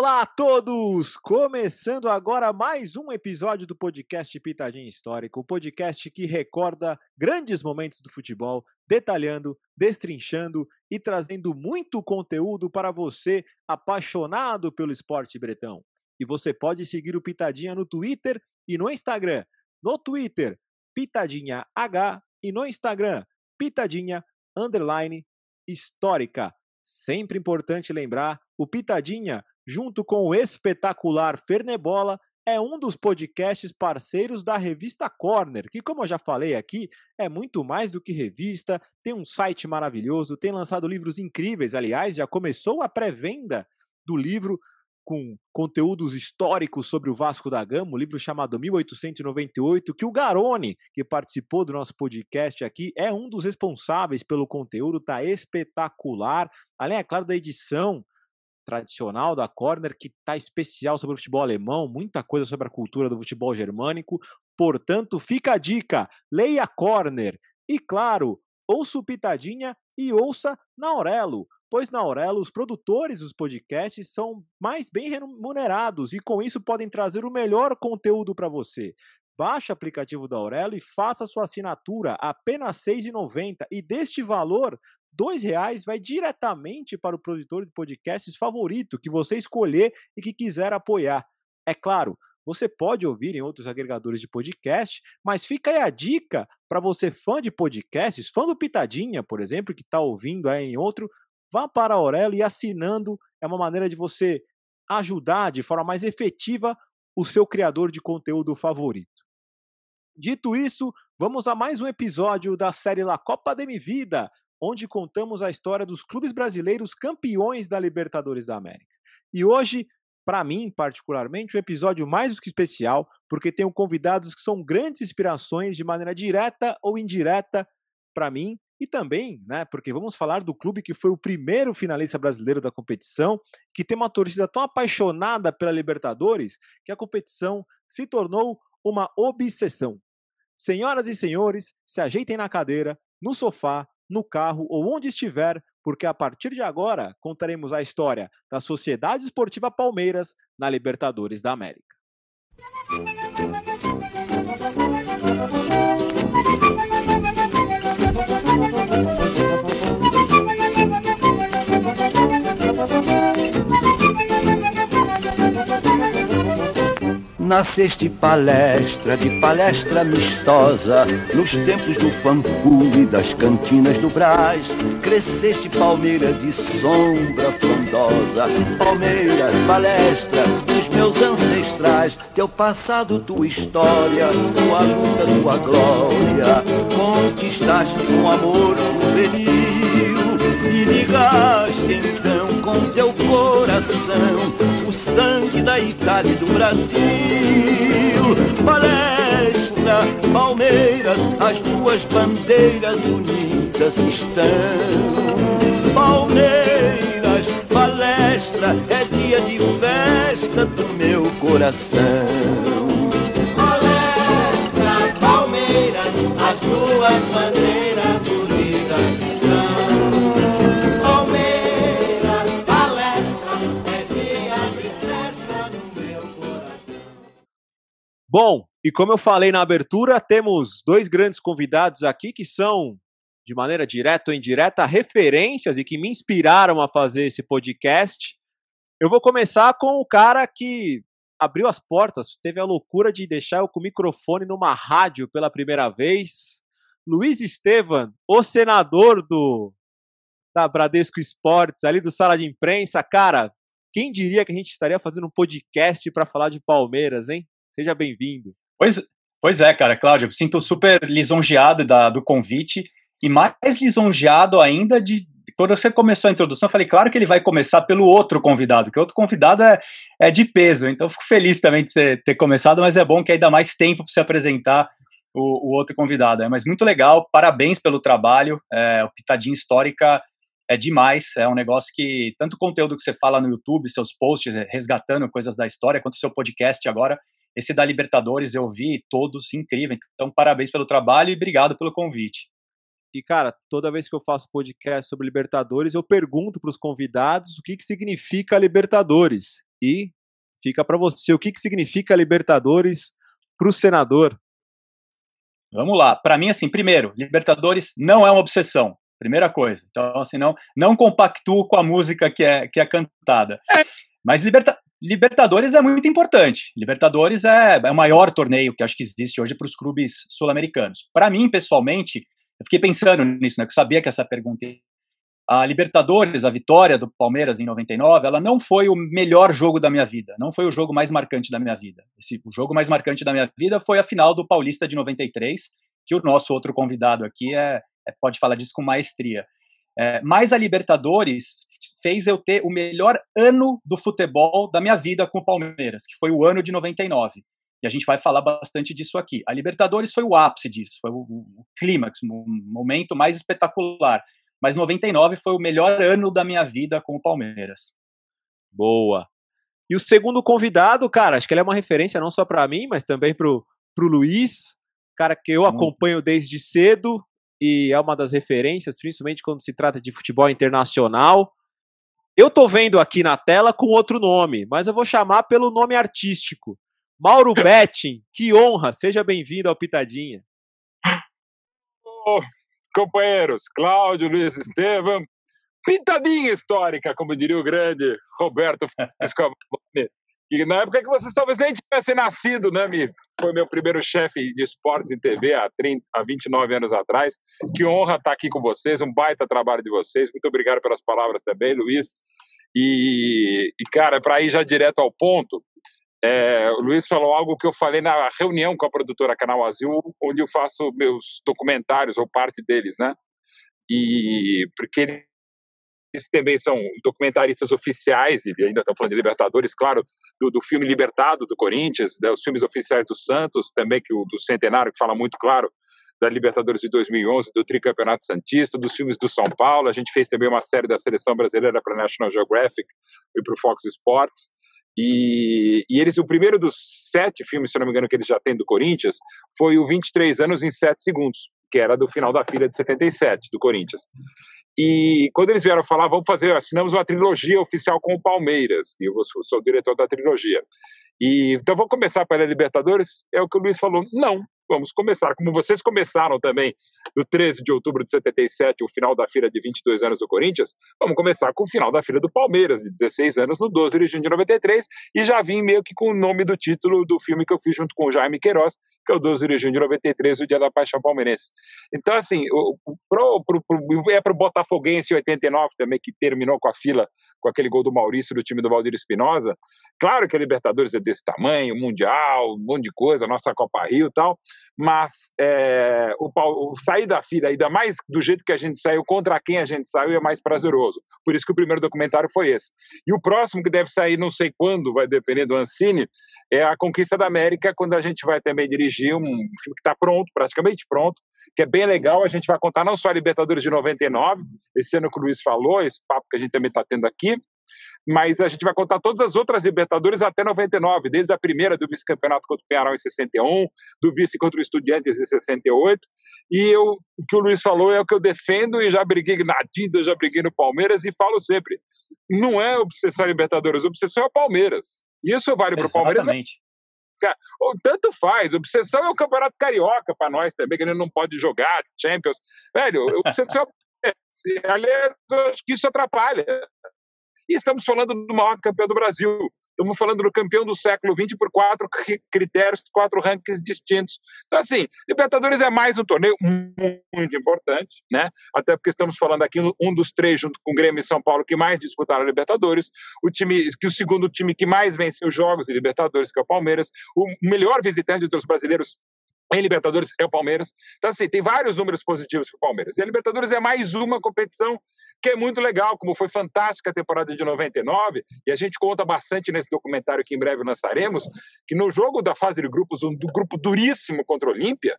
Olá a todos! Começando agora mais um episódio do podcast Pitadinha Histórico, o podcast que recorda grandes momentos do futebol, detalhando, destrinchando e trazendo muito conteúdo para você apaixonado pelo esporte bretão. E você pode seguir o Pitadinha no Twitter e no Instagram. No Twitter, Pitadinha H e no Instagram, Pitadinha Underline Histórica. Sempre importante lembrar, o Pitadinha, junto com o espetacular Fernebola, é um dos podcasts parceiros da revista Corner, que, como eu já falei aqui, é muito mais do que revista, tem um site maravilhoso, tem lançado livros incríveis. Aliás, já começou a pré-venda do livro com conteúdos históricos sobre o Vasco da Gama, um livro chamado 1898, que o Garone, que participou do nosso podcast aqui, é um dos responsáveis pelo conteúdo, tá espetacular. Além, é claro, da edição tradicional da Corner, que tá especial sobre o futebol alemão, muita coisa sobre a cultura do futebol germânico. Portanto, fica a dica: leia Corner. E claro, ouça o Pitadinha e ouça na Aurelo pois na Aurelo os produtores dos podcasts são mais bem remunerados e com isso podem trazer o melhor conteúdo para você. Baixe o aplicativo da Aurelo e faça sua assinatura apenas R$ 6,90 e deste valor, R$ reais vai diretamente para o produtor de podcasts favorito que você escolher e que quiser apoiar. É claro, você pode ouvir em outros agregadores de podcast, mas fica aí a dica para você fã de podcasts, fã do Pitadinha, por exemplo, que está ouvindo aí em outro, vá para a Aurelo e assinando é uma maneira de você ajudar de forma mais efetiva o seu criador de conteúdo favorito. Dito isso, vamos a mais um episódio da série La Copa de Mi Vida, onde contamos a história dos clubes brasileiros campeões da Libertadores da América. E hoje, para mim particularmente, um episódio mais do que especial, porque tenho convidados que são grandes inspirações de maneira direta ou indireta para mim e também, né, porque vamos falar do clube que foi o primeiro finalista brasileiro da competição, que tem uma torcida tão apaixonada pela Libertadores que a competição se tornou uma obsessão. Senhoras e senhores, se ajeitem na cadeira, no sofá, no carro ou onde estiver, porque a partir de agora contaremos a história da Sociedade Esportiva Palmeiras na Libertadores da América. Nasceste palestra de palestra amistosa Nos tempos do fanfu e das cantinas do Brás. Cresceste palmeira de sombra frondosa Palmeira, palestra dos meus ancestrais. Teu passado, tua história, tua luta, tua glória. Conquistaste com amor juvenil E ligaste então com teu coração sangue da Itália e do Brasil Palestra, Palmeiras, as tuas bandeiras unidas estão. Palmeiras, palestra, é dia de festa do meu coração. Palestra, Palmeiras, as tuas bandeiras Bom, e como eu falei na abertura, temos dois grandes convidados aqui que são, de maneira direta ou indireta, referências e que me inspiraram a fazer esse podcast. Eu vou começar com o cara que abriu as portas, teve a loucura de deixar eu com o microfone numa rádio pela primeira vez. Luiz Estevam, o senador do da Bradesco Esportes, ali do sala de imprensa. Cara, quem diria que a gente estaria fazendo um podcast para falar de Palmeiras, hein? Seja bem-vindo. Pois, pois é, cara, Cláudio, eu sinto super lisonjeado da, do convite e mais lisonjeado ainda de quando você começou a introdução, eu falei, claro que ele vai começar pelo outro convidado, que o outro convidado é, é de peso, então fico feliz também de você ter começado, mas é bom que aí dá mais tempo para você apresentar o, o, outro convidado. É, mas muito legal, parabéns pelo trabalho, é, o Pitadinha Histórica é demais, é um negócio que, tanto o conteúdo que você fala no YouTube, seus posts resgatando coisas da história, quanto o seu podcast agora, esse da Libertadores eu vi todos incrível. Então, parabéns pelo trabalho e obrigado pelo convite. E, cara, toda vez que eu faço podcast sobre Libertadores, eu pergunto para os convidados o que, que significa Libertadores. e fica para você. O que, que significa Libertadores para o senador? Vamos lá. Para mim, assim, primeiro, Libertadores não é uma obsessão. Primeira coisa. Então, assim, não, não compactuo com a música que é, que é cantada. Mas Liberta Libertadores é muito importante. Libertadores é, é o maior torneio que acho que existe hoje para os clubes sul-americanos. Para mim, pessoalmente, eu fiquei pensando nisso, né? Que eu sabia que essa pergunta a Libertadores, a vitória do Palmeiras em 99, ela não foi o melhor jogo da minha vida, não foi o jogo mais marcante da minha vida. Esse, o jogo mais marcante da minha vida foi a final do Paulista de 93, que o nosso outro convidado aqui é, é pode falar disso com maestria. É, mas a Libertadores fez eu ter o melhor ano do futebol da minha vida com o Palmeiras, que foi o ano de 99. E a gente vai falar bastante disso aqui. A Libertadores foi o ápice disso, foi o, o clímax, o momento mais espetacular mas 99 foi o melhor ano da minha vida com o Palmeiras. Boa. E o segundo convidado, cara, acho que ele é uma referência não só para mim, mas também pro, pro Luiz, cara que eu Muito. acompanho desde cedo e é uma das referências, principalmente quando se trata de futebol internacional. Eu tô vendo aqui na tela com outro nome, mas eu vou chamar pelo nome artístico. Mauro Betting, que honra, seja bem-vindo ao Pitadinha. Oh, companheiros Cláudio, Luiz Estevam, pitadinha histórica, como diria o grande Roberto Francisco que na época que vocês talvez nem tivessem nascido, né, Mi? Foi meu primeiro chefe de esportes em TV há, 30, há 29 anos atrás. Que honra estar aqui com vocês, um baita trabalho de vocês. Muito obrigado pelas palavras também, Luiz. E, e cara, para ir já direto ao ponto, é, o Luiz falou algo que eu falei na reunião com a produtora Canal Azul, onde eu faço meus documentários, ou parte deles, né? E porque eles também são documentaristas oficiais, e ainda estão falando de Libertadores, claro, do, do filme Libertado, do Corinthians, né, filmes oficiais do Santos, também que o do Centenário, que fala muito claro da Libertadores de 2011, do Tricampeonato Santista, dos filmes do São Paulo. A gente fez também uma série da seleção brasileira para National Geographic e para o Fox Sports. E, e, eles, o primeiro dos sete filmes, se não me engano, que eles já têm do Corinthians, foi o 23 anos em 7 segundos, que era do final da fila de 77 do Corinthians. E quando eles vieram falar, vamos fazer, assinamos uma trilogia oficial com o Palmeiras, e eu sou o diretor da trilogia. E então vamos começar pela Libertadores? É o que o Luiz falou. Não, vamos começar, como vocês começaram também no 13 de outubro de 77, o final da fila de 22 anos do Corinthians, vamos começar com o final da fila do Palmeiras, de 16 anos, no 12 de junho de 93, e já vim meio que com o nome do título do filme que eu fiz junto com o Jaime Queiroz, que é o 12 de junho de 93, o Dia da Paixão Palmeirense. Então, assim, pro, pro, pro, é para o Botafoguense 89 também, que terminou com a fila, com aquele gol do Maurício do time do Valdir Espinosa. Claro que a Libertadores é desse tamanho, Mundial, um monte de coisa, nossa Copa Rio e tal, mas é, o, o, sair da fila, ainda mais do jeito que a gente saiu, contra quem a gente saiu, é mais prazeroso. Por isso que o primeiro documentário foi esse. E o próximo, que deve sair não sei quando, vai depender do Ancine, é A Conquista da América, quando a gente vai também dirigir um filme que está pronto, praticamente pronto, que é bem legal. A gente vai contar não só a Libertadores de 99, esse ano que o Luiz falou, esse papo que a gente também está tendo aqui, mas a gente vai contar todas as outras Libertadores até 99, desde a primeira do vice-campeonato contra o Penharol em 61, do vice contra o Estudiantes em 68, e eu, o que o Luiz falou é o que eu defendo e já briguei na Adidas, já briguei no Palmeiras e falo sempre, não é obsessão Libertadores, obsessão é o Palmeiras. Isso vale para o Palmeiras. Tanto faz, obsessão é o campeonato carioca para nós também, que a gente não pode jogar Champions. Velho, obsessão é, aliás, acho que isso atrapalha. E estamos falando do maior campeão do Brasil. Estamos falando do campeão do século XX por quatro critérios, quatro rankings distintos. Então, assim, Libertadores é mais um torneio muito importante, né? Até porque estamos falando aqui um dos três, junto com o Grêmio e São Paulo, que mais disputaram a Libertadores, o time, que o segundo time que mais venceu jogos de Libertadores, que é o Palmeiras, o melhor visitante dos brasileiros em Libertadores é o Palmeiras. Então, assim, tem vários números positivos para o Palmeiras. E a Libertadores é mais uma competição que é muito legal, como foi fantástica a temporada de 99, e a gente conta bastante nesse documentário que em breve lançaremos, que no jogo da fase de grupos, um grupo duríssimo contra o Olímpia,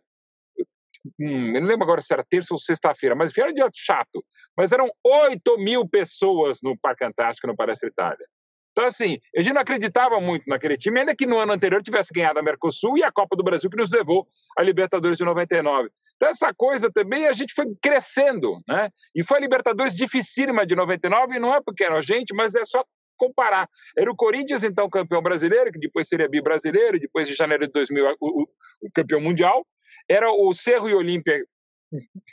hum, eu não lembro agora se era terça ou sexta-feira, mas vieram dia chato, mas eram 8 mil pessoas no Parque Antártico, no Palestra Itália. Então, assim, a gente não acreditava muito naquele time, ainda que no ano anterior tivesse ganhado a Mercosul e a Copa do Brasil, que nos levou à Libertadores de 99. Então, essa coisa também a gente foi crescendo, né? E foi a Libertadores dificílima de 99, e não é porque era a gente, mas é só comparar. Era o Corinthians, então, campeão brasileiro, que depois seria bi-brasileiro, depois de janeiro de 2000, o, o, o campeão mundial. Era o Cerro e Olímpia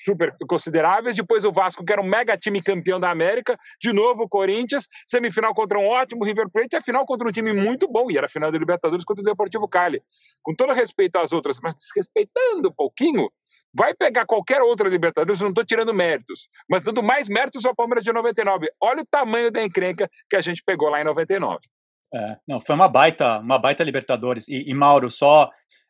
super consideráveis. Depois o Vasco, que era um mega time campeão da América. De novo o Corinthians, semifinal contra um ótimo River Plate, a final contra um time muito bom. E era a final da Libertadores contra o Deportivo Cali. Com todo respeito às outras, mas desrespeitando um pouquinho, vai pegar qualquer outra Libertadores, não estou tirando méritos, mas dando mais méritos ao Palmeiras de 99. Olha o tamanho da encrenca que a gente pegou lá em 99. É, não, foi uma baita, uma baita Libertadores. E, e Mauro, só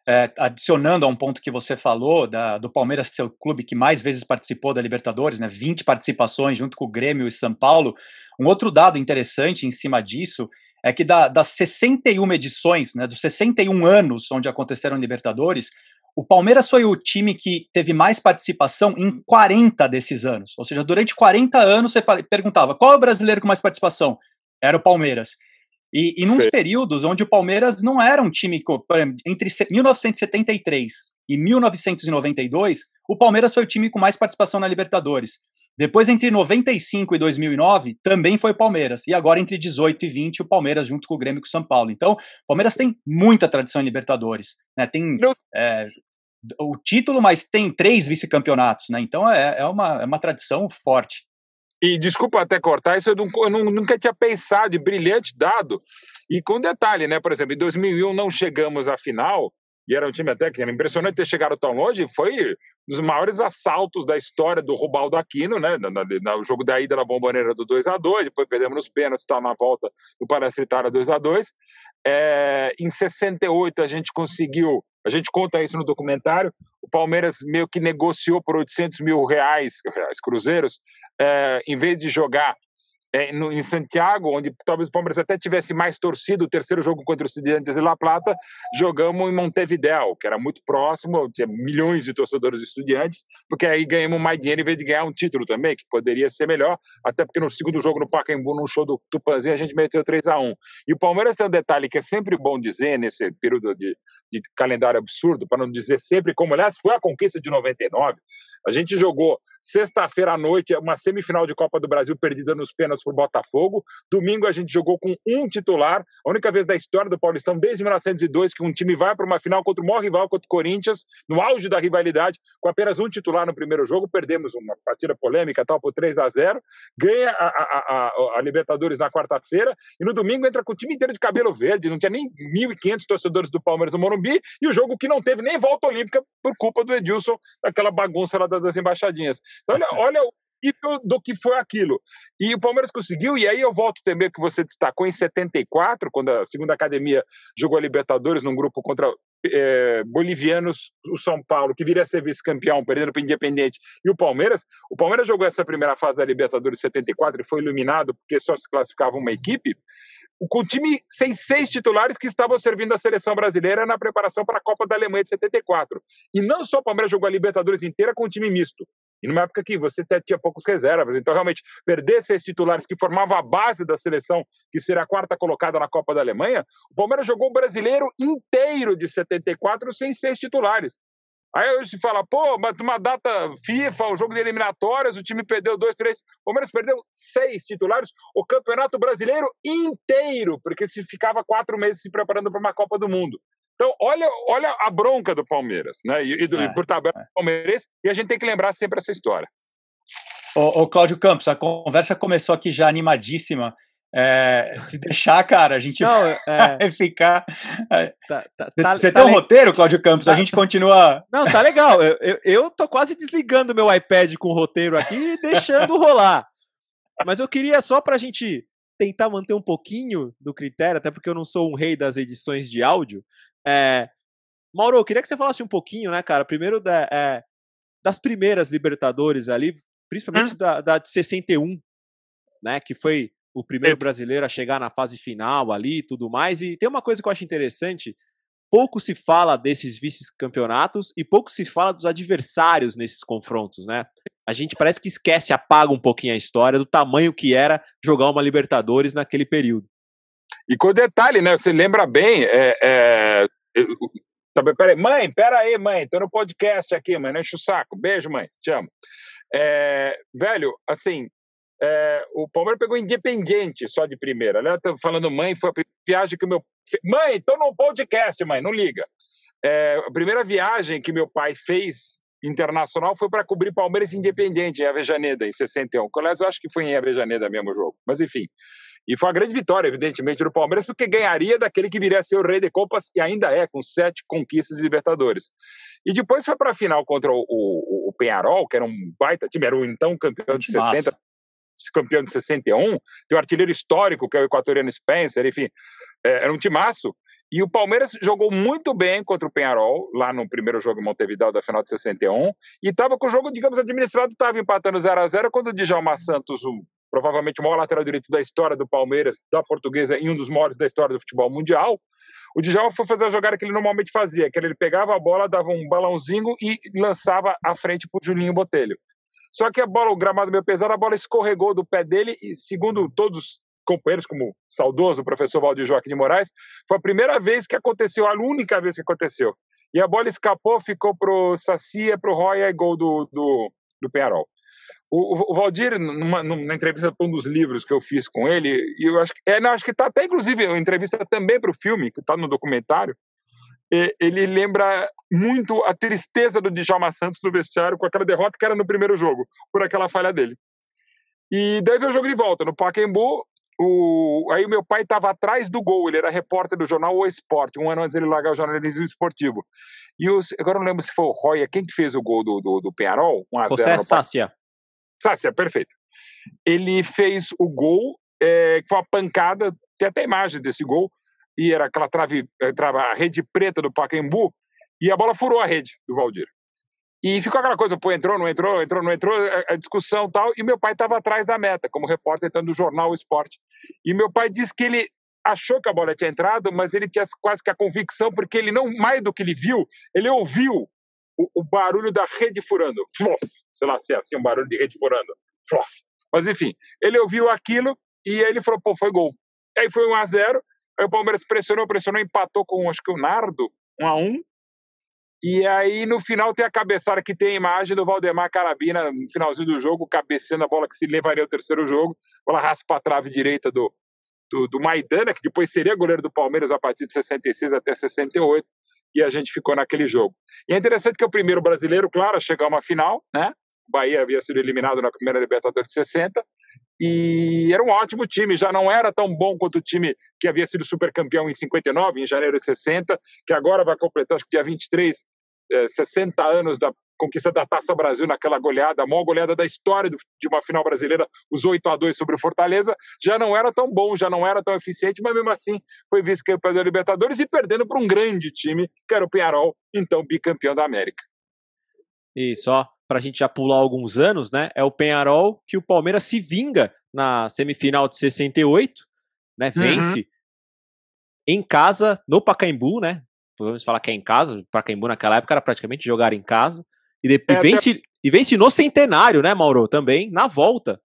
é, adicionando a um ponto que você falou, da, do Palmeiras ser o clube que mais vezes participou da Libertadores, né, 20 participações junto com o Grêmio e São Paulo, um outro dado interessante em cima disso é que da, das 61 edições, né, dos 61 anos onde aconteceram Libertadores, o Palmeiras foi o time que teve mais participação em 40 desses anos. Ou seja, durante 40 anos você perguntava qual é o brasileiro com mais participação? Era o Palmeiras. E, e nos períodos onde o Palmeiras não era um time, entre 1973 e 1992, o Palmeiras foi o time com mais participação na Libertadores. Depois, entre 95 e 2009, também foi o Palmeiras. E agora, entre 18 e 20, o Palmeiras junto com o Grêmio e com o São Paulo. Então, o Palmeiras tem muita tradição em Libertadores. Né? Tem é, o título, mas tem três vice-campeonatos. Né? Então, é, é, uma, é uma tradição forte. E desculpa até cortar, isso eu, não, eu nunca tinha pensado, de brilhante dado. E com detalhe, né? Por exemplo, em 2001 não chegamos à final, e era um time até que era impressionante ter chegado tão longe, foi um dos maiores assaltos da história do Rubaldo Aquino, né? No, jogo da ida na Bomboneira do 2 a 2 depois perdemos nos pênaltis, tá na volta do Itália 2 a 2 é, Em 68 a gente conseguiu a gente conta isso no documentário. O Palmeiras meio que negociou por 800 mil reais, reais cruzeiros, é, em vez de jogar é, no, em Santiago, onde talvez o Palmeiras até tivesse mais torcido o terceiro jogo contra os Estudiantes de La Plata, jogamos em Montevideo, que era muito próximo, tinha milhões de torcedores de Estudiantes, porque aí ganhamos mais dinheiro em vez de ganhar um título também, que poderia ser melhor, até porque no segundo jogo no Pacaembu, num show do Tupanzinho, a gente meteu 3 a 1 E o Palmeiras tem um detalhe que é sempre bom dizer nesse período de, de calendário absurdo, para não dizer sempre como, aliás, foi a conquista de 99. A gente jogou Sexta-feira à noite, uma semifinal de Copa do Brasil perdida nos pênaltis por Botafogo. Domingo a gente jogou com um titular, a única vez da história do Paulistão desde 1902 que um time vai para uma final contra o maior rival, contra o Corinthians, no auge da rivalidade, com apenas um titular no primeiro jogo. Perdemos uma partida polêmica tal por 3 a 0 ganha a, a, a, a Libertadores na quarta-feira e no domingo entra com o time inteiro de cabelo verde. Não tinha nem 1.500 torcedores do Palmeiras no Morumbi e o jogo que não teve nem volta olímpica por culpa do Edilson, daquela bagunça lá das embaixadinhas. Então, olha, olha o nível do que foi aquilo. E o Palmeiras conseguiu, e aí eu volto também que você destacou em 74, quando a segunda academia jogou a Libertadores num grupo contra é, bolivianos, o São Paulo, que viria a ser vice-campeão, perdendo para o Independente, e o Palmeiras. O Palmeiras jogou essa primeira fase da Libertadores 74 e foi iluminado porque só se classificava uma equipe com o time sem seis titulares que estavam servindo a seleção brasileira na preparação para a Copa da Alemanha de 74. E não só o Palmeiras jogou a Libertadores inteira com o time misto. E numa época que você até tinha poucos reservas. Então, realmente, perder seis titulares que formavam a base da seleção, que seria a quarta colocada na Copa da Alemanha, o Palmeiras jogou o brasileiro inteiro de 74 sem seis titulares. Aí hoje se fala, pô, mas uma data FIFA, um jogo de eliminatórias, o time perdeu dois, três. O Palmeiras perdeu seis titulares, o Campeonato Brasileiro inteiro, porque se ficava quatro meses se preparando para uma Copa do Mundo. Então, olha, olha a bronca do Palmeiras, né? E, e, do, é, por tabela é. do Palmeiras, e a gente tem que lembrar sempre essa história. Ô, ô Cláudio Campos, a conversa começou aqui já animadíssima. É, se deixar, cara, a gente não, vai é, ficar. É, tá, tá, tá, Você tá tem um roteiro, Cláudio Campos? a tá. gente continua. Não, tá legal. Eu, eu, eu tô quase desligando meu iPad com o roteiro aqui e deixando rolar. Mas eu queria só para a gente tentar manter um pouquinho do critério, até porque eu não sou um rei das edições de áudio. É, Mauro, eu queria que você falasse um pouquinho, né, cara? Primeiro da, é, das primeiras Libertadores ali, principalmente hum. da, da de 61, né? Que foi o primeiro brasileiro a chegar na fase final ali e tudo mais. E tem uma coisa que eu acho interessante: pouco se fala desses vice-campeonatos e pouco se fala dos adversários nesses confrontos, né? A gente parece que esquece, apaga um pouquinho a história do tamanho que era jogar uma Libertadores naquele período. E com detalhe, né? Você lembra bem, é, é, eu, peraí, mãe, pera aí, mãe, tô no podcast aqui, mãe, não enche o saco. Beijo, mãe, te amo. É, velho, assim, é, o Palmeiras pegou Independiente só de primeira. Ela tá falando mãe, foi a viagem que o meu. Mãe, estou no podcast, mãe, não liga. É, a primeira viagem que meu pai fez internacional foi para cobrir Palmeiras Independiente em Avejaneda, em 61. Aliás, eu acho que foi em Avejaneda mesmo o jogo. Mas enfim. E foi uma grande vitória, evidentemente, do Palmeiras, porque ganharia daquele que viria a ser o rei de Copas e ainda é, com sete conquistas de Libertadores. E depois foi para a final contra o, o, o, Penharol, que era um baita time, era o então campeão de 60, campeão de 61, tem o artilheiro histórico, que é o equatoriano Spencer, enfim, é, era um timaço. E o Palmeiras jogou muito bem contra o Penharol, lá no primeiro jogo em Montevideo da final de 61, e estava com o jogo, digamos, administrado, estava empatando 0 a 0 quando o Djalma Santos, o, provavelmente o maior lateral direito da história do Palmeiras, da portuguesa, e um dos maiores da história do futebol mundial, o Djalma foi fazer a jogada que ele normalmente fazia, que ele pegava a bola, dava um balãozinho e lançava à frente para o Julinho Botelho. Só que a bola, o gramado meio pesado, a bola escorregou do pé dele e, segundo todos companheiros, como o saudoso professor Valdir Joaquim de Moraes, foi a primeira vez que aconteceu, a única vez que aconteceu. E a bola escapou, ficou pro Sacia, pro Roya e gol do, do, do Penharol. O, o, Valdir, numa, numa entrevista para um dos livros que eu fiz com ele, e eu acho que, é, acho que está até, inclusive, uma entrevista também para o filme, que está no documentário, ele lembra muito a tristeza do Djalma Santos no vestiário com aquela derrota que era no primeiro jogo, por aquela falha dele. E daí veio o jogo de volta. No Pacaembu, o, aí o meu pai estava atrás do gol, ele era repórter do jornal O Esporte, um ano antes ele largar o jornalismo esportivo. E os, agora não lembro se foi o Roya, quem que fez o gol do, do, do Penharol? 1 a José Sácia. Sácia, perfeito. Ele fez o gol, é, que foi uma pancada, tem até imagem desse gol, e era aquela trave, trave, a rede preta do Pacaembu, e a bola furou a rede do Valdir. E ficou aquela coisa, pô, entrou, não entrou, entrou, não entrou, a, discussão tal, e meu pai estava atrás da meta, como repórter, entrando no jornal Esporte. E meu pai disse que ele achou que a bola tinha entrado, mas ele tinha quase que a convicção, porque ele não, mais do que ele viu, ele ouviu o, o barulho da rede furando. Flof, sei lá se é assim, um barulho de rede furando. Flof. Mas enfim, ele ouviu aquilo e ele falou, pô, foi gol. Aí foi 1 a 0 aí o Palmeiras pressionou, pressionou, empatou com, acho que o Nardo, 1 a 1 e aí, no final, tem a cabeçada que tem a imagem do Valdemar Carabina, no finalzinho do jogo, cabeceando a bola que se levaria ao terceiro jogo. Bola raspa a trave direita do, do, do Maidana, que depois seria goleiro do Palmeiras a partir de 66 até 68. E a gente ficou naquele jogo. E é interessante que é o primeiro brasileiro, claro, a chegar a uma final, né? O Bahia havia sido eliminado na primeira Libertadores de 60. E era um ótimo time, já não era tão bom quanto o time que havia sido supercampeão em 59, em janeiro de 60, que agora vai completar, acho que dia 23, eh, 60 anos da conquista da Taça Brasil naquela goleada, a maior goleada da história de uma final brasileira, os 8 a 2 sobre o Fortaleza, já não era tão bom, já não era tão eficiente, mas mesmo assim foi vice-campeão da Libertadores e perdendo para um grande time, que era o Penharol, então bicampeão da América. E só para a gente já pular alguns anos, né? É o Penharol que o Palmeiras se vinga na semifinal de 68, né? Uhum. Vence uhum. em casa, no Pacaembu, né? Podemos falar que é em casa, Pacaembu naquela época era praticamente jogar em casa. E, depois, é, vence, até... e vence no centenário, né, Mauro? Também, na volta.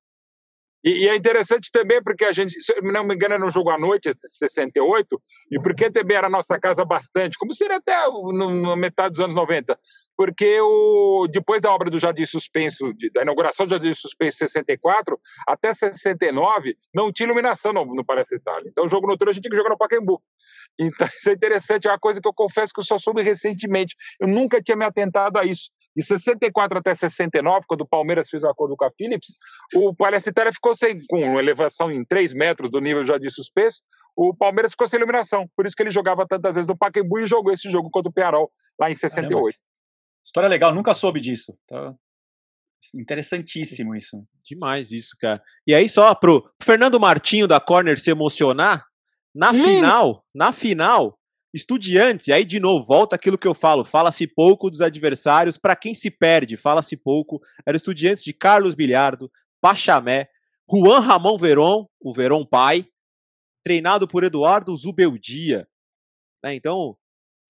E, e, é interessante também porque a gente, se não me engano, era um jogo à noite, 68, e porque também era nossa casa bastante, como seria até na metade dos anos 90, porque o, depois da obra do Jardim Suspenso, de, da inauguração do Jardim Suspenso em 64, até 69, não tinha iluminação no, no Palestra Itália. Então, o jogo noturno a gente tinha que jogar no Pacaembu. Então, isso é interessante, é uma coisa que eu confesso que eu só soube recentemente. Eu nunca tinha me atentado a isso. De 64 até 69, quando o Palmeiras fez o acordo com a Philips, o Palestra Itália ficou sem, com uma elevação em 3 metros do nível já de suspenso, o Palmeiras ficou sem iluminação. Por isso que ele jogava tantas vezes no Pacaembu e jogou esse jogo contra o Penarol lá em 68. Caramba, história legal, nunca soube disso. Tá interessantíssimo isso. Demais isso, cara. E aí, só pro Fernando Martinho da Corner se emocionar, na hum. final, na final, Estudiantes, e aí de novo, volta aquilo que eu falo, fala-se pouco dos adversários, para quem se perde, fala-se pouco. Era Estudiantes de Carlos Bilhardo, Pachamé, Juan Ramon Veron, o Veron pai, treinado por Eduardo Zubeldia. Né? Então,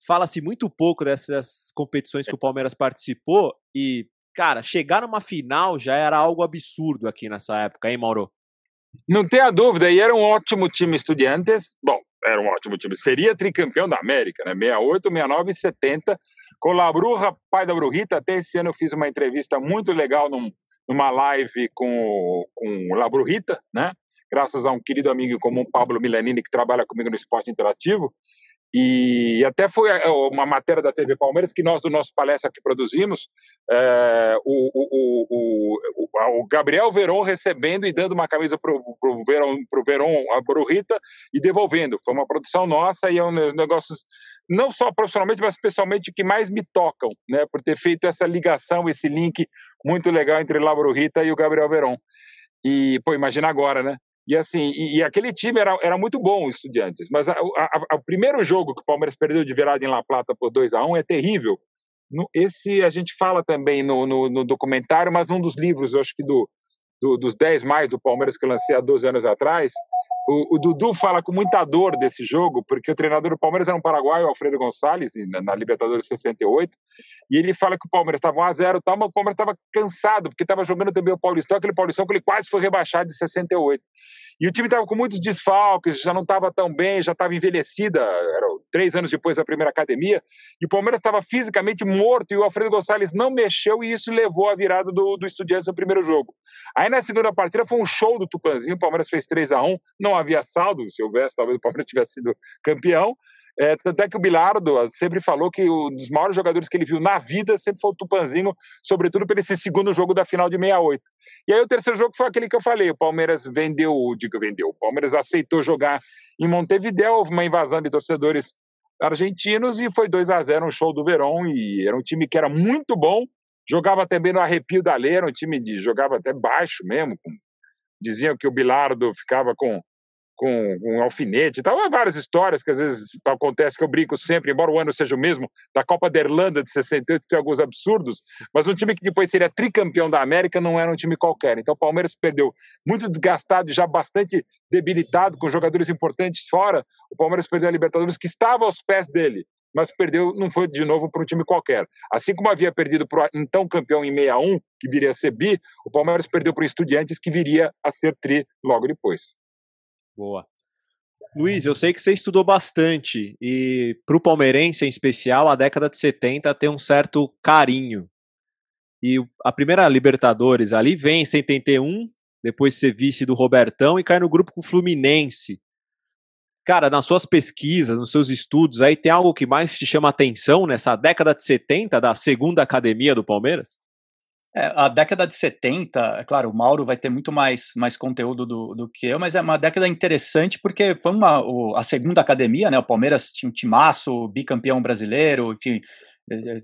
fala-se muito pouco dessas competições que o Palmeiras participou e, cara, chegar numa final já era algo absurdo aqui nessa época, hein, Mauro? Não tenha dúvida, e era um ótimo time Estudiantes. Bom, era um ótimo time. Seria tricampeão da América, né? 68, 69 e 70. Com La Bruja, pai da Brujita. Até esse ano eu fiz uma entrevista muito legal num, numa live com, com o Labrurita, né? Graças a um querido amigo comum, Pablo Milanini, que trabalha comigo no Esporte Interativo. E até foi é, uma matéria da TV Palmeiras que nós, do nosso palestra que produzimos, é, o, o, o, o, Gabriel Veron recebendo e dando uma camisa para o Veron, pro Veron, a Brurita, e devolvendo. Foi uma produção nossa e é um negócio, não só profissionalmente, mas especialmente que mais me tocam, né, por ter feito essa ligação, esse link muito legal entre La Brurita e o Gabriel Veron. E, pô, imagina agora, né? E assim, e, e, aquele time era, era muito bom, estudiantes. Mas o primeiro jogo que o Palmeiras perdeu de virada em La Plata por 2 a 1 é terrível. No, esse a gente fala também no, no, no, documentário, mas num dos livros, acho que do, do, dos 10 mais do Palmeiras que eu lancei há 12 anos atrás, o, o, Dudu fala com muita dor desse jogo, porque o treinador do Palmeiras era um paraguaio, Alfredo Gonçalves, na, na Libertadores 68, e ele fala que o Palmeiras estava 1x0 tal, mas o Palmeiras estava cansado, porque estava jogando também o Paulistão, aquele Paulistão que ele quase foi rebaixado de 68. E o time estava com muitos desfalques, já não estava tão bem, já estava envelhecida, era três anos depois da primeira academia, e o Palmeiras estava fisicamente morto, e o Alfredo Gonçalves não mexeu, e isso levou à virada do, do Estudiantes no primeiro jogo. Aí na segunda partida foi um show do Tupanzinho, o Palmeiras fez 3 a 1 não havia saldo, se houvesse, talvez o Palmeiras tivesse sido campeão, é, tanto é que o Bilardo sempre falou que um dos maiores jogadores que ele viu na vida sempre foi o Tupanzinho, sobretudo por esse segundo jogo da final de 68. E aí o terceiro jogo foi aquele que eu falei, o Palmeiras vendeu, digo vendeu, o Palmeiras aceitou jogar em Montevideo, houve uma invasão de torcedores argentinos e foi 2 a 0 um show do Verón e era um time que era muito bom, jogava também no arrepio da lei, era um time de jogava até baixo mesmo, com, diziam que o Bilardo ficava com com um alfinete e tal. Há várias histórias que às vezes acontecem, que eu brinco sempre, embora o ano seja o mesmo, da Copa da Irlanda de 68, tem alguns absurdos, mas um time que depois seria tricampeão da América não era um time qualquer. Então o Palmeiras perdeu muito desgastado, já bastante debilitado, com jogadores importantes fora. O Palmeiras perdeu a Libertadores, que estava aos pés dele, mas perdeu, não foi de novo para um time qualquer. Assim como havia perdido para o então campeão em 61, que viria a ser bi, o Palmeiras perdeu para o Estudiantes, que viria a ser tri logo depois. Boa. Luiz, eu sei que você estudou bastante e para o palmeirense em especial, a década de 70 tem um certo carinho. E a primeira Libertadores ali vem em 71, depois ser vice do Robertão e cai no grupo com o Fluminense. Cara, nas suas pesquisas, nos seus estudos aí, tem algo que mais te chama atenção nessa década de 70 da segunda academia do Palmeiras? É, a década de 70, é claro, o Mauro vai ter muito mais, mais conteúdo do, do que eu, mas é uma década interessante porque foi uma, o, a segunda academia, né? O Palmeiras tinha um timaço, bicampeão brasileiro, enfim, é, é,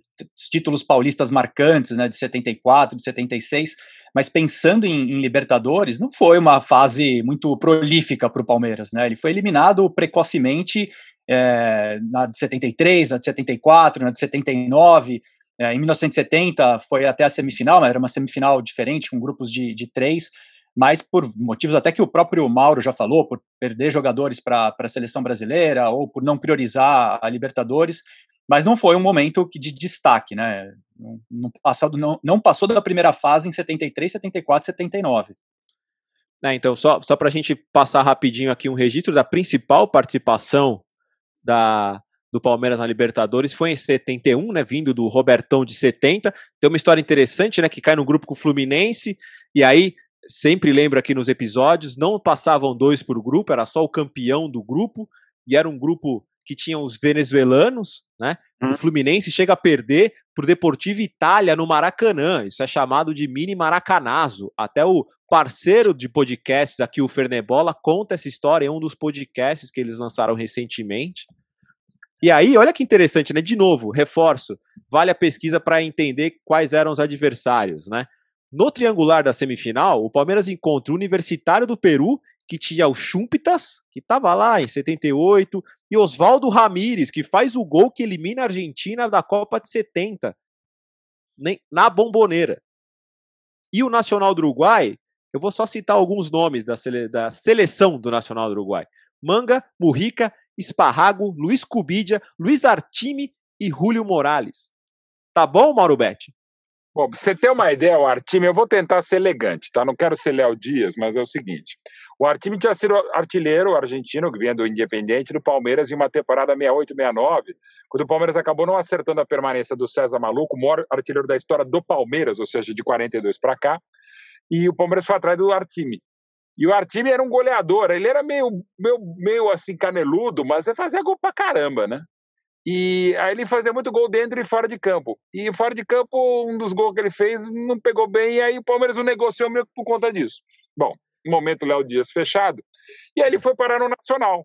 títulos paulistas marcantes, né? De 74, de 76. Mas pensando em, em Libertadores, não foi uma fase muito prolífica para o Palmeiras, né? Ele foi eliminado precocemente é, na de 73, na de 74, na de 79 é, em 1970 foi até a semifinal, mas era uma semifinal diferente, com grupos de, de três, mas por motivos até que o próprio Mauro já falou, por perder jogadores para a seleção brasileira ou por não priorizar a Libertadores, mas não foi um momento de destaque, né? No passado não, não passou da primeira fase em 73, 74, 79. É, então, só, só para a gente passar rapidinho aqui um registro da principal participação da, do Palmeiras na Libertadores foi em 71, né, vindo do Robertão de 70. Tem uma história interessante, né, que cai no grupo com o Fluminense, e aí sempre lembro aqui nos episódios, não passavam dois por grupo, era só o campeão do grupo, e era um grupo que tinha os venezuelanos, né? Hum. O Fluminense chega a perder por Deportivo Itália no Maracanã. Isso é chamado de mini maracanazo. Até o parceiro de podcasts aqui, o Fernebola, conta essa história em um dos podcasts que eles lançaram recentemente. E aí, olha que interessante, né? De novo, reforço, vale a pesquisa para entender quais eram os adversários, né? No triangular da semifinal, o Palmeiras encontra o Universitário do Peru, que tinha o Chumpitas, que estava lá em 78, e Oswaldo Ramírez, que faz o gol que elimina a Argentina da Copa de 70, na bomboneira. E o Nacional do Uruguai, eu vou só citar alguns nomes da, sele da seleção do Nacional do Uruguai. Manga, Murrica, Esparrago, Luiz Cubidia, Luiz Artime e Julio Morales. Tá bom, Mauro Betti? Bom, pra você ter uma ideia, o Artime, eu vou tentar ser elegante, tá? Não quero ser Léo Dias, mas é o seguinte: o Artime tinha sido artilheiro argentino, que vinha do Independente, do Palmeiras, em uma temporada 68-69, quando o Palmeiras acabou não acertando a permanência do César Maluco, o maior artilheiro da história do Palmeiras, ou seja, de 42 para cá. e o Palmeiras foi atrás do Artime. E o Artime era um goleador, ele era meio, meio, meio assim caneludo, mas fazia gol pra caramba, né? E aí ele fazia muito gol dentro e fora de campo. E fora de campo, um dos gols que ele fez não pegou bem, e aí o Palmeiras não negociou meio por conta disso. Bom, momento Léo Dias fechado, e aí ele foi parar no Nacional. O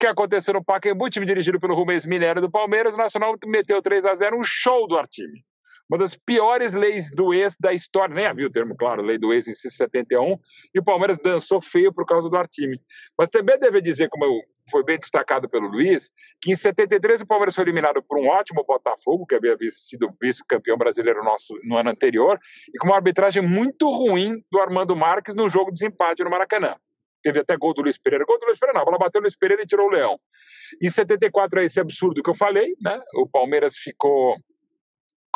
que aconteceu no Pacaembu, time dirigido pelo Rubens Minério do Palmeiras, o Nacional meteu 3 a 0 um show do Artime uma das piores leis do ex da história, nem havia o termo, claro, lei do ex em 71, e o Palmeiras dançou feio por causa do Artime. Mas também deve dizer, como foi bem destacado pelo Luiz, que em 73 o Palmeiras foi eliminado por um ótimo Botafogo, que havia sido vice-campeão brasileiro nosso no ano anterior, e com uma arbitragem muito ruim do Armando Marques no jogo de desempate no Maracanã. Teve até gol do Luiz Pereira. Gol do Luiz Pereira, não. A bola bateu no Luiz Pereira e tirou o Leão. Em 74 é esse absurdo que eu falei, né? O Palmeiras ficou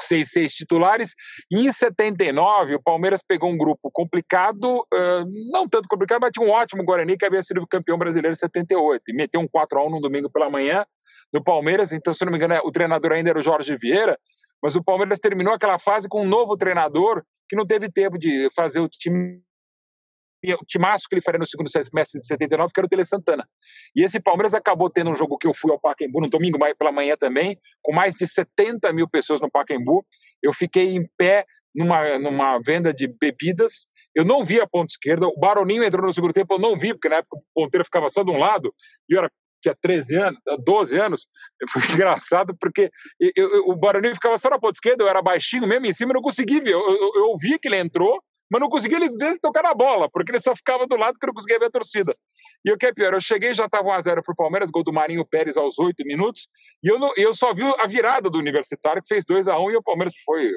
seis, seis titulares. E em 79, o Palmeiras pegou um grupo complicado, uh, não tanto complicado, mas tinha um ótimo Guarani que havia sido campeão brasileiro em 78 e meteu um 4 a 1 no domingo pela manhã no Palmeiras. Então, se não me engano, é, o treinador ainda era o Jorge Vieira, mas o Palmeiras terminou aquela fase com um novo treinador que não teve tempo de fazer o time o timaço que ele faria no segundo semestre de 79, que era o Tele Santana. E esse Palmeiras acabou tendo um jogo que eu fui ao Pacaembu no domingo pela manhã também, com mais de 70 mil pessoas no Pacaembu. Eu fiquei em pé numa, numa venda de bebidas. Eu não vi a ponta esquerda. O Baroninho entrou no segundo tempo, eu não vi, porque na época o ponteiro ficava só de um lado e eu era tinha 13 anos, 12 anos, foi engraçado porque eu, eu, o Baroninho ficava só na ponta esquerda, eu era baixinho mesmo, em cima eu não consegui ver. Eu, eu, eu ouvi que ele entrou, mas não conseguia ele, ele tocar na bola, porque ele só ficava do lado que não conseguia ver a torcida. E o que é pior, eu cheguei já estava 1x0 para o Palmeiras, gol do Marinho Pérez aos 8 minutos, e eu, não, eu só vi a virada do Universitário, que fez 2x1, e o Palmeiras foi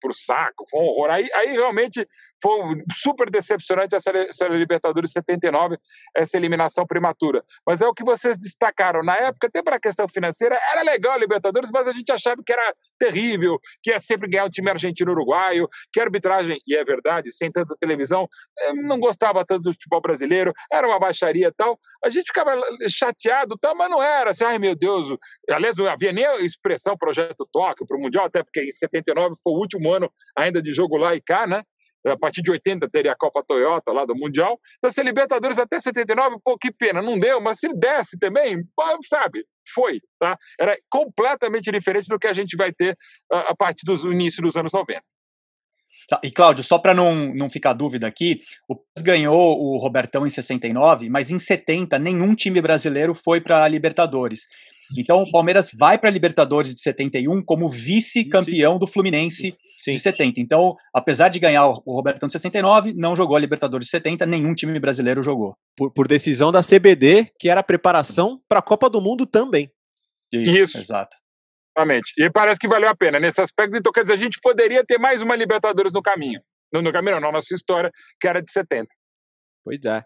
pro saco, foi um horror. Aí, aí realmente foi super decepcionante essa, essa Libertadores 79, essa eliminação prematura. Mas é o que vocês destacaram. Na época, até para a questão financeira, era legal a Libertadores, mas a gente achava que era terrível, que ia sempre ganhar o time argentino-uruguaio, que a arbitragem, e é verdade, sem tanta televisão, eh, não gostava tanto do futebol brasileiro, era uma baixaria e tal. A gente ficava chateado, tal, mas não era assim, ai meu Deus. Aliás, não havia nem a expressão Projeto Tóquio para o Mundial, até porque em 79 foi o último ano ainda de jogo lá e cá, né? A partir de 80 teria a Copa Toyota lá do Mundial. Então, se Libertadores até 79, pô, que pena, não deu, mas se desse também, sabe, foi, tá? Era completamente diferente do que a gente vai ter a partir do início dos anos 90. Tá, e Cláudio, só para não, não ficar dúvida aqui, o Palmeiras ganhou o Robertão em 69, mas em 70 nenhum time brasileiro foi para a Libertadores. Então o Palmeiras vai para a Libertadores de 71 como vice-campeão do Fluminense Sim. de 70. Então, apesar de ganhar o Robertão de 69, não jogou a Libertadores de 70, nenhum time brasileiro jogou. Por, por decisão da CBD, que era a preparação para a Copa do Mundo também. Isso, Isso. exato. Exatamente. E parece que valeu a pena nesse aspecto. Então, quer dizer, a gente poderia ter mais uma Libertadores no caminho. No, no caminho, não, na nossa história, que era de 70. Pois é.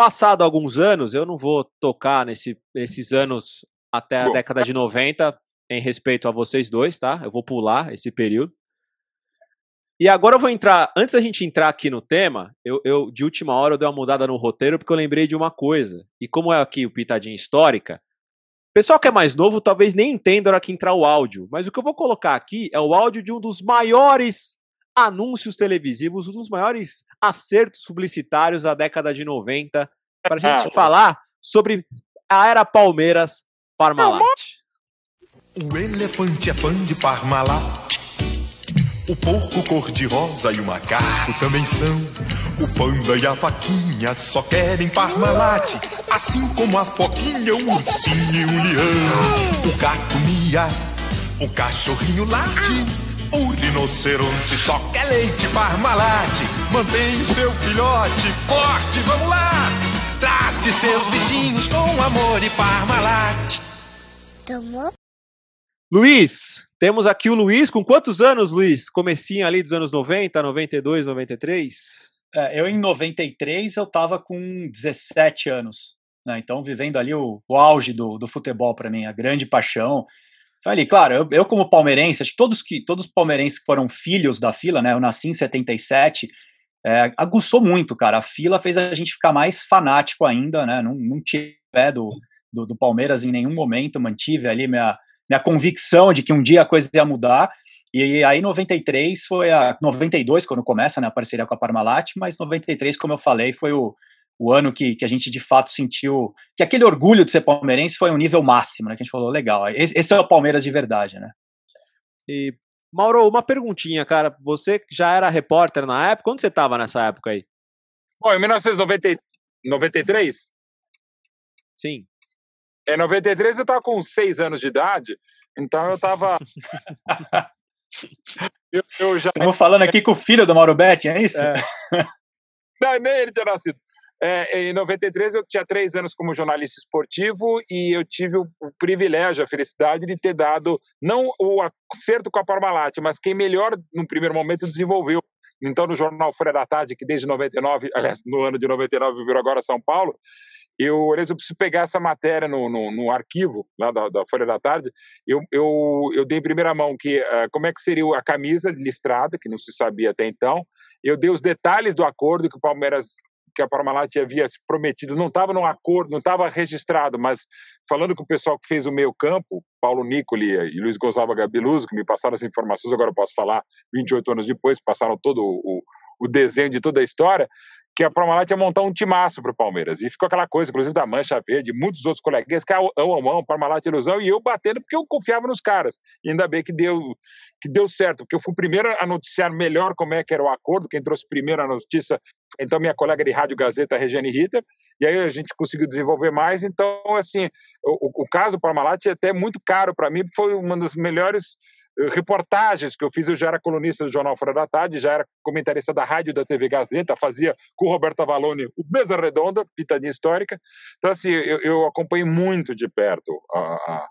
Passado alguns anos, eu não vou tocar nesse, nesses anos até a Bom, década de 90, em respeito a vocês dois, tá? Eu vou pular esse período. E agora eu vou entrar, antes da gente entrar aqui no tema, eu, eu de última hora eu dei uma mudada no roteiro porque eu lembrei de uma coisa. E como é aqui o Pitadinha Histórica, o pessoal que é mais novo talvez nem entenda na hora que entrar o áudio, mas o que eu vou colocar aqui é o áudio de um dos maiores anúncios televisivos, um dos maiores acertos publicitários da década de 90, para a gente ah, falar sobre a era Palmeiras Parmalat. O elefante é fã de Parmalat. O porco cor-de-rosa e o macaco também são. O panda e a vaquinha só querem Parmalat. Assim como a foquinha, o ursinho e o leão. O gato mia, o cachorrinho late. O rinoceronte só quer leite Parmalat. Mantenha o seu filhote forte, vamos lá! Trate seus bichinhos com amor e Parmalat. Tomou? Luiz, temos aqui o Luiz. Com quantos anos, Luiz? Comecinho ali dos anos 90, 92, 93? É, eu, em 93, eu estava com 17 anos. Né? Então, vivendo ali o, o auge do, do futebol para mim, a grande paixão. Ali, claro, eu, eu, como palmeirense, acho que todos que todos os palmeirenses que foram filhos da fila, né? Eu nasci em 77, é, aguçou muito, cara. A fila fez a gente ficar mais fanático ainda, né? Não, não tinha pé do, do, do, Palmeiras em nenhum momento, mantive ali minha, minha convicção de que um dia a coisa ia mudar. E aí 93 foi a 92 quando começa, né, a parceria com a Parmalat, mas 93, como eu falei, foi o, o ano que, que a gente de fato sentiu que aquele orgulho de ser palmeirense foi um nível máximo, né? Que a gente falou, legal, esse, esse é o Palmeiras de verdade, né? E Mauro, uma perguntinha, cara. Você já era repórter na época? Quando você estava nessa época aí? Bom, em 1993? Sim. Em 93 eu estava com seis anos de idade, então eu estava. eu, eu já... Estamos falando aqui com o filho do Mauro Betti, é isso? É. Não, nem ele tinha nascido. É, em 93 eu tinha três anos como jornalista esportivo e eu tive o, o privilégio, a felicidade de ter dado não o acerto com a Parmalat, mas quem melhor no primeiro momento desenvolveu. Então no jornal Folha da Tarde, que desde 99, aliás, no ano de 99 virou agora São Paulo, eu, aliás, eu preciso pegar essa matéria no, no, no arquivo lá da, da, Folha da Tarde. Eu, eu, eu dei em primeira mão que uh, como é que seria a camisa listrada, que não se sabia até então. Eu dei os detalhes do acordo que o Palmeiras que a Parmalat havia se prometido, não estava no acordo, não estava registrado, mas falando com o pessoal que fez o meio campo, Paulo Nicoli e Luiz Gonçalves Gabiluso, que me passaram as informações, agora eu posso falar 28 anos depois, passaram todo o, o desenho de toda a história, que a Parmalat ia montar um timaço para o Palmeiras. E ficou aquela coisa, inclusive da Mancha Verde, muitos outros coleguinhas, que ão, ão, ão, Parmalat ilusão, e eu batendo porque eu confiava nos caras. E ainda bem que deu, que deu certo, porque eu fui o primeiro a noticiar melhor como é que era o acordo, quem trouxe primeiro a notícia, então minha colega de Rádio Gazeta, Regiane Ritter, e aí a gente conseguiu desenvolver mais. Então, assim, o, o caso Parmalat é até muito caro para mim, foi uma das melhores reportagens que eu fiz, eu já era colunista do Jornal Fora da Tarde, já era comentarista da rádio da TV Gazeta, fazia com o Roberto Avalone o Mesa Redonda, pitadinha histórica. Então, assim, eu, eu acompanhei muito de perto a, a,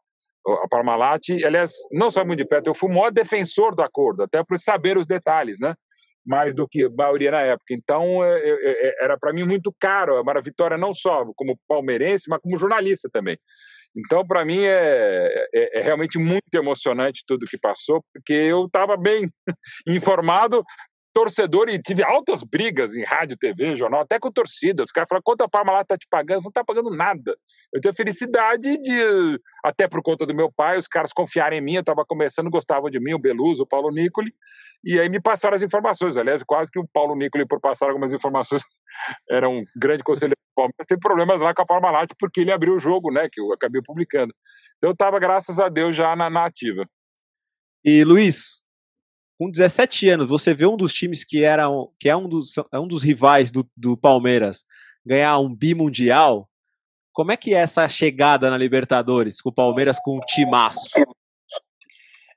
a Parmalat, aliás, não só muito de perto, eu fui o maior defensor do acordo, até por saber os detalhes, né? mais do que a maioria na época. Então, é, é, é, era para mim muito caro a Mara Vitória, não só como palmeirense, mas como jornalista também. Então, para mim, é, é, é, realmente muito emocionante tudo que passou, porque eu estava bem informado, torcedor, e tive altas brigas em rádio, TV, jornal, até com torcida. Os caras falaram, quanto a Parmalat está te pagando? Não está pagando nada. Eu tenho a felicidade de, até por conta do meu pai, os caras confiarem em mim, eu estava começando, gostavam de mim, o Beluso, o Paulo Nicoli, e aí me passaram as informações. Aliás, quase que o Paulo Nicoli, por passar algumas informações, era um grande conselheiro do Palmeiras, teve problemas lá com a Parmalat, porque ele abriu o jogo, né, que eu acabei publicando. Então eu estava, graças a Deus, já na, na ativa. E Luiz, com 17 anos, você vê um dos times que era que é um dos, é um dos rivais do, do Palmeiras ganhar um bimundial. Como é que é essa chegada na Libertadores com o Palmeiras com um timaço?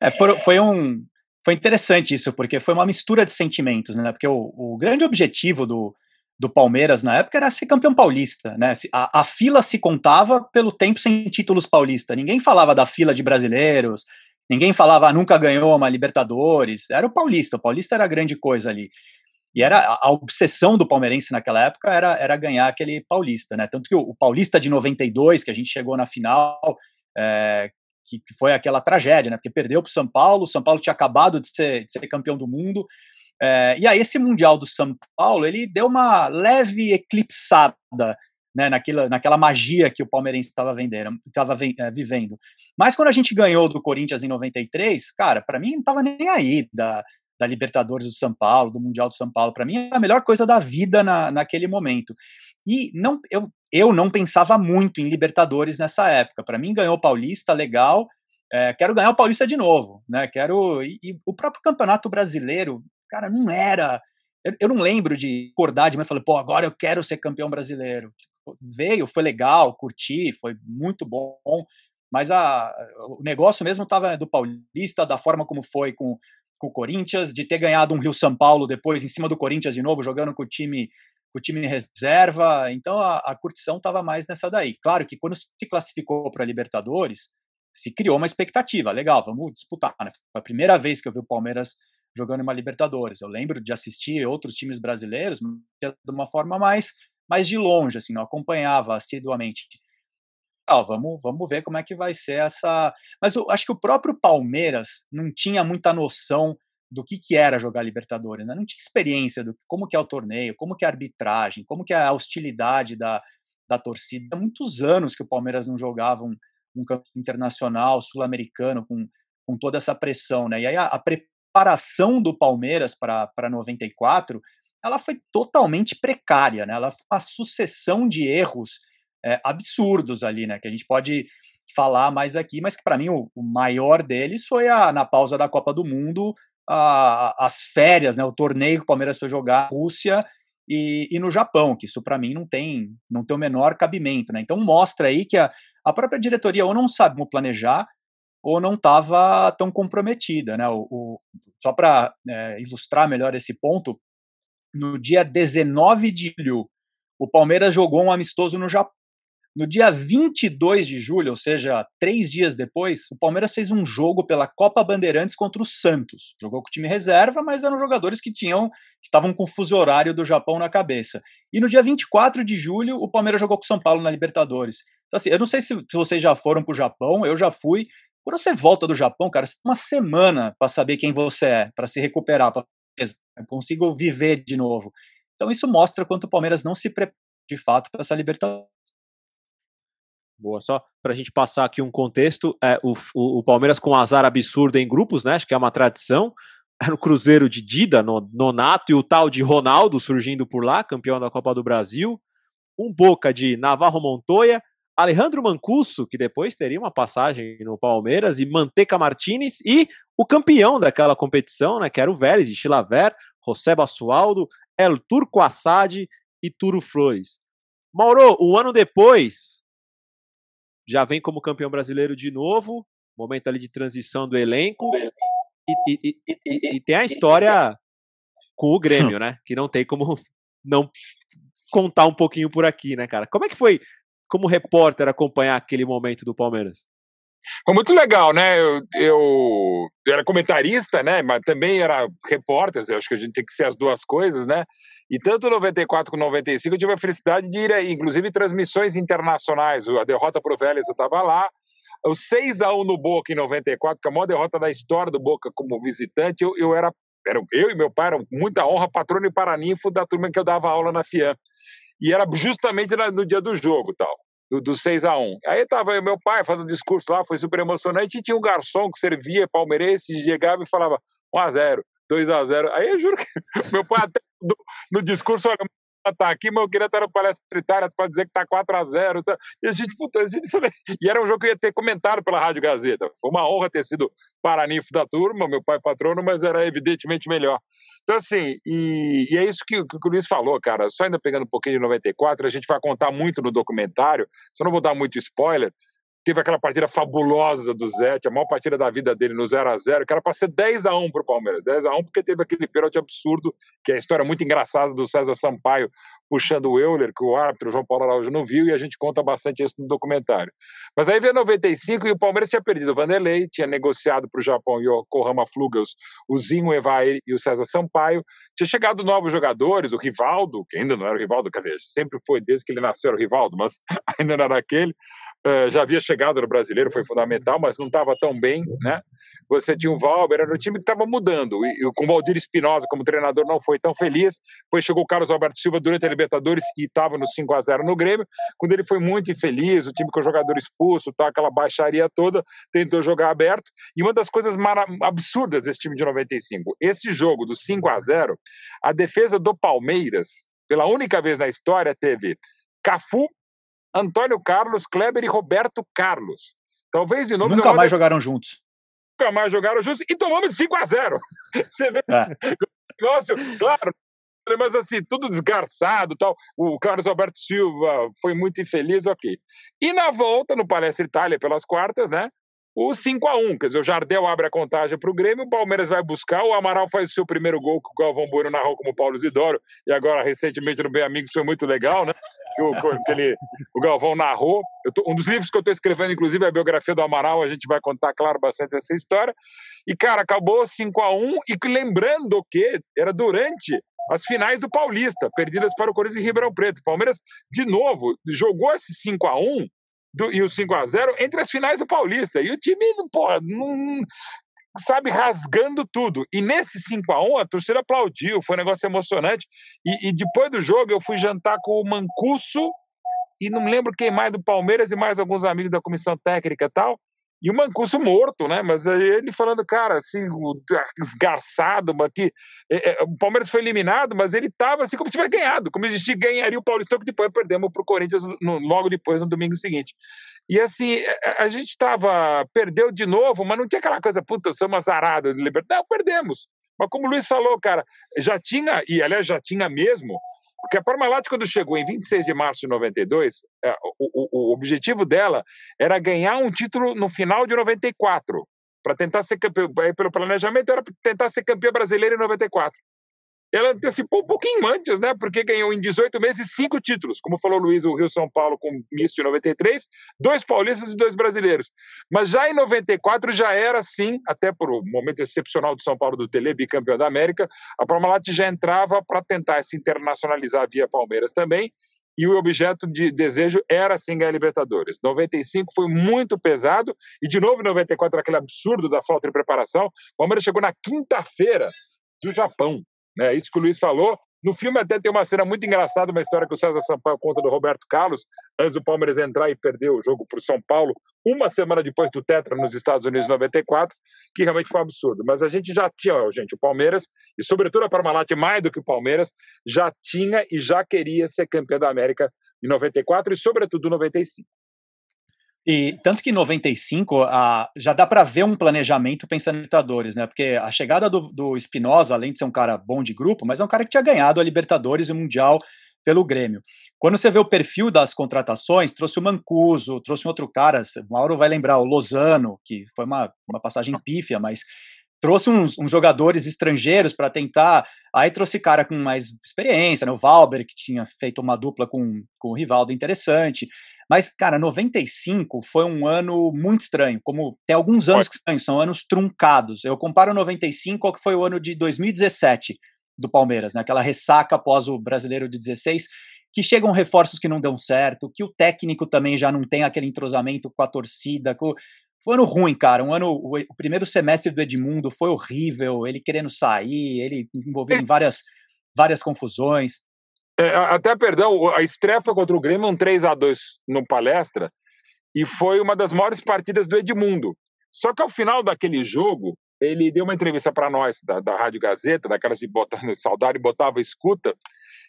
É, foi, foi um, foi interessante isso, porque foi uma mistura de sentimentos, né? Porque o, o grande objetivo do, do Palmeiras na época era ser campeão paulista, né? A, a, fila se contava pelo tempo sem títulos paulista. Ninguém falava da fila de brasileiros, ninguém falava ah, nunca ganhou uma Libertadores. Era o paulista, o paulista era a grande coisa ali. E era a, obsessão do palmeirense naquela época era, era ganhar aquele paulista, né? Tanto que o, o paulista de 92, que a gente chegou na final, é, que, que foi aquela tragédia, né? Porque perdeu para o São Paulo, o São Paulo tinha acabado de ser, de ser campeão do mundo. É, e aí, esse Mundial do São Paulo, ele deu uma leve eclipsada né, naquela, naquela magia que o palmeirense estava é, vivendo. Mas quando a gente ganhou do Corinthians em 93, cara, para mim não estava nem aí da, da Libertadores do São Paulo, do Mundial do São Paulo. Para mim era a melhor coisa da vida na, naquele momento. E não, eu, eu não pensava muito em Libertadores nessa época. Para mim, ganhou o Paulista, legal. É, quero ganhar o Paulista de novo, né? Quero. E, e, o próprio Campeonato Brasileiro, cara, não era. Eu, eu não lembro de acordar de mim e falar, pô, agora eu quero ser campeão brasileiro. Veio, foi legal, curti, foi muito bom, mas a, o negócio mesmo estava do Paulista, da forma como foi com, com o Corinthians, de ter ganhado um Rio São Paulo depois em cima do Corinthians de novo, jogando com o time com o time reserva, então a, a curtição estava mais nessa daí. Claro que quando se classificou para Libertadores, se criou uma expectativa, legal, vamos disputar. Né? Foi a primeira vez que eu vi o Palmeiras jogando uma Libertadores. Eu lembro de assistir outros times brasileiros de uma forma mais, mais de longe, assim, não acompanhava assiduamente. Ah, vamos, vamos ver como é que vai ser essa. Mas eu acho que o próprio Palmeiras não tinha muita noção do que, que era jogar Libertadores, né? não tinha experiência do como que é o torneio, como que é a arbitragem, como que é a hostilidade da, da torcida. Há muitos anos que o Palmeiras não jogava um, um campo internacional, sul-americano, com, com toda essa pressão, né? E aí a, a, preparação do Palmeiras para 94 ela foi totalmente precária, né? Ela uma sucessão de erros é, absurdos ali, né? Que a gente pode falar mais aqui, mas que para mim o, o, maior deles foi a, na pausa da Copa do Mundo, a, as férias, né? O torneio que o Palmeiras foi jogar Rússia e, e no Japão, que isso para mim não tem, não tem o menor cabimento, né? Então mostra aí que a, a própria diretoria ou não sabe como planejar ou não estava tão comprometida, né? O, o só para é, ilustrar melhor esse ponto, no dia 19 de julho, o Palmeiras jogou um amistoso no Japão. No dia 22 de julho, ou seja, três dias depois, o Palmeiras fez um jogo pela Copa Bandeirantes contra o Santos. Jogou com o time reserva, mas eram jogadores que tinham que estavam com o fuso horário do Japão na cabeça. E no dia 24 de julho, o Palmeiras jogou com o São Paulo na Libertadores. Então, assim, eu não sei se, se vocês já foram para o Japão, eu já fui. Quando você volta do Japão, cara, você tem uma semana para saber quem você é, para se recuperar, para consigo viver de novo. Então isso mostra quanto o Palmeiras não se prepara de fato para essa Libertadores. Boa, só para a gente passar aqui um contexto, é, o, o, o, Palmeiras com azar absurdo em grupos, né? Acho que é uma tradição. Era o Cruzeiro de Dida, no, Nonato e o tal de Ronaldo surgindo por lá, campeão da Copa do Brasil. Um Boca de Navarro Montoya, Alejandro Mancuso, que depois teria uma passagem no Palmeiras, e Manteca Martinez, e o campeão daquela competição, né, que era o Vélez, de Chilaver, José Basualdo, El Turco Assad e Turo Flores. Mauro, um ano depois, já vem como campeão brasileiro de novo, momento ali de transição do elenco, e, e, e, e tem a história com o Grêmio, né, que não tem como não contar um pouquinho por aqui, né, cara? Como é que foi como repórter acompanhar aquele momento do Palmeiras? Foi muito legal, né? Eu, eu, eu, era comentarista, né? Mas também era repórter. Eu acho que a gente tem que ser as duas coisas, né? E tanto 94 como 95 eu tive a felicidade de ir, inclusive, transmissões internacionais. A derrota para o Vélez eu estava lá. O 6 a 1 no Boca em 94, que é a maior derrota da história do Boca como visitante, eu, eu era, era eu e meu pai eram muita honra, patrono e paraninfo da turma que eu dava aula na FIAM. E era justamente no dia do jogo tal. Do, do 6 a 1 Aí tava meu pai fazendo discurso lá, foi super emocionante, e tinha um garçom que servia palmeirense, chegava e falava 1 a 0 2 a 0 Aí eu juro que meu pai até no, no discurso, olha, tá aqui, mas eu queria estar no Palestra Tritária para dizer que tá 4 a 0 tá? E a gente, puta, a gente e era um jogo que eu ia ter comentado pela Rádio Gazeta. Foi uma honra ter sido paraninfo da turma, meu pai patrono, mas era evidentemente melhor. Então, assim, e, e é isso que, que, o Luiz falou, cara. Só ainda pegando um pouquinho de 94, a gente vai contar muito no documentário, só não vou dar muito spoiler, teve aquela partida fabulosa do Zé, a maior partida da vida dele no 0 a 0 que era para ser 10 a 1 para o Palmeiras. 10 a 1 porque teve aquele pênalti absurdo, que é a história muito engraçada do César Sampaio puxando o Euler, que o árbitro João Paulo Araújo não viu, e a gente conta bastante isso no documentário. Mas aí veio 95 e o Palmeiras tinha perdido o Vanderlei, tinha negociado para o Japão e o Kohama Flugels, o Zinho o Evair e o César Sampaio. Tinha chegado novos jogadores, o Rivaldo, que ainda não era o Rivaldo, cadê? Sempre foi desde que ele nasceu o Rivaldo, mas ainda não era aquele. Uh, já havia chegado no brasileiro, foi fundamental, mas não estava tão bem, né? Você tinha o Valber, era um time que estava mudando, e, com o Valdir Espinosa como treinador não foi tão feliz. Depois chegou o Carlos Alberto Silva durante a Libertadores e estava no 5 a 0 no Grêmio, quando ele foi muito infeliz, o time com o jogador expulso, tá, aquela baixaria toda, tentou jogar aberto. E uma das coisas absurdas desse time de 95, esse jogo do 5 a 0 a defesa do Palmeiras, pela única vez na história, teve Cafu, Antônio Carlos, Kleber e Roberto Carlos. Talvez de novo. Nunca mais jogaram juntos. Nunca mais jogaram juntos e tomamos de 5 a 0. Você vê é. negócio, claro, mas assim, tudo desgarçado tal. O Carlos Alberto Silva foi muito infeliz, ok. E na volta, no Palestra Itália, pelas quartas, né? o 5 a 1 Quer dizer, o Jardel abre a contagem para o Grêmio, o Palmeiras vai buscar, o Amaral faz o seu primeiro gol, que o Galvão Bueno narrou como Paulo Zidoro, e agora recentemente no Bem Amigos foi muito legal, né? Que o, que ele, o Galvão narrou. Tô, um dos livros que eu estou escrevendo, inclusive, é a biografia do Amaral, a gente vai contar, claro, bastante essa história. E, cara, acabou 5 a 1 e lembrando que era durante as finais do Paulista, perdidas para o Corinthians e Ribeirão Preto. O Palmeiras, de novo, jogou esse 5 a 1 do, e o 5 a 0 entre as finais do Paulista. E o time, pô, não, sabe, rasgando tudo. E nesse 5 a 1 a torcida aplaudiu, foi um negócio emocionante. E, e, depois do jogo eu fui jantar com o Mancuso e não lembro quem mais do Palmeiras e mais alguns amigos da comissão técnica e tal. E o Mancuso morto, né? Mas ele falando, cara, assim, esgarçado, que é, é, o Palmeiras foi eliminado, mas ele estava assim como se tivesse ganhado, como se ganharia o Paulistão, que depois perdemos para o Corinthians no, logo depois, no domingo seguinte. E assim, a, é, é, a gente estava, perdeu de novo, mas não tinha aquela coisa, puta, somos azarados. Não, perdemos. Mas como o Luiz falou, cara, já tinha, e aliás já tinha mesmo, porque a Parmalat, quando chegou em 26 de março de 92, é, o, o, o objetivo dela era ganhar um título no final de 94. Para tentar ser campeão, pelo planejamento, era tentar ser campeã brasileira em 94 ela antecipou um pouquinho antes, né? Porque ganhou em 18 meses cinco títulos, como falou o Luiz, o Rio São Paulo com misto em 93, dois paulistas e dois brasileiros. Mas já em 94 já era assim, até por um momento excepcional do São Paulo do Tele, bicampeão da América, a Parmalat já entrava para tentar se internacionalizar via Palmeiras também, e o objeto de desejo era sim ganhar Libertadores. 95 foi muito pesado, e de novo em 94 aquele absurdo da falta de preparação. O Palmeiras chegou na quinta-feira do Japão, né? Isso que o Luiz falou. No filme até tem uma cena muito engraçada, uma história que o César Sampaio conta do Roberto Carlos, antes do Palmeiras entrar e perder o jogo para o São Paulo, uma semana depois do Tetra nos Estados Unidos em 94, que realmente foi um absurdo. Mas a gente já tinha, gente, o Palmeiras, e sobretudo a Parmalat, mais do que o Palmeiras, já tinha e já queria ser campeão da América em 94 e sobretudo em 95. E tanto que em 95 a, já dá para ver um planejamento pensando em Libertadores, né? Porque a chegada do, do Espinosa, além de ser um cara bom de grupo, mas é um cara que tinha ganhado a Libertadores e o Mundial pelo Grêmio. Quando você vê o perfil das contratações, trouxe o Mancuso, trouxe um outro cara, o Mauro vai lembrar, o Lozano, que foi uma, uma passagem pífia, mas trouxe uns, uns jogadores estrangeiros para tentar. Aí trouxe cara com mais experiência, né? O Valber, que tinha feito uma dupla com, com o Rivaldo interessante. Mas, cara, 95 foi um ano muito estranho, como tem alguns anos que são anos truncados. Eu comparo 95 ao que foi o ano de 2017 do Palmeiras, né? Aquela ressaca após o Brasileiro de 16, que chegam reforços que não dão certo, que o técnico também já não tem aquele entrosamento com a torcida, com... Foi um ano ruim, cara. Um ano, o, o primeiro semestre do Edmundo foi horrível. Ele querendo sair, ele envolvido em várias, várias confusões. É, até, perdão, a estreia foi contra o Grêmio, um 3 a 2 no palestra, e foi uma das maiores partidas do Edmundo. Só que ao final daquele jogo, ele deu uma entrevista para nós, da, da Rádio Gazeta, daquelas de botar saudade e botava escuta,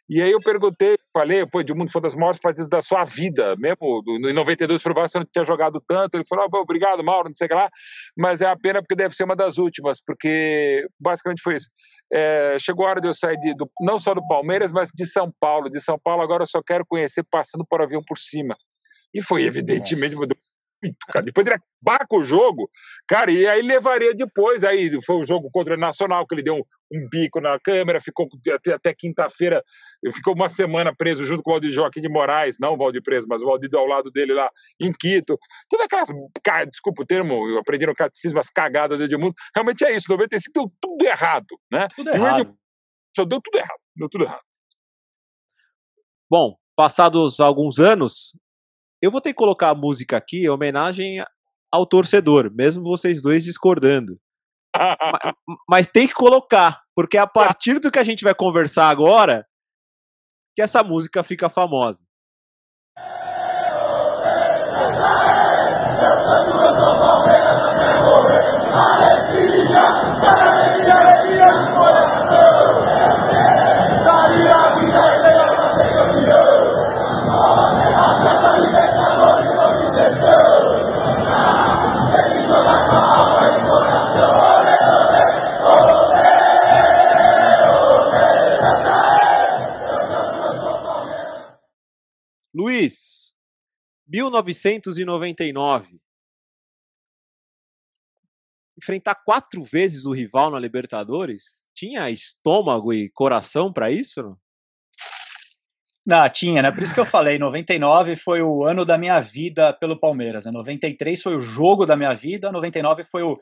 e aí eu perguntei, falei, pô, Edmundo, foi uma das maiores partidas da sua vida, mesmo em 92 por você não tinha jogado tanto. Ele falou, ah, obrigado, Mauro, não sei o que lá, mas é a pena porque deve ser uma das últimas, porque basicamente foi isso. É, chegou a hora de eu sair de, do, não só do Palmeiras, mas de São Paulo. De São Paulo agora eu só quero conhecer passando por avião por cima. E foi evidentemente Nossa cara. Depois ele acabar com o jogo, cara, e aí levaria depois. Aí foi o jogo contra o Nacional, que ele deu um, um bico na câmera, ficou até, até quinta-feira, ficou uma semana preso junto com o Valdir Joaquim de Moraes, não o Valdir preso, mas o Valdir ao lado dele lá em Quito. Todas aquelas, desculpa o termo, eu aprendi no catecismo, as cagadas do Edmundo. Realmente é isso, 95 deu tudo errado, né? Tudo errado. Só deu tudo errado, deu tudo errado. Bom, passados alguns anos, eu vou ter que colocar a música aqui em homenagem ao torcedor, mesmo vocês dois discordando. mas, mas tem que colocar, porque é a partir do que a gente vai conversar agora que essa música fica famosa. Luiz, 1999. Enfrentar quatro vezes o rival na Libertadores? Tinha estômago e coração para isso? Não? Não, tinha, né? Por isso que eu falei, 99 foi o ano da minha vida pelo Palmeiras, né? 93 foi o jogo da minha vida, 99 foi o,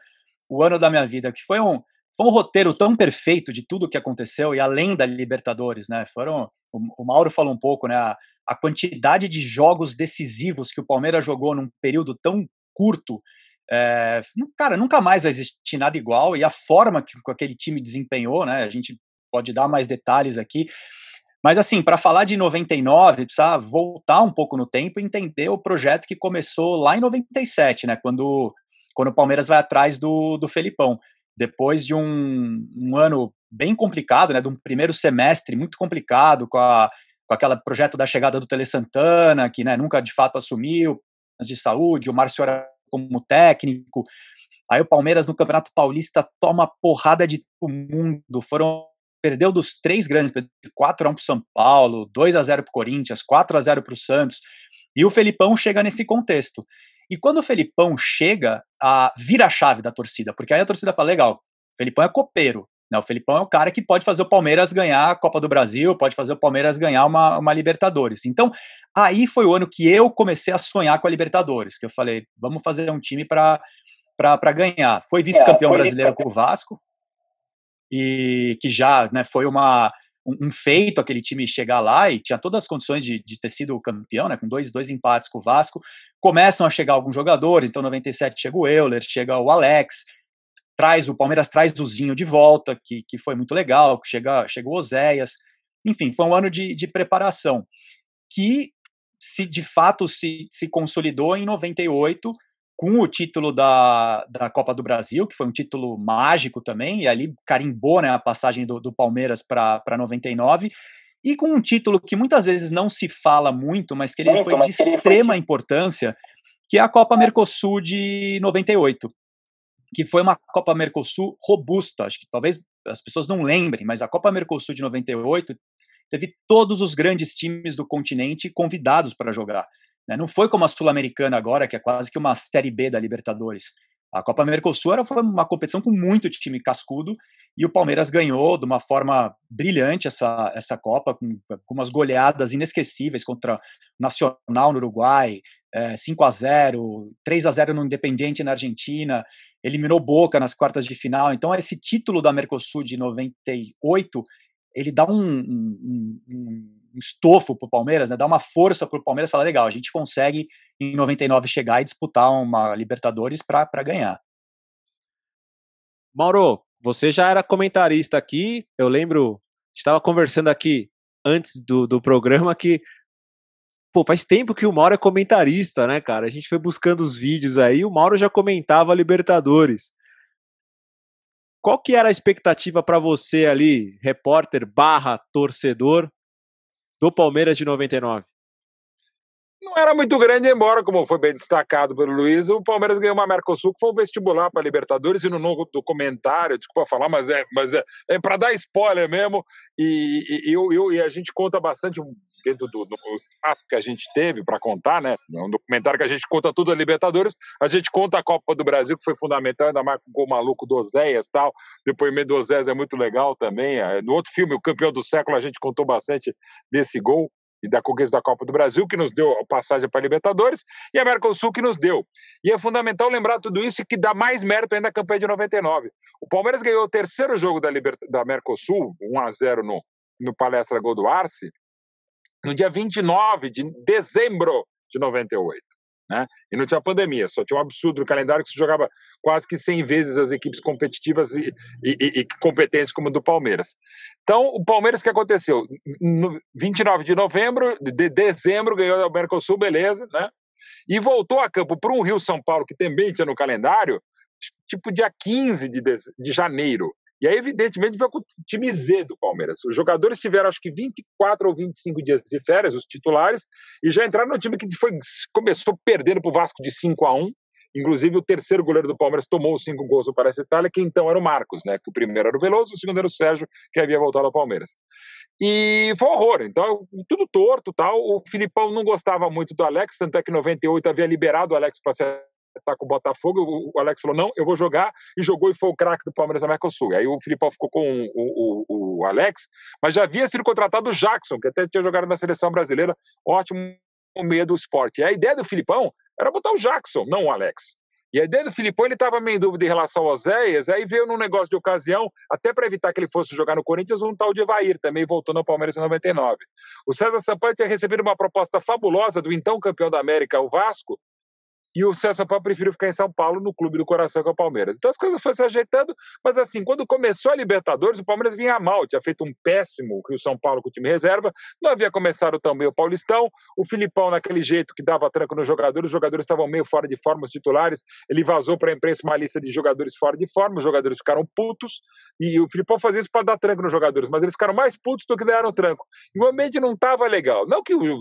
o ano da minha vida, que foi um, foi um roteiro tão perfeito de tudo que aconteceu e além da Libertadores, né? Foram, o, o Mauro falou um pouco, né? A, a quantidade de jogos decisivos que o Palmeiras jogou num período tão curto, é, cara, nunca mais vai existir nada igual. E a forma que aquele time desempenhou, né? A gente pode dar mais detalhes aqui. Mas, assim, para falar de 99, precisa voltar um pouco no tempo e entender o projeto que começou lá em 97, né? Quando quando o Palmeiras vai atrás do, do Felipão. Depois de um, um ano bem complicado, né, de um primeiro semestre muito complicado, com, a, com aquele projeto da chegada do Tele Santana, que né, nunca de fato assumiu, de saúde, o Márcio era como técnico. Aí o Palmeiras no Campeonato Paulista toma porrada de todo mundo. Foram perdeu dos três grandes, 4 a 1 para o São Paulo, 2 a 0 para o Corinthians, 4 a 0 para o Santos. E o Felipão chega nesse contexto. E quando o Felipão chega, a, vira a chave da torcida, porque aí a torcida fala: legal, o Felipão é copeiro. Né? O Felipão é o cara que pode fazer o Palmeiras ganhar a Copa do Brasil, pode fazer o Palmeiras ganhar uma, uma Libertadores. Então, aí foi o ano que eu comecei a sonhar com a Libertadores, que eu falei: vamos fazer um time para ganhar. Foi vice-campeão é, brasileiro com o Vasco, e que já né, foi uma, um, um, feito aquele time chegar lá e tinha todas as condições de, de ter sido campeão, né, com dois, dois empates com o Vasco. Começam a chegar alguns jogadores, então 97 chega o Euler, chega o Alex, traz o Palmeiras traz o Zinho de volta, que, que foi muito legal, chega, chega o Oséias. Enfim, foi um ano de, de preparação que se de fato se, se consolidou em 98 com o título da, da Copa do Brasil, que foi um título mágico também, e ali carimbou né, a passagem do, do Palmeiras para 99, e com um título que muitas vezes não se fala muito, mas que ele muito, foi de extrema foi... importância, que é a Copa Mercosul de 98, que foi uma Copa Mercosul robusta, acho que talvez as pessoas não lembrem, mas a Copa Mercosul de 98 teve todos os grandes times do continente convidados para jogar. Né? Não foi como a Sul-Americana agora, que é quase que uma Série B da Libertadores. A Copa Mercosul era, foi uma competição com muito time cascudo e o Palmeiras ganhou de uma forma brilhante essa, essa Copa, com, com umas goleadas inesquecíveis contra Nacional no Uruguai, é, 5 a 0 3 a 0 no Independiente na Argentina, eliminou Boca nas quartas de final. Então, esse título da Mercosul de 98 ele dá um, um um estofo para o Palmeiras, né, dar uma força para o Palmeiras falar, legal, a gente consegue em 99 chegar e disputar uma Libertadores para ganhar. Mauro, você já era comentarista aqui, eu lembro, estava conversando aqui antes do, do programa que pô, faz tempo que o Mauro é comentarista, né, cara? A gente foi buscando os vídeos aí, o Mauro já comentava Libertadores. Qual que era a expectativa para você ali, repórter barra torcedor, do Palmeiras de 99? Não era muito grande, embora, como foi bem destacado pelo Luiz, o Palmeiras ganhou uma Mercosul que foi um vestibular para Libertadores e no novo documentário, desculpa falar, mas é, mas é, é para dar spoiler mesmo, e, e, e, a gente conta bastante dentro do, do fato que a gente teve para contar, né? É um documentário que a gente conta tudo a Libertadores, a gente conta a Copa do Brasil, que foi fundamental, ainda mais com o maluco do Oséias e tal. Depoimento do Oséias é muito legal também. É, no outro filme, O Campeão do Século, a gente contou bastante desse gol e da conquista da Copa do Brasil, que nos deu a passagem para a Libertadores, e a Mercosul que nos deu. E é fundamental lembrar tudo isso e que dá mais mérito ainda na campanha de 99. O Palmeiras ganhou o terceiro jogo da, Liber... da Mercosul, 1 a 0 no, no Palestra Gol do Arce, no dia 29 de dezembro de 98. Né? E não tinha pandemia, só tinha um absurdo no calendário que se jogava quase que 100 vezes as equipes competitivas e, e, e competentes como a do Palmeiras. Então, o Palmeiras, que aconteceu? No 29 de novembro, de dezembro, ganhou o Mercosul, beleza, né? E voltou a campo para um Rio-São Paulo, que também tinha no calendário, tipo dia 15 de, de janeiro. E aí, evidentemente, veio com o time Z do Palmeiras. Os jogadores tiveram, acho que, 24 ou 25 dias de férias, os titulares, e já entraram no time que foi, começou perdendo para o Vasco de 5 a 1 Inclusive, o terceiro goleiro do Palmeiras tomou os cinco gols do Parece Itália, que então era o Marcos, né? Que o primeiro era o Veloso, o segundo era o Sérgio, que havia voltado ao Palmeiras. E foi um horror. Então, tudo torto tal. O Filipão não gostava muito do Alex, tanto é que em 98 havia liberado o Alex para ser tá com o Botafogo, o Alex falou, não, eu vou jogar, e jogou e foi o craque do Palmeiras na Mercosul. Aí o Filipão ficou com o, o, o, Alex, mas já havia sido contratado o Jackson, que até tinha jogado na seleção brasileira, ótimo meio do esporte. E a ideia do Filipão era botar o Jackson, não o Alex. E a ideia do Filipão, ele estava meio em dúvida em relação ao Zéias, aí veio num negócio de ocasião, até para evitar que ele fosse jogar no Corinthians, um tal de Evair, também voltou no Palmeiras em 99. O César Sampaio tinha recebido uma proposta fabulosa do então campeão da América, o Vasco, e o César Paulo preferiu ficar em São Paulo, no clube do coração, que é o Palmeiras. Então as coisas foram se ajeitando, mas assim, quando começou a Libertadores, o Palmeiras vinha mal, tinha feito um péssimo Rio São Paulo com o time reserva, não havia começado também o Paulistão, o Filipão, naquele jeito que dava tranco nos jogadores, os jogadores estavam meio fora de forma, os titulares, ele vazou para a imprensa uma lista de jogadores fora de forma, os jogadores ficaram putos, e o Filipão fazia isso para dar tranco nos jogadores, mas eles ficaram mais putos do que deram tranco. E o ambiente não estava legal. Não que o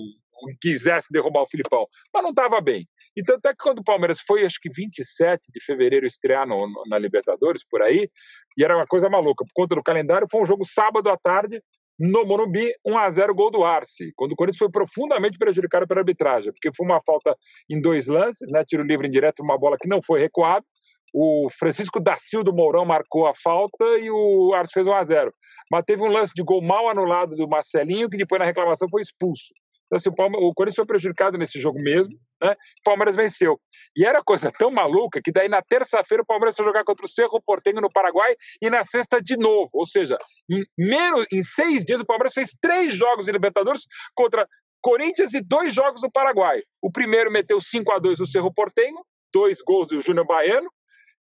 quisesse derrubar o Filipão, mas não estava bem. Então, até que quando o Palmeiras foi, acho que 27 de fevereiro, estrear no, no, na Libertadores, por aí, e era uma coisa maluca, por conta do calendário, foi um jogo sábado à tarde, no Morumbi, 1 a 0 gol do Arce, quando o Corinthians foi profundamente prejudicado pela arbitragem, porque foi uma falta em dois lances, né, tiro livre indireto, uma bola que não foi recuada, o Francisco da Silva do Mourão marcou a falta e o Arce fez 1 a 0 Mas teve um lance de gol mal anulado do Marcelinho, que depois na reclamação foi expulso. Então, assim, o, Palmeiras, o Corinthians foi prejudicado nesse jogo mesmo, né? O Palmeiras venceu. E era coisa tão maluca que daí na terça-feira o Palmeiras foi jogar contra o Cerro Porteño no Paraguai e na sexta de novo. Ou seja, em, menos, em seis dias o Palmeiras fez três jogos de Libertadores contra Corinthians e dois jogos no Paraguai. O primeiro meteu 5 a 2 no Cerro Porteño, dois gols do Júnior Baiano,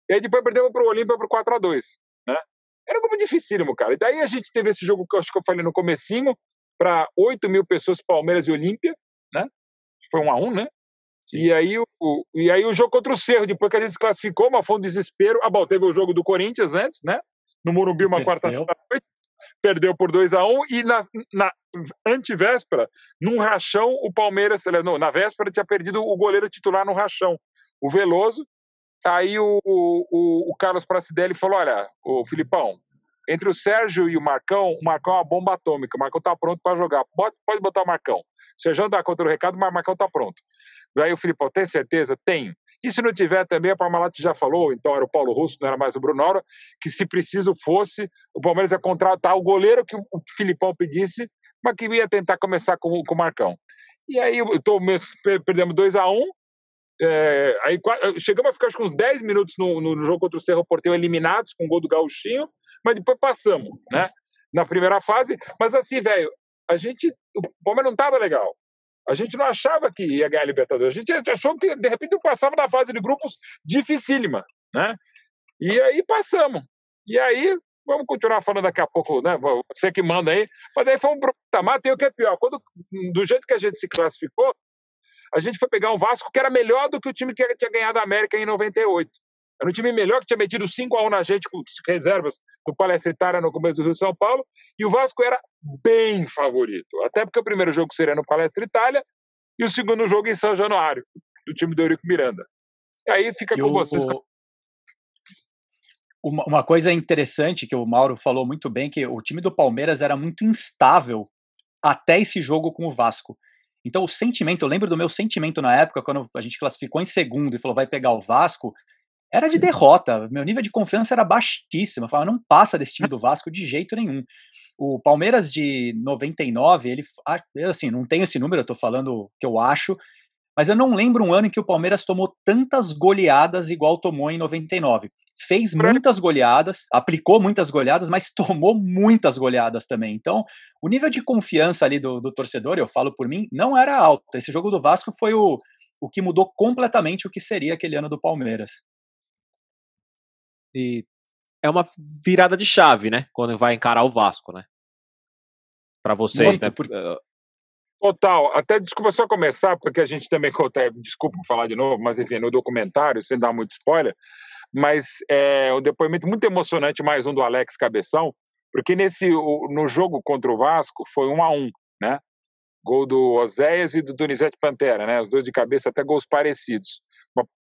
e aí depois perdeu para o Olímpia por 4 a 2 né? Era como dificílimo, cara. E daí a gente teve esse jogo que eu acho que eu falei no comecinho, para 8 mil pessoas, Palmeiras e Olímpia, né? Foi um a um, né? E aí, o, e aí o jogo contra o Cerro, depois que a gente se classificou, mas foi um desespero. Ah, bom, teve o jogo do Corinthians antes, né? No Morumbi, uma quarta-feira perdeu por 2 a 1 um, e na, na antivéspera, num rachão, o Palmeiras, na véspera, tinha perdido o goleiro titular no rachão, o Veloso. Aí o, o, o Carlos Pracidelli falou: Olha, o Filipão, entre o Sérgio e o Marcão, o Marcão é uma bomba atômica. O Marcão está pronto para jogar. Pode, pode botar o Marcão. O Sérgio dá conta do recado, mas o Marcão está pronto. Aí o Filipão, tem certeza? Tenho. E se não tiver também, a Parmalat já falou, então era o Paulo Russo, não era mais o Bruno Aura, que se preciso fosse, o Palmeiras ia contratar o goleiro que o Filipão pedisse, mas que ia tentar começar com, com o Marcão. E aí tô, perdemos 2 a 1 um, é, aí chegamos a ficar acho, uns 10 minutos no, no, jogo contra o Cerro Porteiro eliminados com o gol do Gauchinho, mas depois passamos, né? Na primeira fase. Mas assim, velho, a gente. O Palmeiras não estava legal. A gente não achava que ia ganhar a Libertadores. A gente achou que, de repente, passava na fase de grupos dificílima, né? E aí passamos. E aí, vamos continuar falando daqui a pouco, né? Você que manda aí. Mas daí foi um patamar, tem o que é pior. Quando, do jeito que a gente se classificou, a gente foi pegar um Vasco que era melhor do que o time que tinha ganhado a América em 98. Era um time melhor que tinha metido 5 a 1 na gente com reservas do Palestra Itália no começo do Rio São Paulo. E o Vasco era bem favorito. Até porque o primeiro jogo seria no Palestra Itália e o segundo jogo em São Januário, do time do Eurico Miranda. E aí fica com vocês. Uma, uma coisa interessante que o Mauro falou muito bem, que o time do Palmeiras era muito instável até esse jogo com o Vasco. Então, o sentimento, eu lembro do meu sentimento na época, quando a gente classificou em segundo e falou vai pegar o Vasco, era de derrota. Meu nível de confiança era baixíssimo. Eu falava, não passa desse time do Vasco de jeito nenhum. O Palmeiras de 99, ele, assim, não tenho esse número, eu tô falando que eu acho, mas eu não lembro um ano em que o Palmeiras tomou tantas goleadas igual tomou em 99. Fez muitas goleadas, aplicou muitas goleadas, mas tomou muitas goleadas também. Então, o nível de confiança ali do, do torcedor, eu falo por mim, não era alto. Esse jogo do Vasco foi o, o que mudou completamente o que seria aquele ano do Palmeiras. E é uma virada de chave, né? Quando vai encarar o Vasco, né? Para vocês, né? Por... Total. Até desculpa só começar, porque a gente também conta, desculpa falar de novo, mas enfim, no documentário, sem dar muito spoiler, mas é um depoimento muito emocionante, mais um do Alex Cabeção, porque nesse no jogo contra o Vasco foi um a um, né? Gol do Oséias e do Donizete Pantera, né? Os dois de cabeça, até gols parecidos.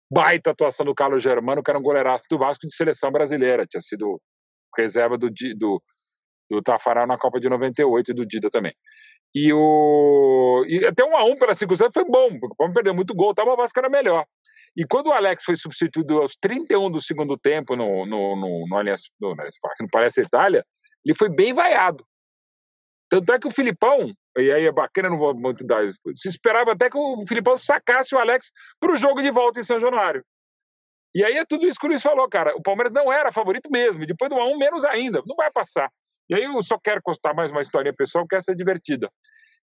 Baita atuação do Carlos Germano, que era um goleiraço do Vasco de seleção brasileira, tinha sido reserva do, do, do Tafarel na Copa de 98 e do Dida também. E, o, e até um a um pela circunstância foi bom, porque o Palmeiras perdeu muito gol, tava, o Vasco era melhor. E quando o Alex foi substituído aos 31 do segundo tempo no, no, no, no Allianz, no, no Palestra Itália, ele foi bem vaiado. Tanto é que o Filipão, e aí é bacana, não vou muito dar se esperava até que o Filipão sacasse o Alex para o jogo de volta em São Januário. E aí é tudo isso que o Luiz falou, cara. O Palmeiras não era favorito mesmo, e depois do 1 menos ainda, não vai passar. E aí eu só quero contar mais uma historinha pessoal que essa é divertida.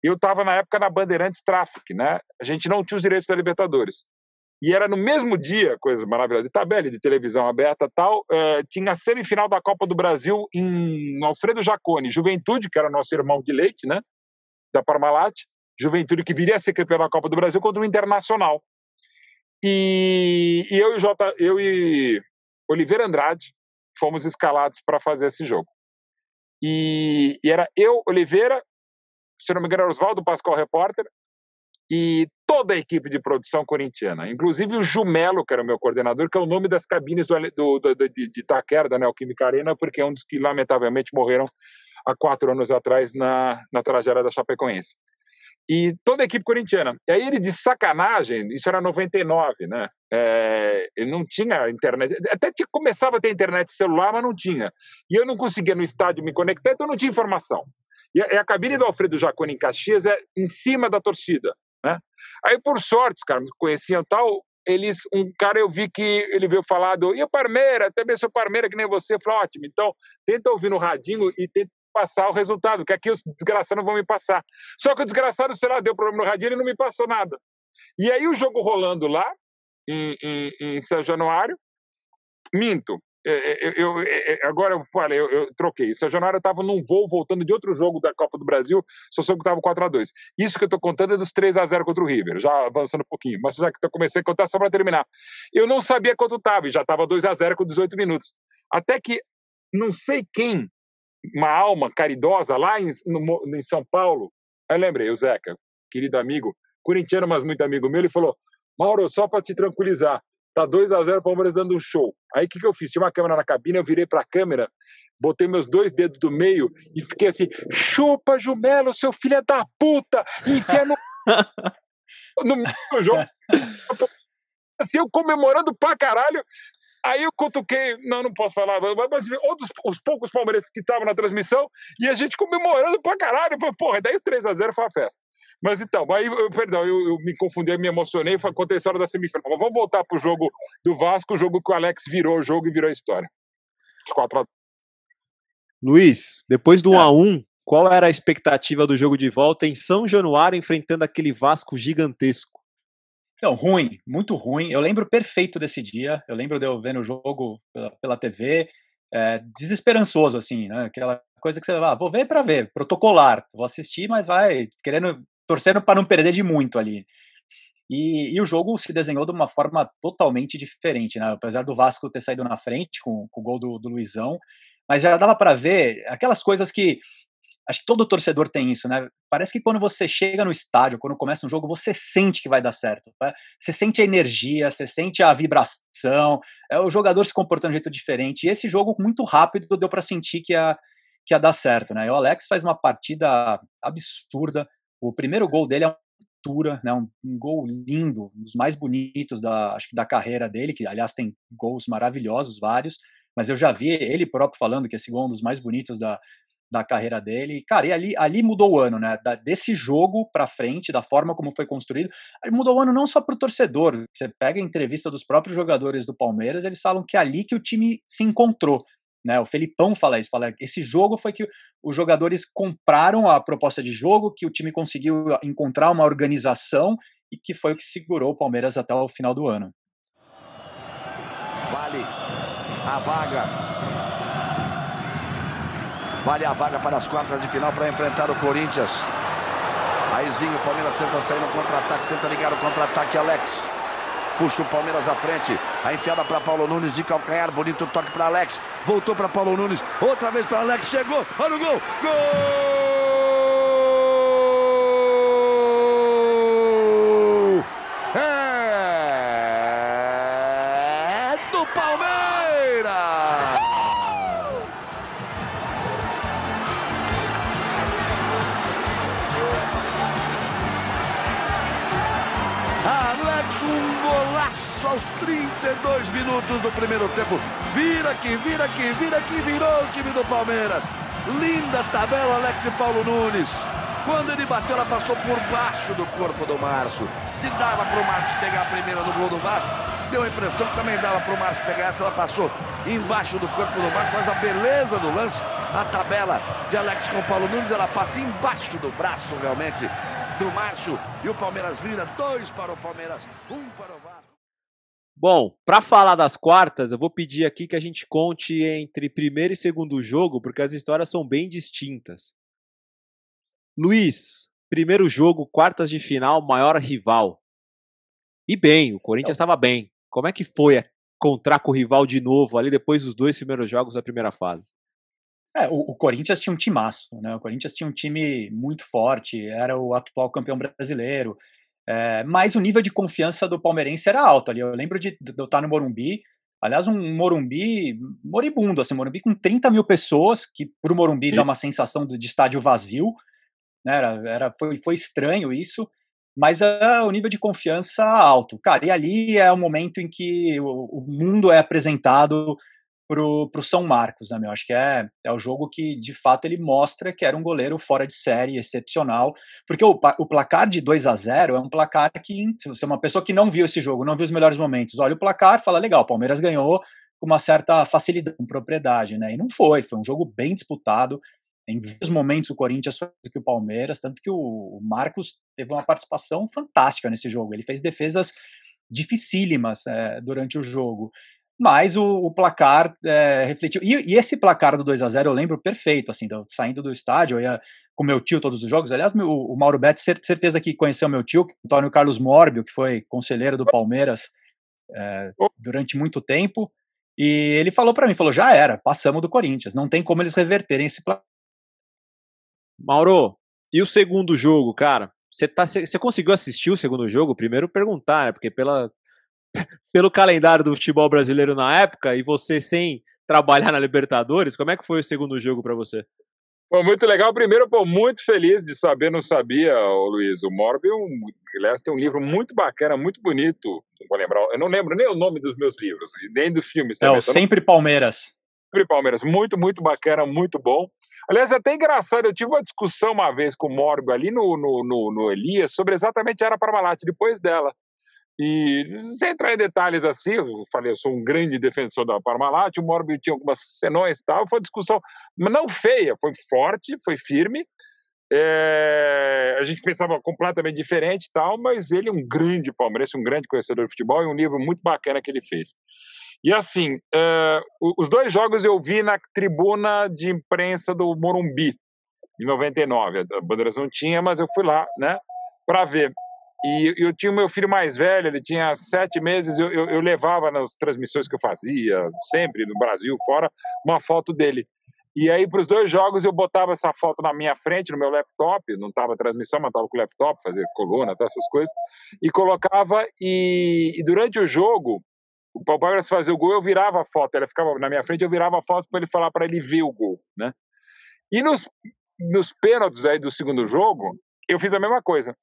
Eu estava na época na Bandeirantes Traffic, né? A gente não tinha os direitos da Libertadores. e era no mesmo dia, coisa maravilhosa, de tabela, de televisão aberta tal, uh, tinha a semifinal da Copa do Brasil em Alfredo Jacone, Juventude, que era nosso irmão de leite, né, da Parmalat, Juventude que viria a ser campeão da Copa do Brasil contra o Internacional. E, e eu, e J, eu e Oliveira Andrade fomos escalados para fazer esse jogo. E, e, era eu, Oliveira, se não me engano, Oswaldo Pascoal, repórter, e toda a equipe de produção corintiana, inclusive o Jumelo, que era o meu coordenador, que é o nome das cabines do, do, do, de, de Itaquera, da Neoquímica Arena, porque é um dos que, lamentavelmente, morreram há quatro anos atrás na, na tragédia da Chapecoense. E toda a equipe corintiana. E aí ele, de sacanagem, isso era 99, né? É, ele não tinha internet. Até tinha, começava a ter internet celular, mas não tinha. E eu não conseguia no estádio me conectar, então não tinha informação. E a, a cabine do Alfredo Jaconi em Caxias é em cima da torcida. Né? Aí, por sorte, os caras conheciam tal, eles, um cara eu vi que ele veio falar do, e o Parmeira, também sou Parmeira que nem você, eu falei, ótimo, então tenta ouvir no radinho e tenta passar o resultado, que aqui os desgraçados vão me passar. Só que o desgraçado, sei lá, deu problema no radinho e não me passou nada. E aí o jogo rolando lá, em, em, em São Januário, minto, é, é, eu, eu, é, agora eu falei, eu, eu troquei. São Januário estava num voo voltando de outro jogo da Copa do Brasil, só soube que estava 4x2. Isso que eu estou contando é dos 3x0 contra o River, já avançando um pouquinho, mas já que eu comecei a contar só para terminar. Eu não sabia quanto estava, já estava 2x0 com 18 minutos. Até que não sei quem, uma alma caridosa lá em, no, em São Paulo, eu lembrei, o Zeca, querido amigo, corintiano, mas muito amigo meu, ele falou: Mauro, só para te tranquilizar, Tá 2 a 0 o Palmeiras dando um show. Aí o que, que eu fiz? Tinha uma câmera na cabine, eu virei para a câmera, botei meus dois dedos do meio e fiquei assim: chupa, Jumelo, seu filho é da puta! Enfia no. no jogo. Assim, eu comemorando pra caralho. Aí eu cutuquei, não, não posso falar, mas outros, os poucos palmeirenses que estavam na transmissão e a gente comemorando pra caralho. Porra, daí o 3x0 foi a festa. Mas então, aí, eu, perdão, eu, eu, me confundi, me emocionei, contei a história da semifinal. Mas vamos voltar pro jogo do Vasco, o jogo que o Alex virou o jogo e virou a história. Os 4 a... Luiz, depois do 1 é. a 1 qual era a expectativa do jogo de volta em São Januário enfrentando aquele Vasco gigantesco? Não, ruim, muito ruim. Eu lembro perfeito desse dia. Eu lembro de eu vendo o jogo pela, pela TV, é, desesperançoso, assim, né? Aquela coisa que você vai, ah, vou ver para ver, protocolar, vou assistir, mas vai querendo torcendo para não perder de muito ali. E, e, o jogo se desenhou de uma forma totalmente diferente, né? Apesar do Vasco ter saído na frente com, com o gol do, do Luizão, mas já dava para ver aquelas coisas que acho que todo torcedor tem isso, né? Parece que quando você chega no estádio, quando começa um jogo, você sente que vai dar certo. Né? Você sente a energia, você sente a vibração, é o jogador se comportando de um jeito diferente. E esse jogo, muito rápido, deu para sentir que ia, que ia dar certo, né? E o Alex faz uma partida absurda, o primeiro gol dele é uma altura, né, um, um, gol lindo, um dos mais bonitos da, acho que da carreira dele, que aliás tem gols maravilhosos, vários, mas eu já vi ele próprio falando que esse gol é um dos mais bonitos da, da carreira dele. Cara, e ali, ali mudou o ano, né? Da, desse jogo para frente, da forma como foi construído, mudou o ano não só para o torcedor. Você pega a entrevista dos próprios jogadores do Palmeiras, eles falam que é ali que o time se encontrou. Né? O Felipão fala isso, fala esse jogo foi que os jogadores compraram a proposta de jogo, que o time conseguiu encontrar uma organização e que foi o que segurou o Palmeiras até o final do ano. Vale a vaga. Vale a vaga para as quartas de final para enfrentar o Corinthians. Aizinho, o Palmeiras tenta sair no contra-ataque, tenta ligar o contra-ataque, Alex. Puxa o Palmeiras à frente. A enfiada para Paulo Nunes de calcanhar. Bonito toque para Alex. Voltou para Paulo Nunes. Outra vez para Alex. Chegou. Olha o gol. Gol! Primeiro tempo. Vira aqui, vira aqui, vira aqui, virou o time do Palmeiras. Linda tabela, Alex e Paulo Nunes. Quando ele bateu, ela passou por baixo do corpo do Márcio. Se dava para o Márcio pegar a primeira no gol do Vasco, deu a impressão que também dava para o Márcio pegar essa. Ela passou embaixo do corpo do Márcio, mas a beleza do lance, a tabela de Alex com Paulo Nunes, ela passa embaixo do braço realmente do Márcio. E o Palmeiras vira dois para o Palmeiras, um para o Vasco. Bom, para falar das quartas, eu vou pedir aqui que a gente conte entre primeiro e segundo jogo, porque as histórias são bem distintas. Luiz, primeiro jogo, quartas de final, maior rival. E bem, o Corinthians estava bem. Como é que foi encontrar com o rival de novo ali depois dos dois primeiros jogos da primeira fase? É, o, o, Corinthians tinha um timaço, né? O Corinthians tinha um time muito forte, era o atual campeão brasileiro, é, mas o nível de confiança do palmeirense era alto ali. Eu lembro de, de eu estar no Morumbi, aliás, um Morumbi moribundo, assim, Morumbi com 30 mil pessoas, que para o Morumbi Sim. dá uma sensação de, de estádio vazio, né? Era, era, foi, foi estranho isso, mas é o nível de confiança alto. Cara, e ali é o momento em que o, o mundo é apresentado pro, pro São Marcos, né, meu? Acho que é, é o jogo que, de fato, ele mostra que era um goleiro fora de série, excepcional, porque o, o placar de 2 a 0 é um placar que, se você é uma pessoa que não viu esse jogo, não viu os melhores momentos, olha o placar fala, legal, o Palmeiras ganhou com uma certa facilidade, com propriedade, né? E não foi, foi um jogo bem disputado, em vários momentos o Corinthians foi do que o Palmeiras, tanto que o, Marcos teve uma participação fantástica nesse jogo, ele fez defesas dificílimas é, durante o jogo mas o, o placar é, refletiu. E, e, esse placar do 2 a 0 eu lembro perfeito, assim, do, saindo do estádio, eu ia com meu tio todos os jogos. Aliás, meu, o Mauro Betti, certeza que conheceu meu tio, Antônio Carlos Mórbio, que foi conselheiro do Palmeiras é, durante muito tempo. E ele falou para mim, falou, já era, passamos do Corinthians, não tem como eles reverterem esse placar. Mauro, e o segundo jogo, cara? Você tá, conseguiu assistir o segundo jogo? Primeiro perguntar, né? Porque pela, pelo calendário do futebol brasileiro na época e você sem trabalhar na Libertadores, como é que foi o segundo jogo para você? Pô, muito legal. Primeiro, pô, muito feliz de saber, não sabia, Luiz. O Morbi, um, aliás, tem um livro muito bacana, muito bonito. Não vou lembrar, eu não lembro nem o nome dos meus livros, nem dos filmes. É o Sempre Palmeiras. Sempre Palmeiras. Muito, muito bacana, muito bom. Aliás, é até engraçado, eu tive uma discussão uma vez com o Morbi ali no, no, no, no Elias sobre exatamente a Era Parmalat, depois dela. E sem entrar em detalhes assim, eu falei, eu sou um grande defensor da Parmalat, o Morbi tinha algumas senões e tal, foi uma discussão, mas não feia, foi forte, foi firme. É, a gente pensava completamente diferente e tal, mas ele é um grande palmeirense, um grande conhecedor de futebol e um livro muito bacana que ele fez. E assim, é, os dois jogos eu vi na tribuna de imprensa do Morumbi, em 99. A Bandeiras não tinha, mas eu fui lá, né, para ver. E eu tinha o meu filho mais velho, ele tinha sete meses, eu, eu, eu, levava nas transmissões que eu fazia, sempre no Brasil, fora, uma foto dele. E aí, para os dois jogos, eu botava essa foto na minha frente, no meu laptop, não estava transmissão, mas estava com o laptop, fazer coluna, tá, essas coisas, e colocava, e, e durante o jogo, o Palmeiras fazia o gol, eu virava a foto, ela ficava na minha frente, eu virava a foto para ele falar para ele ver o gol, né? E nos, nos pênaltis aí do segundo jogo, eu fiz a mesma coisa.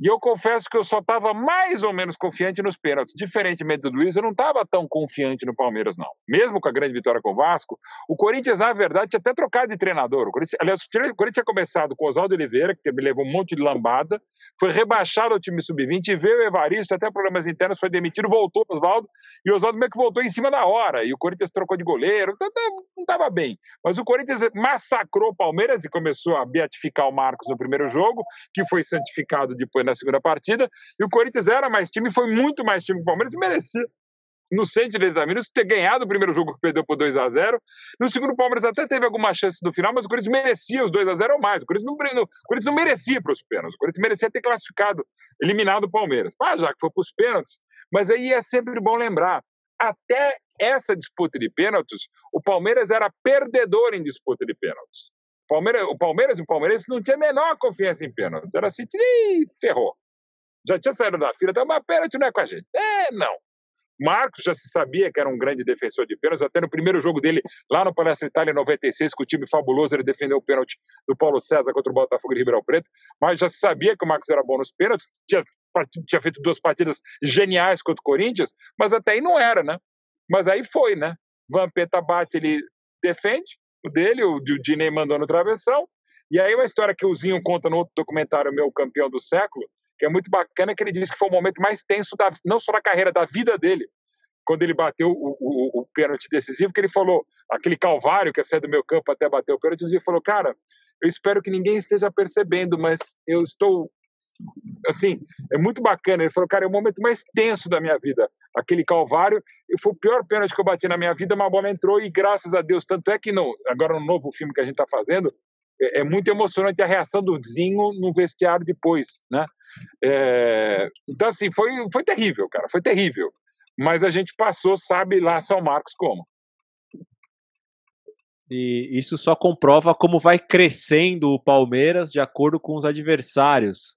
E eu confesso que eu só estava mais ou menos confiante nos pênaltis. Diferentemente do Luiz, eu não estava tão confiante no Palmeiras, não. Mesmo com a grande vitória com o Vasco, o Corinthians, na verdade, tinha até trocado de treinador. O Corinthians, aliás, o Corinthians tinha começado com o Oswaldo Oliveira, que levou um monte de lambada, foi rebaixado ao time sub-20, veio o Evaristo, até problemas internos, foi demitido, voltou o Oswaldo, e o Oswaldo meio que voltou em cima da hora. E o Corinthians trocou de goleiro, então, não estava bem. Mas o Corinthians massacrou o Palmeiras e começou a beatificar o Marcos no primeiro jogo, que foi santificado depois na segunda partida, e o Corinthians era mais time, foi muito mais time que o Palmeiras e merecia. No centro de Minutos, ter ganhado o primeiro jogo que perdeu por 2 a 0 No segundo, o Palmeiras até teve alguma chance no final, mas o Corinthians merecia os 2 a 0 ou mais. O Corinthians não, o Corinthians não merecia para os pênaltis. O Corinthians merecia ter classificado, eliminado o Palmeiras. Ah, já que foi para os pênaltis. Mas aí é sempre bom lembrar: até essa disputa de pênaltis, o Palmeiras era perdedor em disputa de pênaltis. Palmeiras, o Palmeiras e o Palmeirense não tinha a menor confiança em pênaltis. Era assim, ferrou já tinha saído da fila, então, mas pênalti não é com a gente. É, não. Marcos já se sabia que era um grande defensor de pênaltis, até no primeiro jogo dele, lá no Palestra Itália, em 96, com o time fabuloso, ele defendeu o pênalti do Paulo César contra o Botafogo de Ribeirão Preto, mas já se sabia que o Marcos era bom nos pênaltis, tinha, tinha feito duas partidas geniais contra o Corinthians, mas até aí não era, né? Mas aí foi, né? Vampeta bate, ele defende dele, o Dinei mandou no travessão, e aí uma história que o Zinho conta no outro documentário meu, Campeão do Século, que é muito bacana, que ele disse que foi o momento mais tenso, da, não só da carreira, da vida dele, quando ele bateu o, o, o pênalti decisivo, que ele falou, aquele calvário que é sair do meu campo até bater o pênalti, ele falou, cara, eu espero que ninguém esteja percebendo, mas eu estou assim, é muito bacana. Ele falou, cara, é o momento mais tenso da minha vida, aquele calvário. Foi o pior pênalti que eu bati na minha vida, mas a bola entrou e graças a Deus. Tanto é que no, agora no novo filme que a gente está fazendo, é, é, muito emocionante a reação do Zinho no vestiário depois, né? É, então, assim, foi, foi terrível, cara, foi terrível. Mas a gente passou, sabe lá São Marcos como. E isso só comprova como vai crescendo o Palmeiras de acordo com os adversários.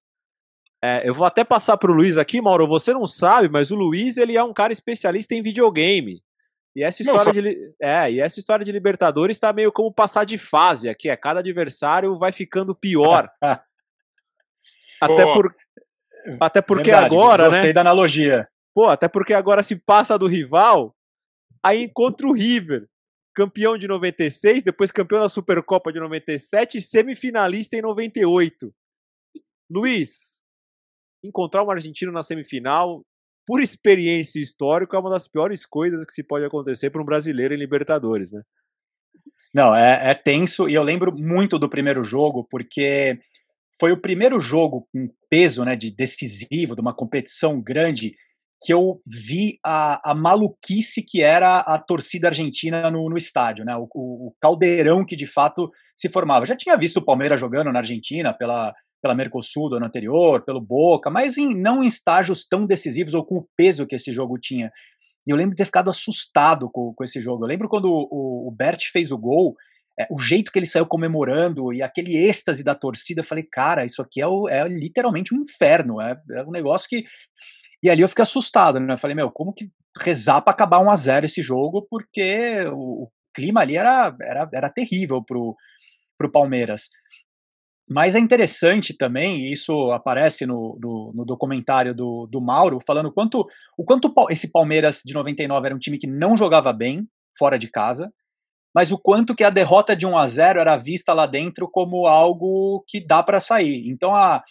É, eu vou até passar para o Luiz aqui, Mauro. Você não sabe, mas o Luiz ele é um cara especialista em videogame. E essa história, de, é, e essa história de Libertadores está meio como passar de fase aqui. É cada adversário vai ficando pior. até, por, até porque Verdade, agora, gostei né? Gostei da analogia. Pô, até porque agora se passa do rival, aí encontra o River, campeão de 96, depois campeão da Supercopa de 97 e semifinalista em 98. Luiz, encontrar um argentino na semifinal, por experiência histórica, é uma das piores coisas que se pode acontecer para um brasileiro em Libertadores, né? Não, é, é tenso e eu lembro muito do primeiro jogo, porque foi o primeiro jogo com peso né, de decisivo, de uma competição grande, que eu vi a, a maluquice que era a torcida argentina no, no estádio, né? O, o, caldeirão que de fato se formava. Já tinha visto o Palmeiras jogando na Argentina pela, pela Mercosul do ano anterior, pelo Boca, mas em, não em estágios tão decisivos ou com o peso que esse jogo tinha. E eu lembro de ter ficado assustado com, com esse jogo. Eu lembro quando o, o Bert fez o gol, é, o jeito que ele saiu comemorando e aquele êxtase da torcida, eu falei, cara, isso aqui é, o, é literalmente um inferno. É, é um negócio que e ali eu fiquei assustado, né? Eu falei, meu, como que rezar para acabar 1 a 0 esse jogo, porque o, o, clima ali era, era, era terrível pro, pro Palmeiras. Mas é interessante também, e isso aparece no, no, no, documentário do, do Mauro, falando quanto, o quanto esse Palmeiras de 99 era um time que não jogava bem fora de casa, mas o quanto que a derrota de 1 a 0 era vista lá dentro como algo que dá para sair. Então a,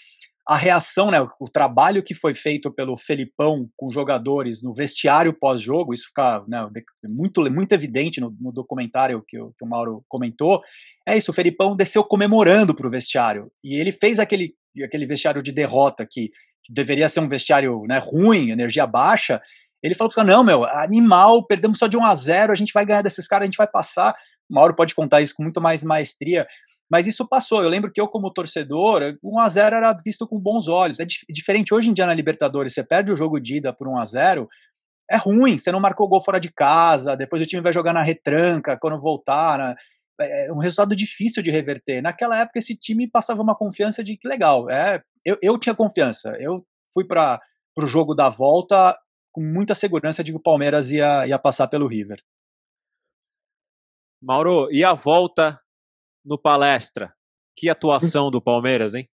a reação, né, o trabalho que foi feito pelo Felipão com jogadores no vestiário pós-jogo, isso fica né, muito, muito evidente no, no documentário que o, que o, Mauro comentou, é isso, o Felipão desceu comemorando para o vestiário, e ele fez aquele, aquele vestiário de derrota que, que deveria ser um vestiário né, ruim, energia baixa, ele falou para não, meu, animal, perdemos só de 1 a 0 a gente vai ganhar desses caras, a gente vai passar, o Mauro pode contar isso com muito mais maestria, mas isso passou. Eu lembro que eu, como torcedor, 1 a 0 era visto com bons olhos. É dif diferente hoje em dia na Libertadores. Você perde o jogo de ida por 1 a 0 é ruim. Você não marcou gol fora de casa, depois o time vai jogar na retranca quando voltar. Né? É um resultado difícil de reverter. Naquela época, esse time passava uma confiança de que legal. É, eu, eu tinha confiança. Eu fui para o jogo da volta com muita segurança de que o Palmeiras ia, ia passar pelo River. Mauro, e a volta no palestra. Que atuação do Palmeiras, hein?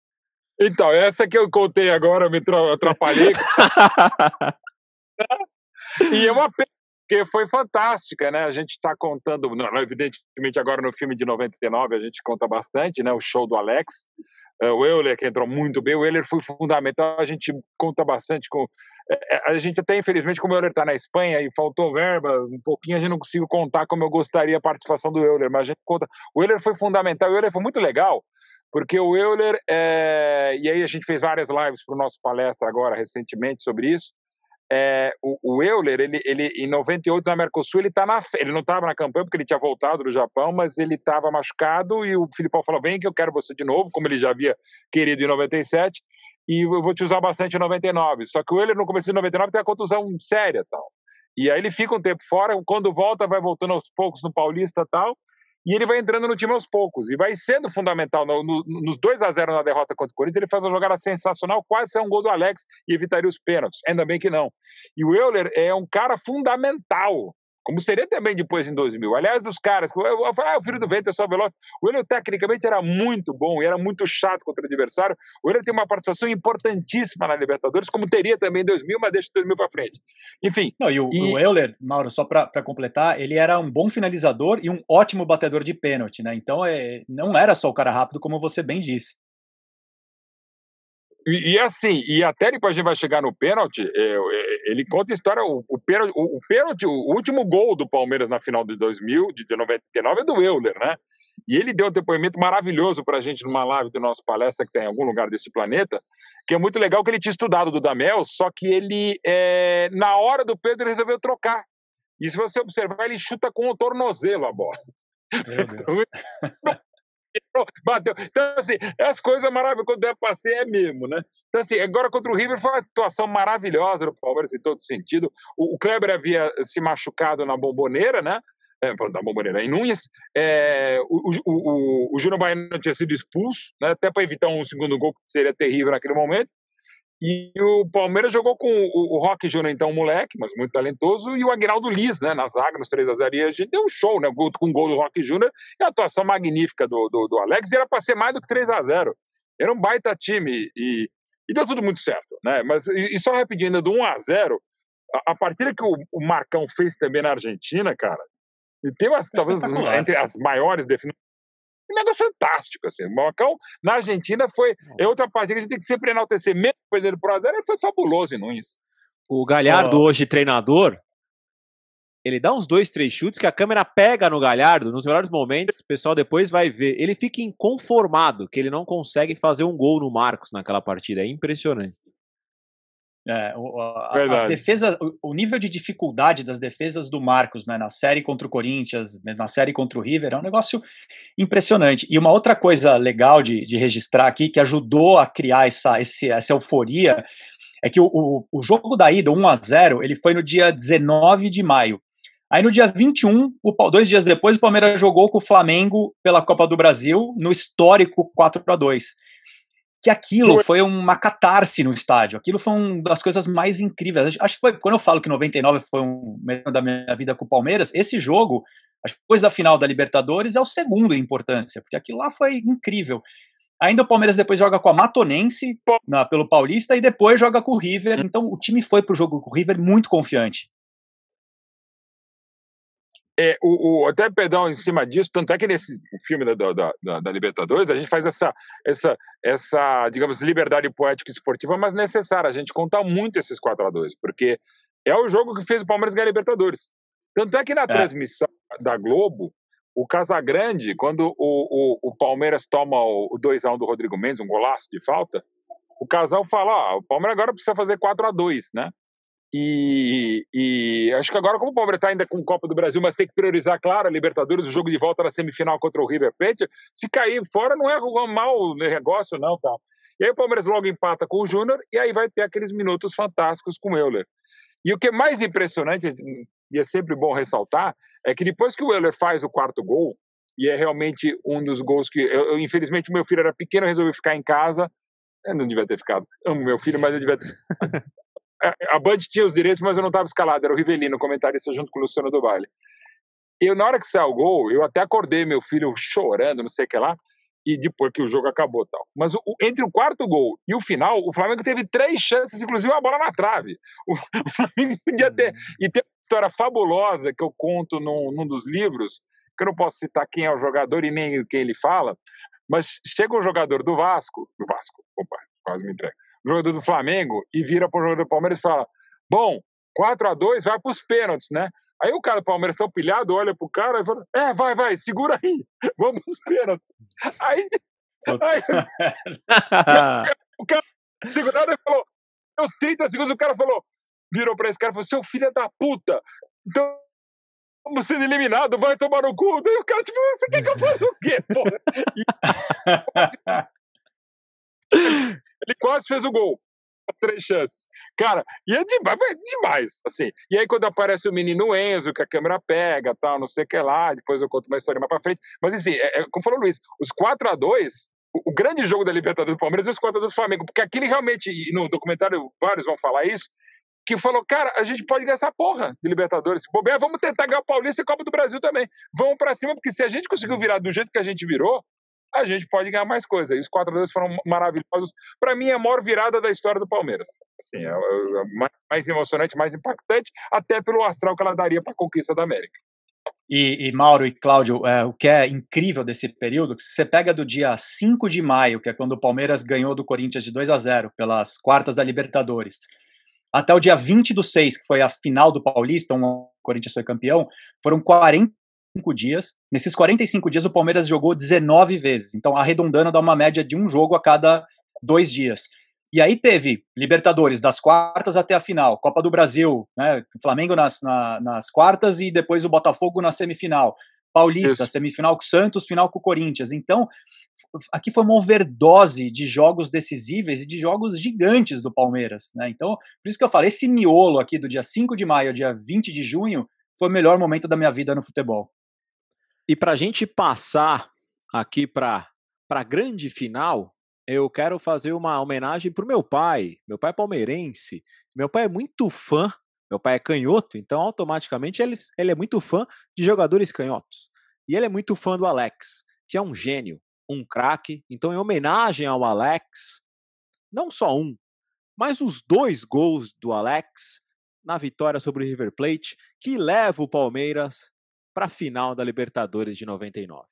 Então, essa que eu contei agora, eu me atrapalhei. e é uma pena, porque foi fantástica, né? A gente está contando, não, evidentemente agora no filme de 99 a gente conta bastante, né? O show do Alex, é, o Euler, que entrou muito bem, o Euler foi fundamental, a gente conta bastante com. É, é, a gente até, infelizmente, como o Euler está na Espanha e faltou verba, um pouquinho, a gente não consigo contar como eu gostaria a participação do Euler, mas a gente conta. O Euler foi fundamental, o Euler foi muito legal, porque o Euler. É... E aí a gente fez várias lives para o nosso palestra agora, recentemente, sobre isso é, o, o, Euler, ele, ele, em 98 na Mercosul, ele, tá na, ele não estava na campanha porque ele tinha voltado do Japão, mas ele estava machucado e o Filipão falou: vem que eu quero você de novo, como ele já havia querido em 97, e eu vou te usar bastante em 99. Só que o Euler, no começo de 99, tem a contusão séria tal. E aí ele fica um tempo fora, quando volta, vai voltando aos poucos no Paulista tal, e ele vai entrando no time aos poucos e vai sendo fundamental no, no, nos 2 a 0 na derrota contra o Corinthians. Ele faz uma jogada sensacional, quase é um gol do Alex e evitaria os pênaltis. Ainda bem que não. E o Euler é um cara fundamental como seria também depois em 2000. Aliás, dos caras, eu, eu, ah, o filho do vento é só veloz. O Euler tecnicamente era muito bom e era muito chato contra o adversário. O Euler tem uma participação importantíssima na Libertadores, como teria também em 2000, mas deixa 2000 para frente. Enfim. Não, e o, e... o Euler, Mauro, só para completar, ele era um bom finalizador e um ótimo batedor de pênalti, né? Então é, não era só o cara rápido, como você bem disse. E, e, assim, e até depois a gente vai chegar no pênalti, é, é, ele conta a história, o, o, pênalti, o, pênalti, o último gol do Palmeiras na final de 2000, de 99, é do Euler, né? E ele deu um depoimento maravilhoso para a gente numa live do nosso palestra que tem em algum lugar desse planeta. que é muito legal que ele tinha estudado do Dudamel, só que ele, é, na hora do Pedro, ele resolveu trocar. E se você observar, ele chuta com o tornozelo a bola. Meu Deus. Bateu. Então, assim, as coisas maravilhosas, quando pra ser, é mesmo, né? Então, assim, agora contra o River foi uma atuação maravilhosa do Palmeiras em todo sentido. O, o Kleber havia se machucado na bomboneira, né? É, da bomboneira em Núñez. É, o, o, o, o Júnior Baiano tinha sido expulso, né? Até para evitar um segundo gol, que seria terrível naquele momento. E o Palmeiras jogou com o, o Roque Júnior, então, moleque, mas muito talentoso, e o Aguinaldo Liz, né, na zaga, nos 3x0. E a gente deu um show, né, com o gol do Roque Júnior e a atuação magnífica do, do, do Alex, e era para ser mais do que 3x0. Era um baita time e, e deu tudo muito certo, né? Mas, e, e só rapidinho, ainda do 1x0, a, a partida que o, o Marcão fez também na Argentina, cara, e tem umas, talvez, entre as maiores definições um negócio fantástico, assim. O Marcão, na Argentina, foi é outra partida que a gente tem que sempre enaltecer. Mesmo perdendo por azar, ele foi fabuloso em Nunes. O Galhardo, oh. hoje treinador, ele dá uns dois, três chutes que a câmera pega no Galhardo nos melhores momentos, o pessoal depois vai ver. Ele fica inconformado que ele não consegue fazer um gol no Marcos naquela partida. É impressionante. É, o, a, as defesas, o, o, nível de dificuldade das defesas do Marcos né, na série contra o Corinthians, na série contra o River, é um negócio impressionante. E uma outra coisa legal de, de registrar aqui, que ajudou a criar essa, esse, essa euforia, é que o, o, o jogo da ida, 1 a 0 ele foi no dia 19 de maio. Aí no dia 21, o, dois dias depois, o Palmeiras jogou com o Flamengo pela Copa do Brasil, no histórico 4 a 2 que aquilo foi uma catarse no estádio. Aquilo foi uma das coisas mais incríveis. Acho que foi quando eu falo que 99 foi um da minha vida com o Palmeiras, esse jogo, depois da final da Libertadores, é o segundo em importância, porque aquilo lá foi incrível. Ainda o Palmeiras depois joga com a Matonense na, pelo Paulista e depois joga com o River. Então o time foi pro jogo com o River muito confiante é, o, o, até perdão em cima disso, tanto é que nesse filme da, da, da, da, Libertadores a gente faz essa, essa, essa, digamos, liberdade poética e esportiva, mas necessária. A gente conta muito esses 4 a 2 porque é o jogo que fez o Palmeiras ganhar a Libertadores. Tanto é que na é. transmissão da Globo, o Casagrande, quando o, o, o Palmeiras toma o, 2x1 do Rodrigo Mendes, um golaço de falta, o casal fala: ah, o Palmeiras agora precisa fazer 4 a 2 né? E, e, acho que agora, como o Palmeiras está ainda com o Copa do Brasil, mas tem que priorizar, claro, a Libertadores, o jogo de volta na semifinal contra o River Plate, se cair fora não é um mau negócio, não, tá? E aí o Palmeiras logo empata com o Júnior e aí vai ter aqueles minutos fantásticos com o Euler. E o que é mais impressionante, e é sempre bom ressaltar, é que depois que o Euler faz o quarto gol, e é realmente um dos gols que. Eu, eu infelizmente, meu filho era pequeno, resolvi ficar em casa. Eu não devia ter ficado. Amo meu filho, mas eu devia ter. A Band tinha os direitos, mas eu não estava escalado, era o Rivelino, comentarista junto com o Luciano do Vale. E na hora que saiu o gol, eu até acordei meu filho chorando, não sei o que lá, e depois que o jogo acabou tal. Mas o, entre o quarto gol e o final, o Flamengo teve três chances, inclusive uma bola na trave. O, o Flamengo podia ter. E tem uma história fabulosa que eu conto num, num dos livros, que eu não posso citar quem é o jogador e nem quem ele fala, mas chega um jogador do Vasco, do Vasco, opa, quase me entrega jogador do Flamengo e vira para o jogador do Palmeiras e fala: Bom, 4 a 2 vai para os pênaltis, né? Aí o cara do Palmeiras tão pilhado, olha pro cara e fala: É, vai, vai, segura aí, vamos os pênaltis. Aí, aí o cara segurado e falou: Uns 30 segundos, o cara falou: Virou para esse cara e falou: Seu filho é da puta, então vamos sendo eliminado, vai tomar no cu. Daí o cara, tipo, você quer que eu faça o quê, porra? E... Ele quase fez o gol. Três chances. Cara, e é demais, é demais, assim. E aí, quando aparece o menino Enzo, que a câmera pega, tal, não sei o que lá, depois eu conto uma história mais pra frente. Mas, assim, é, é, como falou o Luiz, os 4 a 2 o, o grande jogo da Libertadores do Palmeiras é os 4 a 2 do Flamengo, porque aquele realmente, e no documentário vários vão falar isso, que falou, cara, a gente pode ganhar essa porra de Libertadores. Bobear, vamos tentar ganhar o Paulista e Copa do Brasil também. Vamos para cima, porque se a gente conseguiu virar do jeito que a gente virou, a gente pode ganhar mais coisa. E os 4 a 2 foram maravilhosos. Para mim, é a maior virada da história do Palmeiras. Assim, é, é, mais emocionante, mais impactante, até pelo astral que ela daria para a conquista da América. E, e, Mauro e Cláudio, é, o que é incrível desse período, que você pega do dia 5 de maio, que é quando o Palmeiras ganhou do Corinthians de 2 a 0 pelas quartas da Libertadores, até o dia 20 do 6, que foi a final do Paulista, onde o Corinthians foi campeão, foram 40 dias. Nesses 45 dias, o Palmeiras jogou 19 vezes. Então, arredondando, dá uma média de um jogo a cada dois dias. E aí teve Libertadores das quartas até a final, Copa do Brasil, né? Flamengo nas, na, nas quartas e depois o Botafogo na semifinal. Paulista, Isso. semifinal com o Santos, final com o Corinthians. Então, aqui foi uma overdose de jogos decisíveis e de jogos gigantes do Palmeiras. Né? Então, por isso que eu falei, esse miolo aqui do dia 5 de maio ao dia 20 de junho foi o melhor momento da minha vida no futebol. E para a gente passar aqui para a grande final, eu quero fazer uma homenagem para o meu pai. Meu pai é palmeirense. Meu pai é muito fã. Meu pai é canhoto, então automaticamente ele, ele é muito fã de jogadores canhotos. E ele é muito fã do Alex, que é um gênio, um craque. Então, em homenagem ao Alex, não só um, mas os dois gols do Alex na vitória sobre o River Plate, que leva o Palmeiras para a final da Libertadores de 99.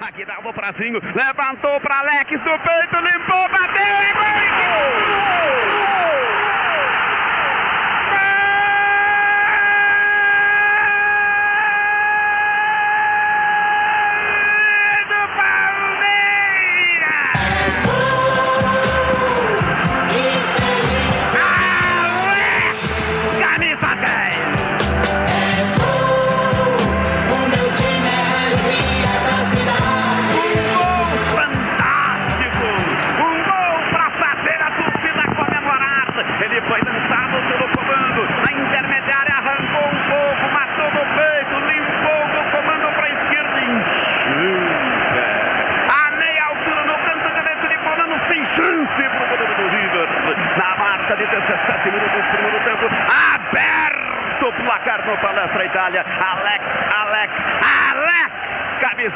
Aqui dá o prazinho, levantou para Alex do peito, limpou, bateu e gol! no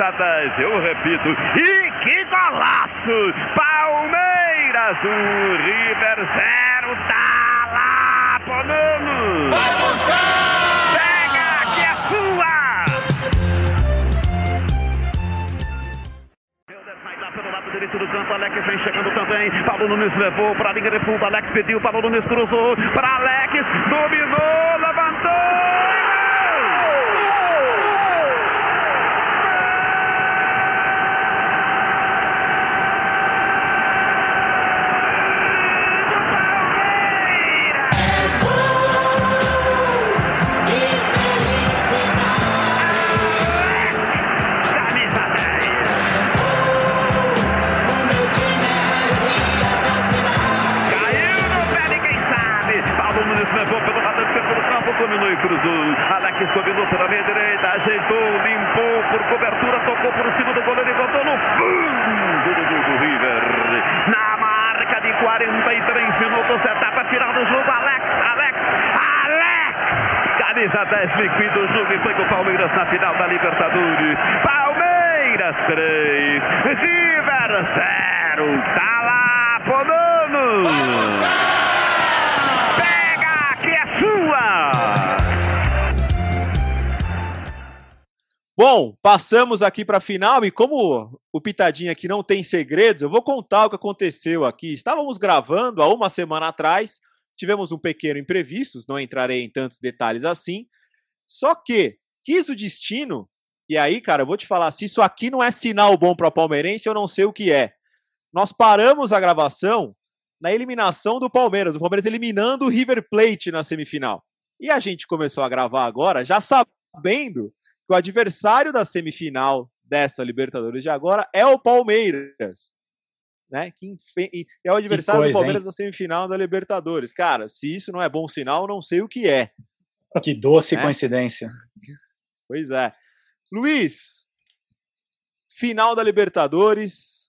Camisa 10, eu repito. E que golaço! Palmeiras, o River 0, tá lá, Bonano! Vai buscar! Pega, que é sua! pelo lado direito do campo, Alex vem chegando também. Paulo Nunes levou para a linha de fundo. Alex pediu, Paulo Nunes cruzou para Alex, dominou, levantou. Cruzou. Alex dominou pela meia direita, ajeitou, limpou por cobertura, tocou por cima do goleiro e botou no fundo do, do, do River. Na marca de 43 minutos, etapa final do jogo. Alex, Alex, Alex! Camisa 10 liquida o jogo e foi com o Palmeiras na final da Libertadores. Palmeiras 3, River 0. Tá lá, Bonano! Bom, passamos aqui para a final e como o Pitadinha aqui não tem segredos, eu vou contar o que aconteceu aqui. Estávamos gravando há uma semana atrás, tivemos um pequeno imprevisto, não entrarei em tantos detalhes assim. Só que quis o destino, e aí, cara, eu vou te falar, se isso aqui não é sinal bom para o palmeirense, eu não sei o que é. Nós paramos a gravação na eliminação do Palmeiras, o Palmeiras eliminando o River Plate na semifinal. E a gente começou a gravar agora já sabendo que o adversário da semifinal dessa Libertadores de agora é o Palmeiras. Né? Que é o adversário coisa, do Palmeiras hein? na semifinal da Libertadores. Cara, se isso não é bom sinal, não sei o que é. Que doce né? coincidência. Pois é. Luiz, final da Libertadores,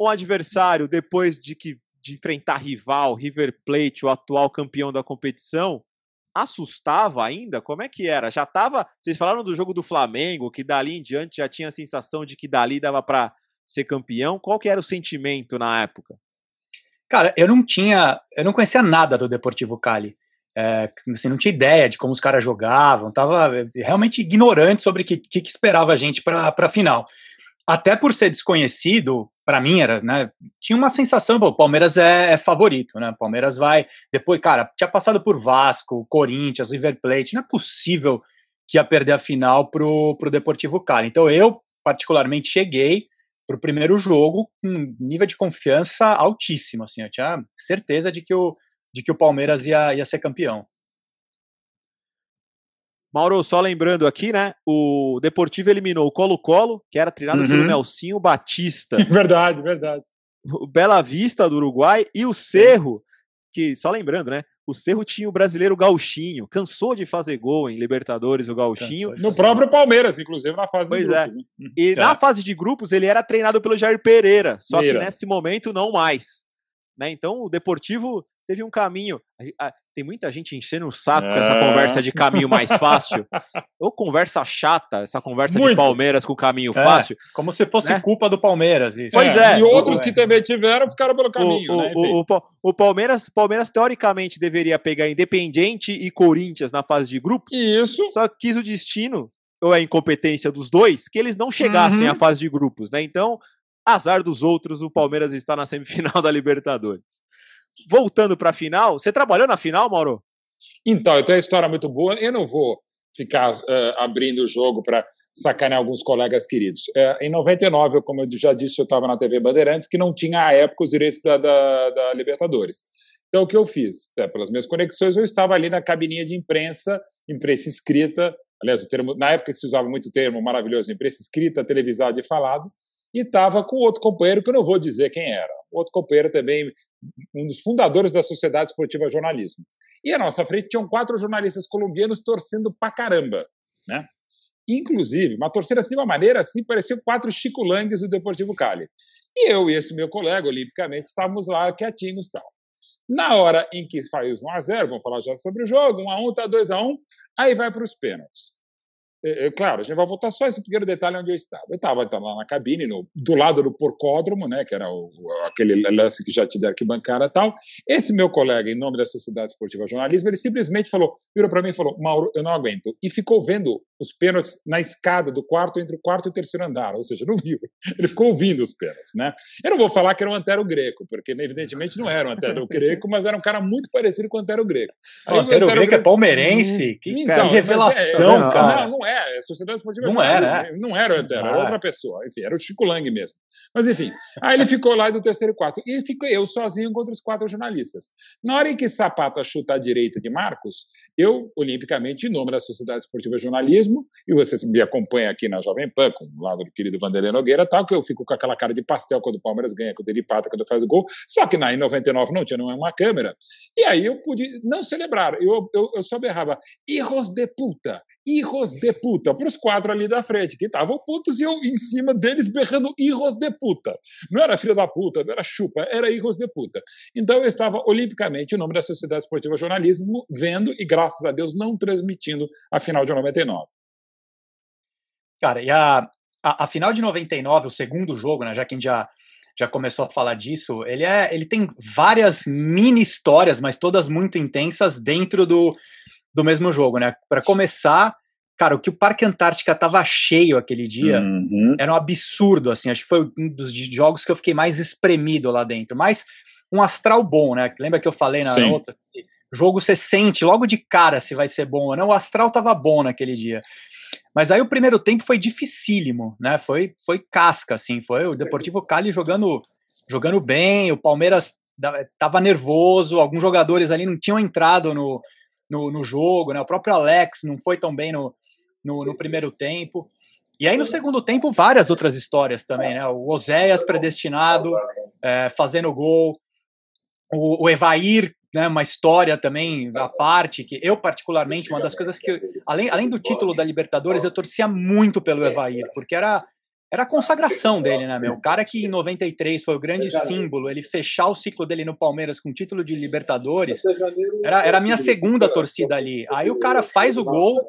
um adversário depois de que de enfrentar rival, River Plate, o atual campeão da competição, assustava ainda? Como é que era? Já estava. Vocês falaram do jogo do Flamengo, que dali em diante já tinha a sensação de que dali dava para ser campeão. Qual que era o sentimento na época? Cara, eu não tinha, eu não conhecia nada do Deportivo Cali. É, assim, não tinha ideia de como os caras jogavam, tava é, realmente ignorante sobre o que, que, que esperava a gente para a final até por ser desconhecido, para mim era, né? Tinha uma sensação, o Palmeiras é, é, favorito, né? Palmeiras vai. Depois, cara, tinha passado por Vasco, Corinthians, River Plate, não é possível que ia perder a final pro, pro Deportivo Cali. Então eu, particularmente, cheguei o primeiro jogo com nível de confiança altíssimo. Assim, eu tinha certeza de que o, de que o Palmeiras ia, ia ser campeão. Mauro, só lembrando aqui, né? O Deportivo eliminou o Colo-Colo, que era treinado Uhum. pelo Nelsinho Batista, Verdade, verdade. o Bela Vista do Uruguai e o Cerro, que, só lembrando, né? O Cerro tinha o brasileiro Gauchinho, cansou de fazer gol em Libertadores, o Gauchinho. No próprio Palmeiras, inclusive, na fase Pois de é. grupos. né? E Tá. na fase de grupos ele era treinado pelo Jair Pereira, só Pereira. que nesse momento não mais. Né? Então o Deportivo teve um caminho. Tem muita gente enchendo o saco com essa É. conversa de caminho mais fácil. Ou conversa chata, essa conversa de Muito. Palmeiras com caminho É, fácil. Como se fosse Né? culpa do Palmeiras. Isso. Pois é. E outros É. que também tiveram ficaram pelo caminho, o- né? o- o o Palmeiras, Palmeiras, teoricamente, deveria pegar Independiente e Corinthians na fase de grupos. Isso, Só que quis o destino, ou a incompetência dos dois, que eles não chegassem Uhum. à fase de grupos, né? Então, azar dos outros, o Palmeiras está na semifinal da Libertadores. Voltando para a final, você trabalhou na final, Mauro? Então, eu tenho uma história muito boa. Eu não vou ficar eh, abrindo o jogo para sacanear alguns colegas queridos. Eh, em 99, eu, como eu já disse, eu estava na TV Bandeirantes, que não tinha à época os direitos da, da, da Libertadores. Então, o que eu fiz? Eh, pelas minhas conexões, eu estava ali na cabininha de imprensa, imprensa escrita. Aliás, o termo, na época que se usava muito o termo maravilhoso, imprensa escrita, televisado e falado. E estava com outro companheiro, que eu não vou dizer quem era. Outro companheiro também, um dos fundadores da Sociedade Esportiva Jornalismo. E à nossa frente tinham quatro jornalistas colombianos torcendo pra caramba, né? Inclusive, uma torcida assim de uma maneira assim, parecia quatro Chico Langues do Deportivo Cali. E eu e esse meu colega, olimpicamente, estávamos lá quietinhos e tal. Na hora em que faz 1 a 0 vamos falar já sobre o jogo, 1 a 1 tá 2 a 1 aí vai para os pênaltis. É, é, claro, a gente vai voltar só esse pequeno detalhe onde eu estava. Eu estava então, lá na cabine, no, do lado do porcódromo, né, que era o, aquele lance que já te deram arquibancada e tal. Esse meu colega, em nome da Sociedade Esportiva Jornalismo, ele simplesmente falou, virou para mim e falou: Mauro, eu não aguento. E ficou vendo os pênaltis na escada do quarto, entre o quarto e o terceiro andar, ou seja, não viu. Ele ficou ouvindo os pênaltis, né? Eu não vou falar que era um Antero Greco, porque evidentemente não era um Antero Greco, mas era um cara muito parecido com o Antero Greco. O Antero Greco é palmeirense. Que, Então, que revelação, é- cara. Não, não é. Sociedade Esportiva Não Jornalismo, era, Não era o Antero, era outra pessoa. Enfim, era o Chico Lang mesmo. Mas enfim, aí ele ficou lá do terceiro e quarto. E fiquei eu sozinho contra os quatro jornalistas. Na hora em que Sapata chuta à direita de Marcos, eu, olimpicamente, em nome da Sociedade Esportiva Jornalismo, e você me acompanha aqui na Jovem Pan, com o lado do querido Vanderlei Nogueira tal, que eu fico com aquela cara de pastel quando o Palmeiras ganha, quando ele empata, quando faz o gol. Só que na, em 99 não tinha nenhuma câmera. E aí eu pude não celebrar. Eu, eu, eu só berrava, hijos de puta, hijos de puta, para os quatro ali da frente, que estavam putos, e eu em cima deles berrando hijos de puta. Não era filha da puta, não era chupa, era hijos de puta. Então eu estava olimpicamente, em nome da Sociedade Esportiva Jornalismo, vendo e, graças a Deus, não transmitindo a final de 99. Cara, e a, a, a final de 99, o segundo jogo, né, já que a gente já, já começou a falar disso, ele, é, ele tem várias mini histórias, mas todas muito intensas dentro do, do mesmo jogo, né? Para começar, cara, o que o Parque Antártica tava cheio aquele dia Uhum. era um absurdo, assim, acho que foi um dos jogos que eu fiquei mais espremido lá dentro, mas um astral bom, né? Lembra que eu falei na Sim. outra? Jogo você sente logo de cara se vai ser bom ou não, o astral tava bom naquele dia. Mas aí o primeiro tempo foi dificílimo, né? Foi, foi casca, assim. Foi o Deportivo Cali jogando, jogando bem, o Palmeiras tava nervoso, alguns jogadores ali não tinham entrado no, no, no jogo, né? O próprio Alex não foi tão bem no, no, no primeiro tempo. E aí no segundo tempo, várias outras histórias também, né? O Oséias predestinado, é, fazendo gol, o, o Evair, né, uma história também à parte, que eu particularmente, uma das coisas que, eu- além, além do título da Libertadores, eu torcia muito pelo Evair, porque era, era a consagração dele, né, meu? O cara que em 93 foi o grande símbolo, ele fechar o ciclo dele no Palmeiras com título de Libertadores, era, era a minha segunda torcida ali. Aí o cara faz o gol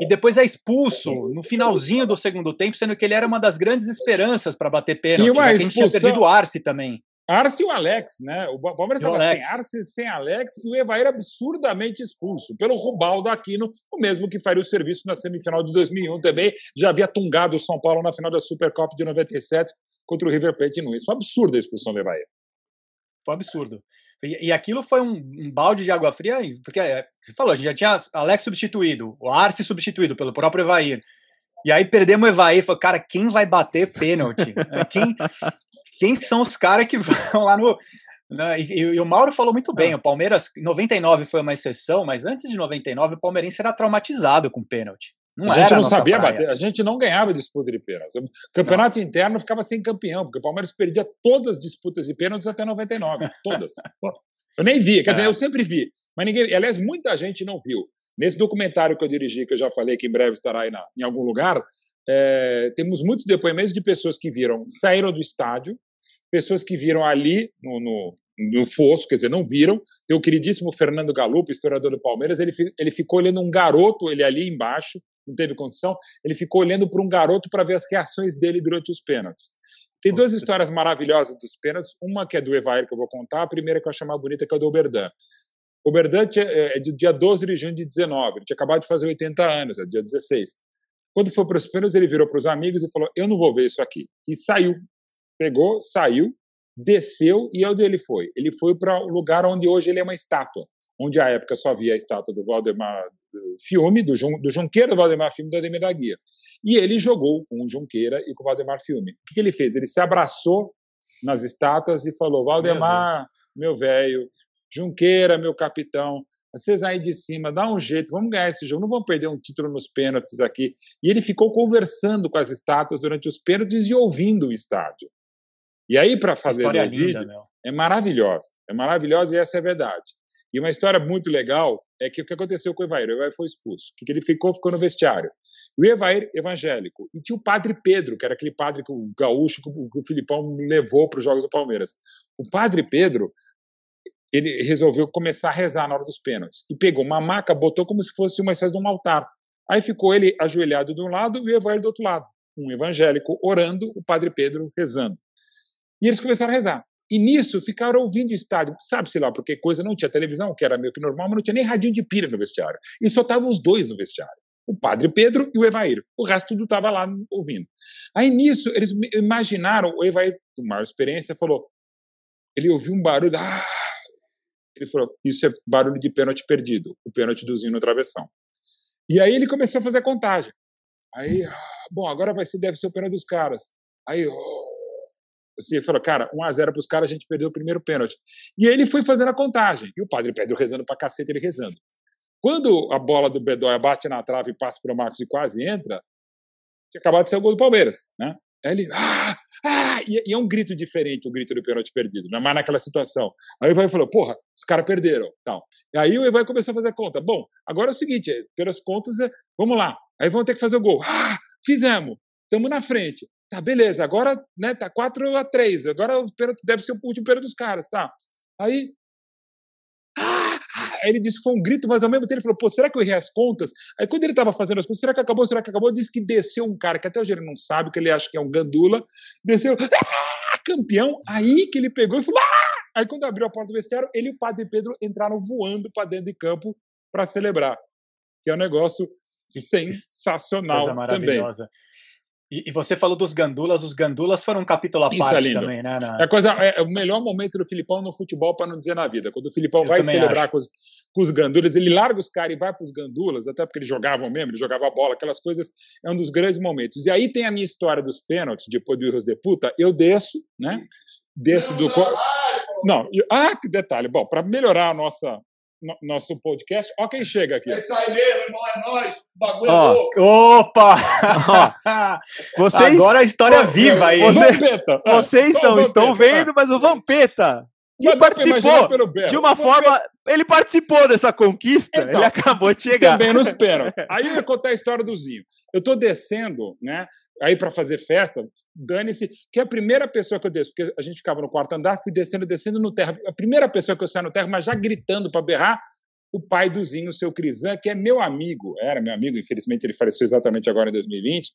e depois é expulso no finalzinho do segundo tempo, sendo que ele era uma das grandes esperanças para bater pênalti, E uma já que a gente tinha expulsão- perdido o Arce também. Arce e o Alex, né? O Palmeiras estava sem. Arce, sem Alex, e o Evair absurdamente expulso pelo Rubaldo Aquino, o mesmo que faria o serviço na semifinal de 2001 também. Já havia tungado o São Paulo na final da Supercopa de 97 contra o River Plate Nunes. Foi absurda a expulsão do Evair. Foi um absurdo. E, e aquilo foi um, um balde de água fria, porque é, você falou, a gente já tinha Alex substituído, o Arce substituído pelo próprio Evair. E aí perdemos o Evaí, falou, cara, quem vai bater pênalti? quem, quem são os caras que vão lá no. né? E, e o Mauro falou muito bem, o Palmeiras, 99 foi uma exceção, mas antes de 99 o palmeirense era traumatizado com pênalti. Não a gente era não nossa sabia praia. bater, a gente não ganhava disputa de pênaltis. O campeonato interno ficava sem campeão, porque o Palmeiras perdia todas as disputas de pênaltis até 99. Todas. eu nem via, quer dizer, É. eu sempre vi. Mas ninguém. Aliás, muita gente não viu. Nesse documentário que eu dirigi, que eu já falei que em breve estará aí na- em algum lugar, é, temos muitos depoimentos de pessoas que viram, saíram do estádio, pessoas que viram ali no, no, no fosso, quer dizer, não viram. Tem o queridíssimo Fernando Galupo, historiador do Palmeiras, ele, ele ficou olhando um garoto, ele ali embaixo, não teve condição, ele ficou olhando para um garoto para ver as reações dele durante os pênaltis. Tem duas histórias maravilhosas dos pênaltis, uma que é do Evair, que eu vou contar, a primeira que eu acho mais bonita, que é o do Oberdan. O Oberdan tinha- é do dia 12 de junho de 19, ele tinha acabado de fazer 80 anos, é dia 16. Quando foi para os pênaltis, ele virou para os amigos e falou: Eu não vou ver isso aqui. E saiu. Pegou, saiu, desceu e onde ele foi? Ele foi para o lugar onde hoje ele é uma estátua, onde à época só havia a estátua do Valdemar Fiume, do, Jun, do Junqueira, do Valdemar Fiume e do Ademir da Guia. E ele jogou com o Junqueira e com o Valdemar Fiume. O que, que ele fez? Ele se abraçou nas estátuas e falou: Valdemar, meu velho, Junqueira, meu capitão, vocês aí de cima, dá um jeito, vamos ganhar esse jogo, não vamos perder um título nos pênaltis aqui. E ele ficou conversando com as estátuas durante os pênaltis e ouvindo o estádio. E aí, para fazer no linda, vídeo, é maravilhosa. É maravilhosa e essa é a verdade. E uma história muito legal é que o que aconteceu com o Evair? O Evair foi expulso. O que ele ficou? Ficou no vestiário. O Evair, evangélico. E tinha o padre Pedro, que era aquele padre que o gaúcho o que o Filipão levou para os Jogos do Palmeiras. O padre Pedro, ele resolveu começar a rezar na hora dos pênaltis. E pegou uma maca, botou como se fosse uma espécie de um altar. Aí ficou ele ajoelhado de um lado e o Evair do outro lado. Um evangélico orando, o padre Pedro rezando. E eles começaram a rezar. E nisso ficaram ouvindo o estádio. Sabe-se lá, porque coisa não tinha televisão, que era meio que normal, mas não tinha nem radinho de pilha no vestiário. E só estavam os dois no vestiário. O padre Pedro e o Evair. O resto tudo estava lá ouvindo. Aí nisso, eles imaginaram, o Evair, com maior experiência, falou. Ele ouviu um barulho. Ah! Ele falou: Isso é barulho de pênalti perdido, o pênalti do Zinho no travessão. E aí ele começou a fazer a contagem. Aí, ah, bom, agora vai ser, deve ser o pênalti dos caras. Aí, oh, assim, ele falou, cara, 1x0 para os caras, a gente perdeu o primeiro pênalti. E aí ele foi fazendo a contagem. E o padre Pedro rezando pra cacete, ele rezando. Quando a bola do Bedóia bate na trave e passa para o Marcos e quase entra, tinha acabado de ser o gol do Palmeiras, né? Aí ele, ah, ah, e, e é um grito diferente, o grito do pênalti perdido, não é mais naquela situação. Aí o Evair falou, porra, os caras perderam, tal. E aí o Evair começou a fazer a conta. Bom, agora é o seguinte, é, pelas contas, é, vamos lá. Aí vão ter que fazer o gol. Ah, fizemos, estamos na frente. Tá, beleza, agora né, tá 4 a 3 agora o pênalti deve ser o último pênalti dos caras, tá? Aí Aí ele disse que foi um grito, mas ao mesmo tempo ele falou: pô, será que eu errei as contas? Aí quando ele estava fazendo as contas, será que acabou? Será que acabou? Disse que desceu um cara que até hoje ele não sabe, que ele acha que é um gandula, desceu, ah, campeão. Aí que ele pegou e falou: ah! Aí quando abriu a porta do vestiário, ele e o padre Pedro entraram voando para dentro de campo para celebrar, que é um negócio sensacional Coisa também. E, e você falou dos gandulas, os gandulas foram um capítulo à Isso é parte lindo. também, né? na- É, a coisa, é o melhor momento do Filipão no futebol, para não dizer na vida. Quando o Filipão Eu vai celebrar com os, com os gandulas, ele larga os caras e vai para os gandulas, até porque eles jogavam mesmo, ele jogava bola, aquelas coisas. É um dos grandes momentos. E aí tem a minha história dos pênaltis, depois do Erros de Puta. Eu desço, né? Desço do. Não, ah, que detalhe. Bom, para melhorar a nossa, no- nosso podcast, ó quem chega aqui. É isso aí mesmo, irmão, é nóis. O bagulho Ó, é louco. Opa! Vocês, Agora a história Ô, viva aí. você- Vampeta, vocês o não Vampeta, estão vendo, mas o Vampeta, que Mas participou de uma Vampeta forma. Ele participou dessa conquista, Então, ele acabou de chegar. Também nos pênaltis. Aí eu ia contar a história do Zinho. Eu tô descendo, né? Aí para fazer festa, dane-se, que é a primeira pessoa que eu desço, porque a gente ficava no quarto andar, fui descendo, descendo no terra. A primeira pessoa que eu saio no terra, mas já gritando para berrar, o pai do Zinho, o seu Crisan, que é meu amigo, era meu amigo, infelizmente ele faleceu exatamente agora em 2020.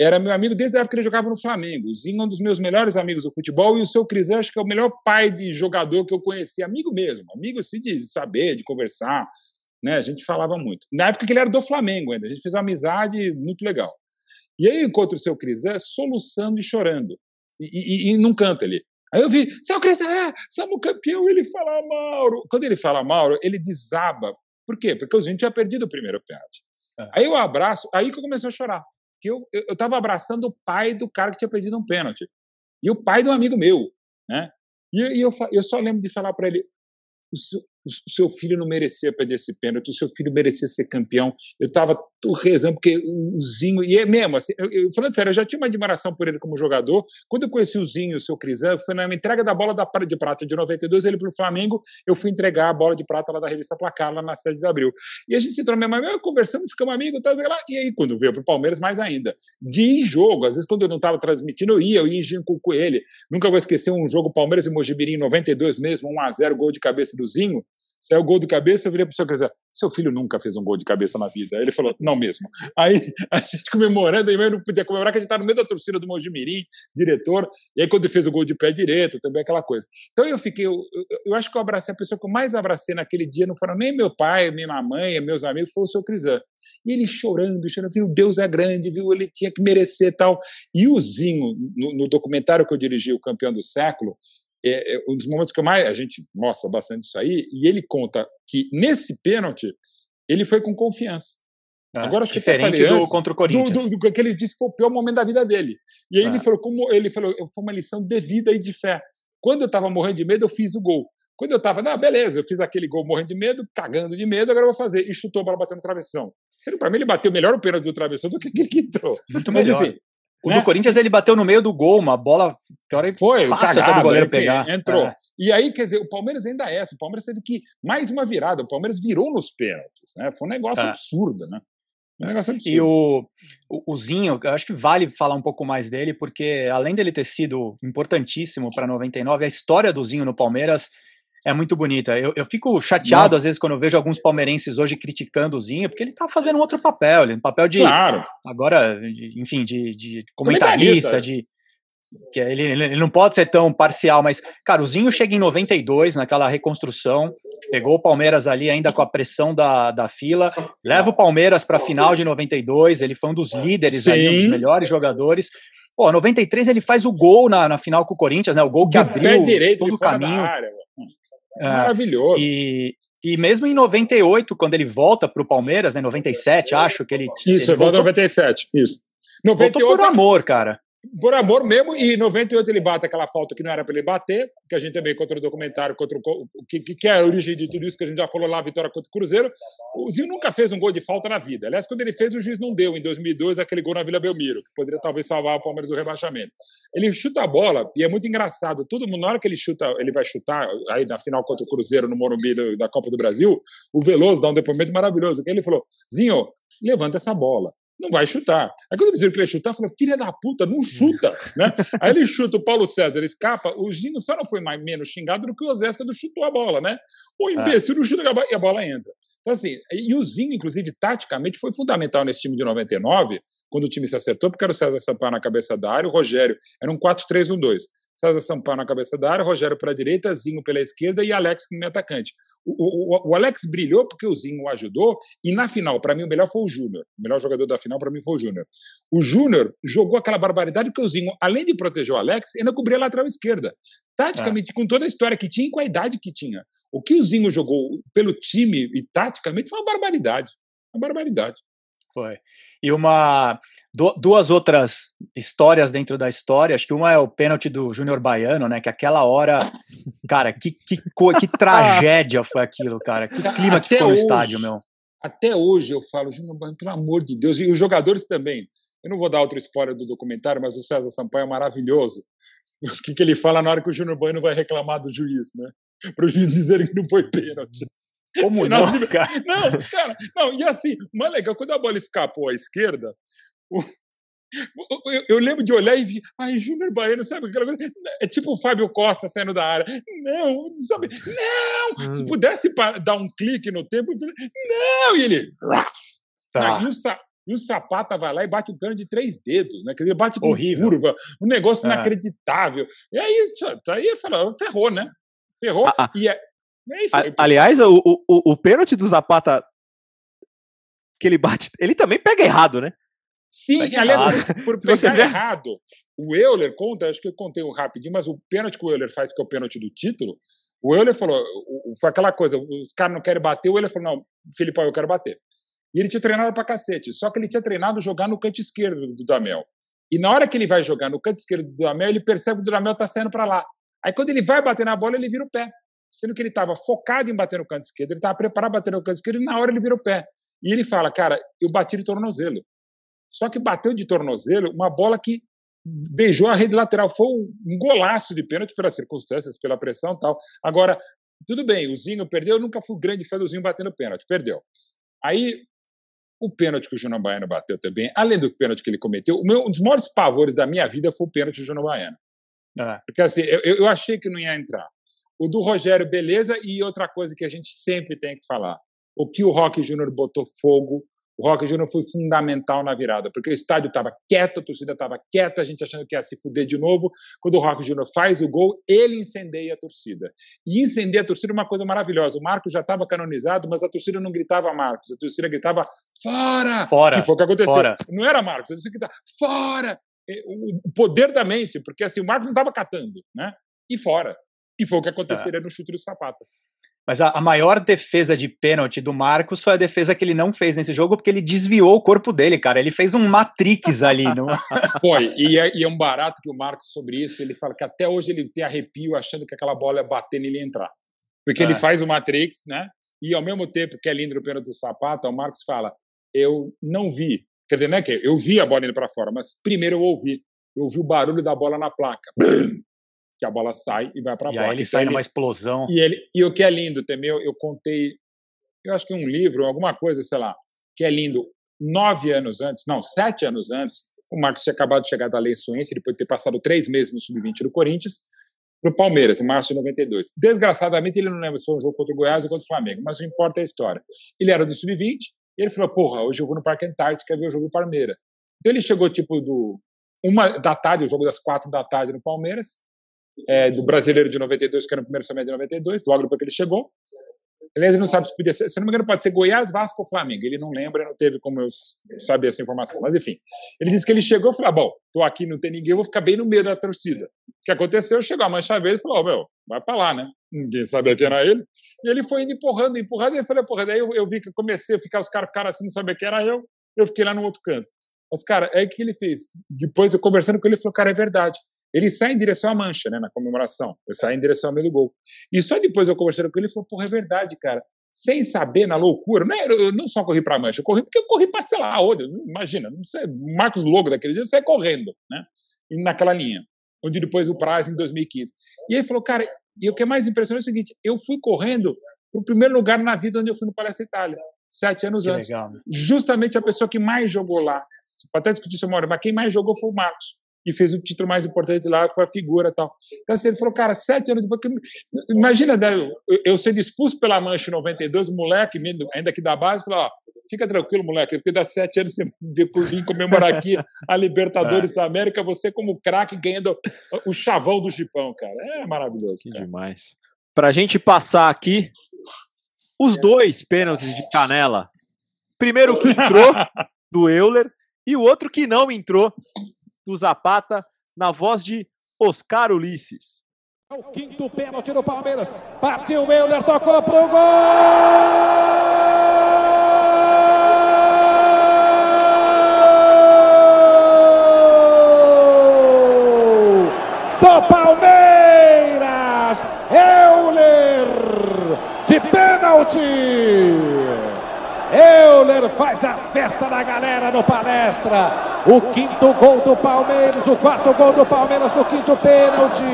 Era meu amigo desde a época que ele jogava no Flamengo. O Zinho é um dos meus melhores amigos do futebol e o seu Crisan acho que é o melhor pai de jogador que eu conheci. Amigo mesmo, amigo assim de saber, de conversar. Né? A gente falava muito. Na época que ele era do Flamengo ainda. A gente fez uma amizade muito legal. E aí eu encontro o seu Crisan soluçando e chorando. E, e, e num canto ali. Aí eu vi, seu Crisan, somos campeão. Ele fala, Mauro. Quando ele fala Mauro, ele desaba. Por quê? Porque o Zinho tinha perdido o primeiro pênalti. É. Aí eu abraço, aí que eu comecei a chorar. que eu, eu, eu tava abraçando o pai do cara que tinha perdido um pênalti. E o pai de um amigo meu, né? E, e eu, eu só lembro de falar para ele: o seu, filho não merecia perder esse pênalti, o seu filho merecia ser campeão. Eu estava rezando, porque o Zinho, e é mesmo, assim, eu, eu- falando sério, eu já tinha uma admiração por ele como jogador. Quando eu conheci o Zinho, o seu Crisan, foi na entrega da bola da de Prata de 92, ele para o Flamengo, eu fui entregar a bola de prata lá da revista Placar, lá na sede de Abril. E a gente se tornou mesmo, conversamos, ficamos amigos, tal, sei lá. e aí quando veio para o Palmeiras, mais ainda. De ir em jogo, às vezes quando eu não estava transmitindo, eu ia, eu ia em jogo com ele. Nunca vou esquecer um jogo Palmeiras e Mojimirim em 92 mesmo, 1x0, gol de cabeça do Zinho. Saiu o gol de cabeça, eu virei pro seu Crisan, seu filho nunca fez um gol de cabeça na vida. Aí ele falou, não mesmo. Aí a gente comemorando, aí eu não podia comemorar que a gente estava no meio da torcida do Mojimirim, diretor, e aí quando ele fez o gol de pé direito, também aquela coisa. Então eu fiquei, eu, eu, eu acho que eu abracei a pessoa que eu mais abracei naquele dia, não foram nem meu pai, nem minha mãe, meus amigos, foi o seu Crisan. E ele chorando, chorando, viu, Deus é grande, viu, ele tinha que merecer tal. E o Zinho, no, no documentário que eu dirigi, O Campeão do Século, é, é um dos momentos que eu mais a gente mostra bastante isso aí, e ele conta que nesse pênalti ele foi com confiança. É, Agora acho que até diferente falei do antes, contra o do, Corinthians. do, do que ele disse que foi o pior momento da vida dele. E aí É. ele falou como ele falou, foi uma lição de vida e de fé. Quando eu estava morrendo de medo, eu fiz o gol. Quando eu estava, ah, beleza, eu fiz aquele gol morrendo de medo, cagando de medo, agora eu vou fazer. E chutou a bola batendo no travessão. Para mim, ele bateu melhor o pênalti do travessão do que aquele que entrou. Muito Mas melhor. enfim, O né? do Corinthians ele bateu no meio do gol, uma bola que hora Foi, fácil até do goleiro enfim, pegar. Entrou. É. E aí, quer dizer, o Palmeiras ainda é essa. O Palmeiras teve que. Mais uma virada. O Palmeiras virou nos pênaltis, né? Foi um negócio É. absurdo, né? Um negócio absurdo. E o, o, o Zinho, eu acho que vale falar um pouco mais dele, porque além dele ter sido importantíssimo para 99, a história do Zinho no Palmeiras é muito bonita. Eu, eu fico chateado Nossa. às vezes quando eu vejo alguns palmeirenses hoje criticando o Zinho, porque ele tá fazendo um outro papel, ele um papel de Claro. agora, de- enfim, de, de Comentarista. comentarista, de que ele, ele não pode ser tão parcial, mas cara, o Zinho chega em 92 naquela reconstrução, pegou o Palmeiras ali ainda com a pressão da, da fila, leva o Palmeiras para a final de 92, ele foi um dos líderes ali, um dos Sim. melhores jogadores. Pô, 93 ele faz o gol na, na final com o Corinthians, né? O gol que abriu direito todo o caminho. área. É, Maravilhoso. e, e mesmo em 98, quando ele volta para o Palmeiras, né, 97, acho que ele. Isso, ele volta voltou, 97. Isso. voltou 98, por amor, cara. Por amor mesmo, e em 98 ele bate aquela falta que não era para ele bater, que a gente também contra o documentário, contra o, que, que é a origem de tudo isso que a gente já falou lá, a vitória contra o Cruzeiro. O Zinho nunca fez um gol de falta na vida. Aliás, quando ele fez, o juiz não deu em 2002 aquele gol na Vila Belmiro, que poderia talvez salvar o Palmeiras do rebaixamento. Ele chuta a bola e é muito engraçado. Todo mundo, na hora que ele chuta, ele vai chutar, aí na final contra o Cruzeiro no Morumbi da Copa do Brasil, o Veloso dá um depoimento maravilhoso. que Ele falou: Zinho, levanta essa bola. Não vai chutar. Aí quando eles viram que ele ia chutar, falou: filha da puta, não chuta. né? Aí ele chuta, o Paulo César escapa, o Zinho só não foi mais, menos xingado do que o Osés quando chutou a bola, né? O imbecil não chuta e a bola entra. Então, assim, e o Zinho, inclusive, taticamente, foi fundamental nesse time de 99, quando o time se acertou, porque era o César Sampaio na cabeça da área, o Rogério, era um 4-3-1-2. César Sampaio na cabeça da área, Rogério para a direita, Zinho pela esquerda e Alex como atacante. O, o, o Alex brilhou porque o Zinho o ajudou, e na final, para mim, o melhor foi o Júnior. O melhor jogador da final, para mim, foi o Júnior. O Júnior jogou aquela barbaridade porque o Zinho, além de proteger o Alex, ainda cobria a lateral esquerda. Taticamente, com toda a história que tinha e com a idade que tinha. O que o Zinho jogou pelo time e taticamente foi uma barbaridade. Uma barbaridade. Foi. E uma. Du- duas outras histórias dentro da história. Acho que uma é o pênalti do Júnior Baiano, né? Que aquela hora. Cara, que, que, que tragédia foi aquilo, cara. Que clima que Até ficou no hoje. estádio, meu. Até hoje eu falo, Júnior Baiano, pelo amor de Deus, e os jogadores também. Eu não vou dar outro spoiler do documentário, mas o César Sampaio é maravilhoso. O que, que ele fala na hora que o Júnior Baiano vai reclamar do juiz, né? Para o juiz dizerem que não foi pênalti. Como não, cara? Não, cara, não, e assim, mais legal, quando a bola escapou à esquerda, eu, eu lembro de olhar e ver, ai, Júnior Baiano, sabe aquela coisa? É tipo o Fábio Costa saindo da área. Não, sabe? Não! Se pudesse dar um clique no tempo, não! E ele. Tá. Ah, e, o Sa- e o Sapata vai lá e bate um pênalti de três dedos, né? Quer dizer, bate com Horrível. curva, um negócio É. inacreditável. E aí, aí fala, ferrou, né? Ferrou. Ah, ah. E, é, aí foi. A- aliás, o, o- o pênalti do Zapata que ele bate, ele também pega errado, né? Sim, aliás, por, por pegar vê- errado, o Euler conta, acho que eu contei um rapidinho, mas o pênalti que o Euler faz, que é o pênalti do título, o Euler falou, foi aquela coisa, os caras não querem bater, o Euler falou, não, Filipão, eu quero bater. E ele tinha treinado pra cacete. Só que ele tinha treinado jogar no canto esquerdo do Dudamel. E na hora que ele vai jogar no canto esquerdo do Dudamel, ele percebe que o Dudamel tá saindo para lá. Aí quando ele vai bater na bola, ele vira o pé. Sendo que ele estava focado em bater no canto esquerdo, ele estava preparado para bater no canto esquerdo e na hora ele vira o pé. E ele fala, cara, eu bati de tornozelo. Só que bateu de tornozelo uma bola que beijou a rede lateral. Foi um golaço de pênalti pelas circunstâncias, pela pressão e tal. Agora, tudo bem, o Zinho perdeu, eu nunca fui grande fã do Zinho batendo pênalti, perdeu. Aí, o pênalti que o Júnior Baiano bateu também, além do pênalti que ele cometeu, meu, um dos maiores pavores da minha vida foi o pênalti do Júnior Baiano. É. Porque assim, eu, eu achei que não ia entrar. O do Rogério, beleza, e outra coisa que a gente sempre tem que falar. O que o Rock Júnior botou fogo, o Rock Júnior foi fundamental na virada, porque o estádio estava quieto, a torcida estava quieta, a gente achando que ia se fuder de novo. Quando o Rock Júnior faz o gol, ele incendeia a torcida. E incendeia a torcida é uma coisa maravilhosa. O Marcos já estava canonizado, mas a torcida não gritava Marcos, a torcida gritava fora! Fora, Que foi o que aconteceu. fora. Não era Marcos, a torcida gritava fora! É, O poder da mente, porque assim, o Marcos não estava catando, né? E fora. E foi o que aconteceria no chute do sapato. Mas a, a maior defesa de pênalti do Marcos foi a defesa que ele não fez nesse jogo, porque ele desviou o corpo dele, cara. Ele fez um Matrix ali. No... Foi, e é, e é um barato que o Marcos sobre isso, ele fala que até hoje ele tem arrepio achando que aquela bola ia bater nele entrar. Porque ele É. faz o Matrix, né? E ao mesmo tempo que é lindo o pênalti do sapato, o Marcos fala: Eu não vi. Quer dizer, não é que eu vi a bola indo para fora, mas primeiro eu ouvi. Eu ouvi o barulho da bola na placa. Que a bola sai e vai para a aí ele Então sai numa explosão. e, ele, e o que é lindo também, eu, eu contei, eu acho que um livro, alguma coisa, sei lá, que é lindo. Nove anos antes, não, sete anos antes, o Marcos tinha acabado de chegar da Lei Suense, depois de ter passado três meses no Sub-20 do Corinthians, para o Palmeiras, em março de 92. Desgraçadamente, ele não lembra se foi um jogo contra o Goiás ou contra o Flamengo, mas não importa a história. Ele era do Sub-20, e ele falou, porra, hoje eu vou no Parque Antártica ver o jogo do Palmeiras. Então ele chegou, tipo, do uma da tarde, o jogo das quatro da tarde no Palmeiras, é, do brasileiro de 92, que era no primeiro semestre de 92, logo depois que ele chegou. Aliás, ele não sabe se podia ser, se não me engano, pode ser Goiás, Vasco ou Flamengo. Ele não lembra, não teve como eu saber essa informação. Mas enfim, ele disse que ele chegou e falou: ah, bom, tô aqui, não tem ninguém, vou ficar bem no meio da torcida. O que aconteceu? Chegou a mancha verde e falou: ó, meu, vai pra lá, né? Ninguém sabia quem era ele. E ele foi indo empurrando, empurrando, e eu falei: porra, daí eu, eu vi que eu comecei a ficar, os caras ficaram assim, não sabia quem era eu, eu fiquei lá no outro canto. Mas, cara, é que ele fez. Depois eu conversando com ele, ele falou: cara, é verdade. Ele sai em direção à mancha, né, na comemoração. Ele sai em direção ao meio do gol. E só depois eu conversando com ele, ele falou: porra, é verdade, cara. Sem saber, na loucura, não, eu não só corri para a mancha, eu corri porque eu corri para, sei lá, onde, imagina, não sei, Marcos Logo daquele dia, sai correndo, né, e naquela linha, onde depois o Praz em 2015. E ele falou, cara, e o que é mais impressionante é o seguinte, eu fui correndo para o primeiro lugar na vida onde eu fui no Palestra Itália, sete anos Que antes. legal. né? Justamente a pessoa que mais jogou lá, até discutir uma hora, mas quem mais jogou foi o Marcos. E fez o título mais importante lá, foi a figura e tal. Então, assim, ele falou, cara, sete anos depois. que- Imagina, né, eu, eu sendo expulso pela Mancha em 92, moleque, ainda aqui da base, falou: ó, fica tranquilo, moleque, porque dá sete anos por vir comemorar aqui a Libertadores da América, você como craque ganhando o chavão do Chipão, cara. É maravilhoso. Que cara. demais. Pra gente passar aqui, os dois pênaltis de canela. Primeiro que entrou, do Euler, e o outro que não entrou, do Zapata, na voz de Oscar Ulisses. O quinto pênalti do Palmeiras. Partiu o Euler, tocou pro gol! Do Palmeiras! Euler de pênalti! Euler faz a festa da galera no palestra. O quinto gol do Palmeiras, o quarto gol do Palmeiras no quinto pênalti.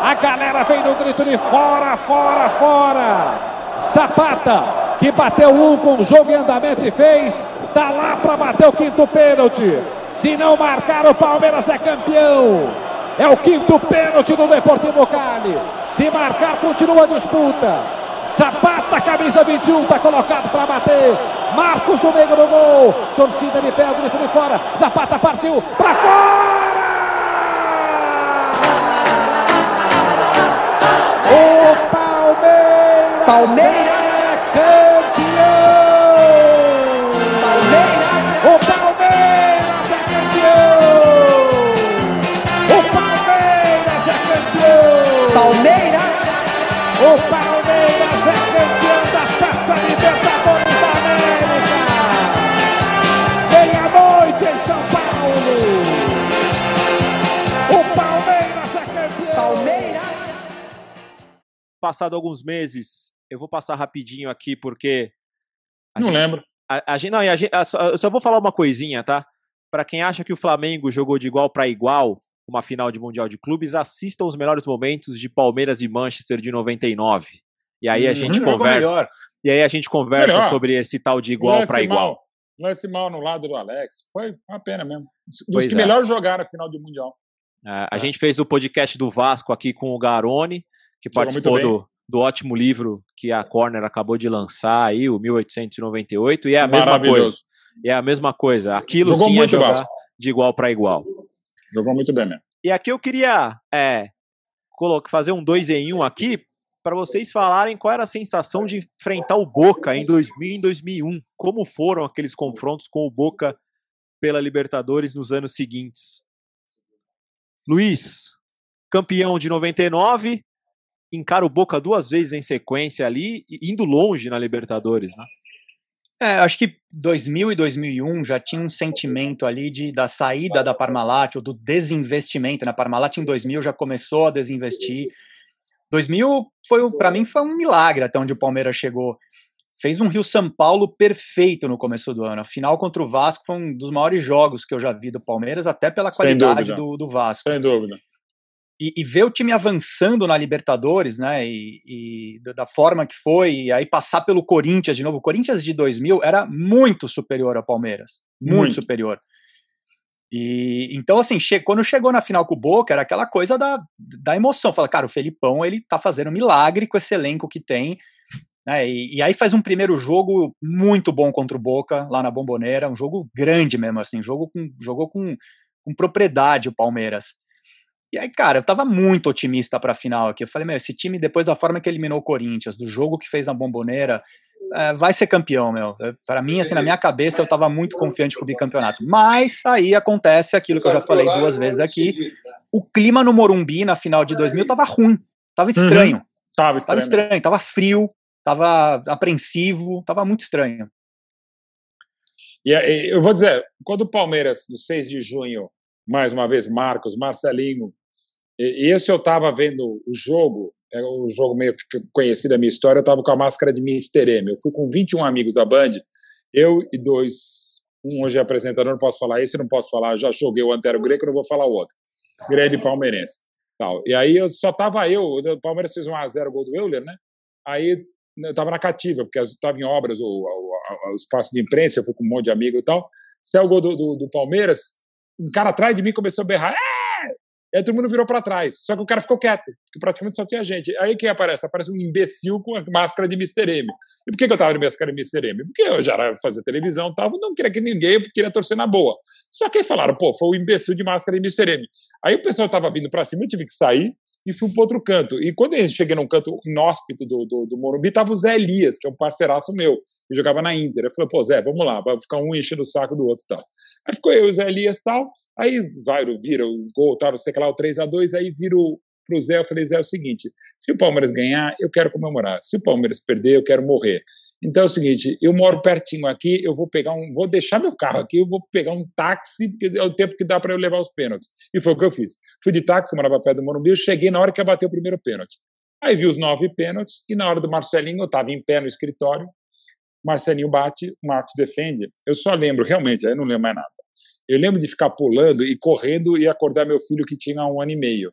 A galera vem no grito de fora, fora, fora. Zapata, que bateu um com o jogo em andamento e fez, tá lá para bater o quinto pênalti. Se não marcar, o Palmeiras é campeão. É o quinto pênalti do Deportivo Cali. Se marcar, continua a disputa. Zapata, camisa 21, está colocado para bater. Marcos no meio do gol. Torcida de pé, o grito de fora. Zapata partiu para fora! O Palmeiras, Palmeiras. Passado alguns meses, eu vou passar rapidinho aqui porque. Não gente- lembro. A, a gente, não, a gente, a- só- eu só vou falar uma coisinha, tá? Pra quem acha que o Flamengo jogou de igual pra igual uma final de Mundial de Clubes, assistam os melhores momentos de Palmeiras e Manchester de 99. E aí a Uhum. gente Jogou conversa. E aí a gente conversa Melhor. sobre esse tal de igual pra igual. Lance mal no lado do Alex. Foi uma pena mesmo. Dos Pois que é. melhor jogaram a final do Mundial. É, a gente fez o podcast do Vasco aqui com o Garone, que Jogou participou do, do ótimo livro que a Corner acabou de lançar aí, o 1898, e é a mesma coisa. Maravilhoso. É a mesma coisa. Aquilo Jogou sim é muito de igual para igual. Jogou muito bem mesmo. E aqui eu queria é, fazer um dois em um aqui para vocês falarem qual era a sensação de enfrentar o Boca em 2000 e 2001. Como foram aqueles confrontos com o Boca pela Libertadores nos anos seguintes. Luiz, campeão de 99, encara o Boca duas vezes em sequência ali, indo longe na Libertadores, né? É, acho que 2000 e 2001 já tinha um sentimento ali de, da saída da Parmalat, ou do desinvestimento. Na Parmalat em 2000 já começou a desinvestir. 2000 foi para mim foi um milagre até onde o Palmeiras chegou. Fez um Rio São Paulo perfeito no começo do ano. A final contra o Vasco foi um dos maiores jogos que eu já vi do Palmeiras, até pela Sem qualidade dúvida. do, do Vasco. Sem dúvida. E, e ver o time avançando na Libertadores, né? E, e da- forma que foi, e aí passar pelo Corinthians de novo. O Corinthians de 2000 era muito superior ao Palmeiras. Muito, Muito. superior. E então, assim, che quando chegou na final com o Boca, era aquela coisa da, da emoção. Fala, cara, o Felipão, ele tá fazendo milagre com esse elenco que tem. Né? E, e aí faz um primeiro jogo muito bom contra o Boca, lá na Bomboneira. Um jogo grande mesmo, assim. Jogo com, jogou com, com propriedade o Palmeiras. E aí, cara, eu tava muito otimista pra final aqui. Eu falei, meu, esse time, depois da forma que eliminou o Corinthians, do jogo que fez na Bomboneira, é, vai ser campeão, meu. Para mim, assim, na minha cabeça, eu tava muito confiante com o bicampeonato. Mas aí acontece aquilo que eu já falei duas vezes aqui. O clima no Morumbi, na final de 2000, tava ruim. Tava estranho. Tava Tava estranho. estranho, tava frio, tava apreensivo, tava muito estranho. E, e eu vou dizer, quando o Palmeiras, no 6 de junho, mais uma vez, Marcos, Marcelinho, e, esse eu estava vendo o jogo, é o jogo meio que conhecido da minha história, eu estava com a máscara de Mr. M. Eu fui com 21 amigos da Band, eu e dois, um hoje é apresentador, não posso falar esse, não posso falar, já joguei o Antero Greco, não vou falar o outro. Grande palmeirense. Tal. E aí eu, só tava eu, o Palmeiras fez um 1x0 gol do Euler, né? Aí eu estava na cativa, porque estava em obras o, o, o espaço de imprensa, eu fui com um monte de amigo e tal. Saiu o gol do, do, do Palmeiras, um cara atrás de mim começou a berrar. É! Aí todo mundo virou para trás. Só que o cara ficou quieto, porque praticamente só tinha gente. Aí quem aparece? Aparece um imbecil com a máscara de Mr. M. E por que, eu tava de máscara de Mr. M? Porque eu já era fazer televisão e tal, não queria que ninguém, queria torcer na boa. Só que aí falaram, pô, foi o imbecil de máscara de Mr. M. Aí o pessoal tava vindo para cima, eu tive que sair e fui para outro canto. E quando eu cheguei num canto inóspito do, do, do Morumbi, tava o Zé Elias, que é um parceiraço meu, que jogava na Inter. Eu falei, pô, Zé, vamos lá, vai ficar um enchendo o saco do outro e tal. Aí ficou eu e o Zé Elias e tal, aí vai, vira o gol, tal, não sei o que lá, o 3x2, aí vira o, pro Zé, eu falei, Zé, é o seguinte, se o Palmeiras ganhar, eu quero comemorar. Se o Palmeiras perder, eu quero morrer. Então é o seguinte, eu moro pertinho aqui, eu vou pegar um, vou deixar meu carro aqui, eu vou pegar um táxi, porque é o tempo que dá para eu levar os pênaltis. E foi o que eu fiz. Fui de táxi, morava perto do Morumbi, eu cheguei na hora que ia bater o primeiro pênalti. Aí vi os nove pênaltis, e na hora do Marcelinho, eu estava em pé no escritório, Marcelinho bate, o Marcos defende. Eu só lembro, realmente, aí não lembro mais nada. Eu lembro de ficar pulando e correndo e acordar meu filho que tinha um ano e meio.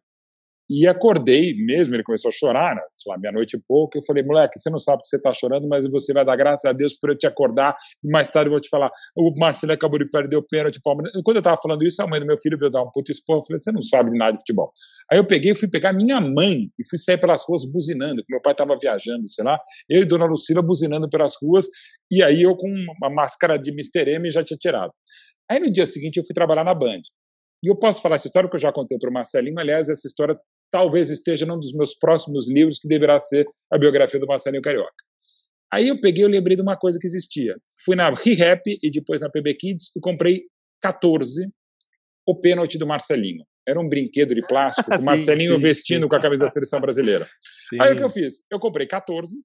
E acordei mesmo, ele começou a chorar, né? sei lá, meia-noite e pouco. Eu falei, moleque, você não sabe que você está chorando, mas você vai dar graças a Deus por eu te acordar. E mais tarde eu vou te falar, o Marcelo acabou de perder o pênalti. Quando eu estava falando isso, a mãe do meu filho veio dar um puto esporro. Eu falei, você não sabe nada de futebol. Aí eu peguei fui pegar minha mãe e fui sair pelas ruas buzinando, que meu pai estava viajando, sei lá. Eu e Dona Lucila buzinando pelas ruas. E aí eu com uma máscara de Mr. M já tinha tirado. Aí no dia seguinte eu fui trabalhar na Band. E eu posso falar essa história que eu já contei para o Marcelinho. Aliás, essa história talvez esteja num dos meus próximos livros, que deverá ser a biografia do Marcelinho Carioca. Aí eu peguei e lembrei de uma coisa que existia. Fui na ReHap e depois na PB Kids e comprei 14 o pênalti do Marcelinho. Era um brinquedo de plástico, com o Marcelinho sim, vestindo sim. com a camisa da seleção brasileira. Sim. Aí o que eu fiz? Eu comprei 14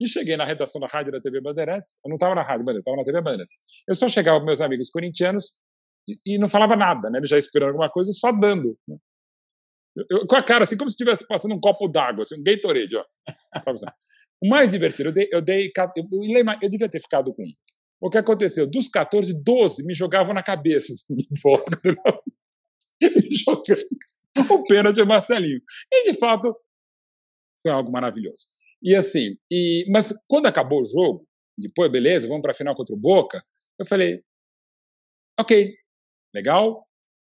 e cheguei na redação da rádio da TV Bandeirantes. Eu não estava na rádio Bandeirantes, estava na TV Bandeirantes. Eu só chegava com meus amigos corintianos e, e não falava nada, né? Eles já esperando alguma coisa, só dando. né? Eu- com a cara assim, como se estivesse passando um copo d'água, assim, um Gatorade, ó. Você. O mais divertido, eu dei, eu dei, eu, eu devia ter ficado com. O que aconteceu? Dos 14, 12 me jogavam na cabeça, assim, de volta. me jogando o pênalti ao Marcelinho. E, de fato, foi algo maravilhoso. E assim, e, mas quando acabou o jogo, depois, beleza, vamos para a final contra o Boca, eu falei, ok, legal,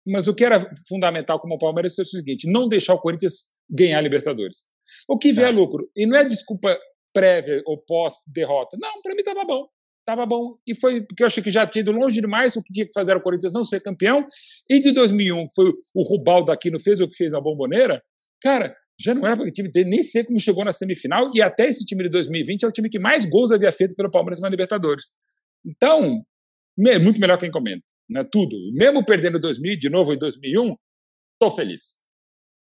mas o que era fundamental como o Palmeiras é o seguinte, não deixar o Corinthians ganhar a Libertadores. O que vier é lucro. E não é desculpa prévia ou pós-derrota. Não, para mim estava bom. Estava bom. E foi porque eu achei que já tinha ido longe demais. O que tinha que fazer o Corinthians não ser campeão. E de 2001, que foi o Rubaldo aqui, não fez o que fez a Bomboneira, cara, já não era para o time ter, nem sei como chegou na semifinal. E até esse time de 2020 é o time que mais gols havia feito pelo Palmeiras na Libertadores. Então, me- muito melhor que encomenda. Né? Tudo. Mesmo perdendo 2000 de novo em 2001, tô feliz.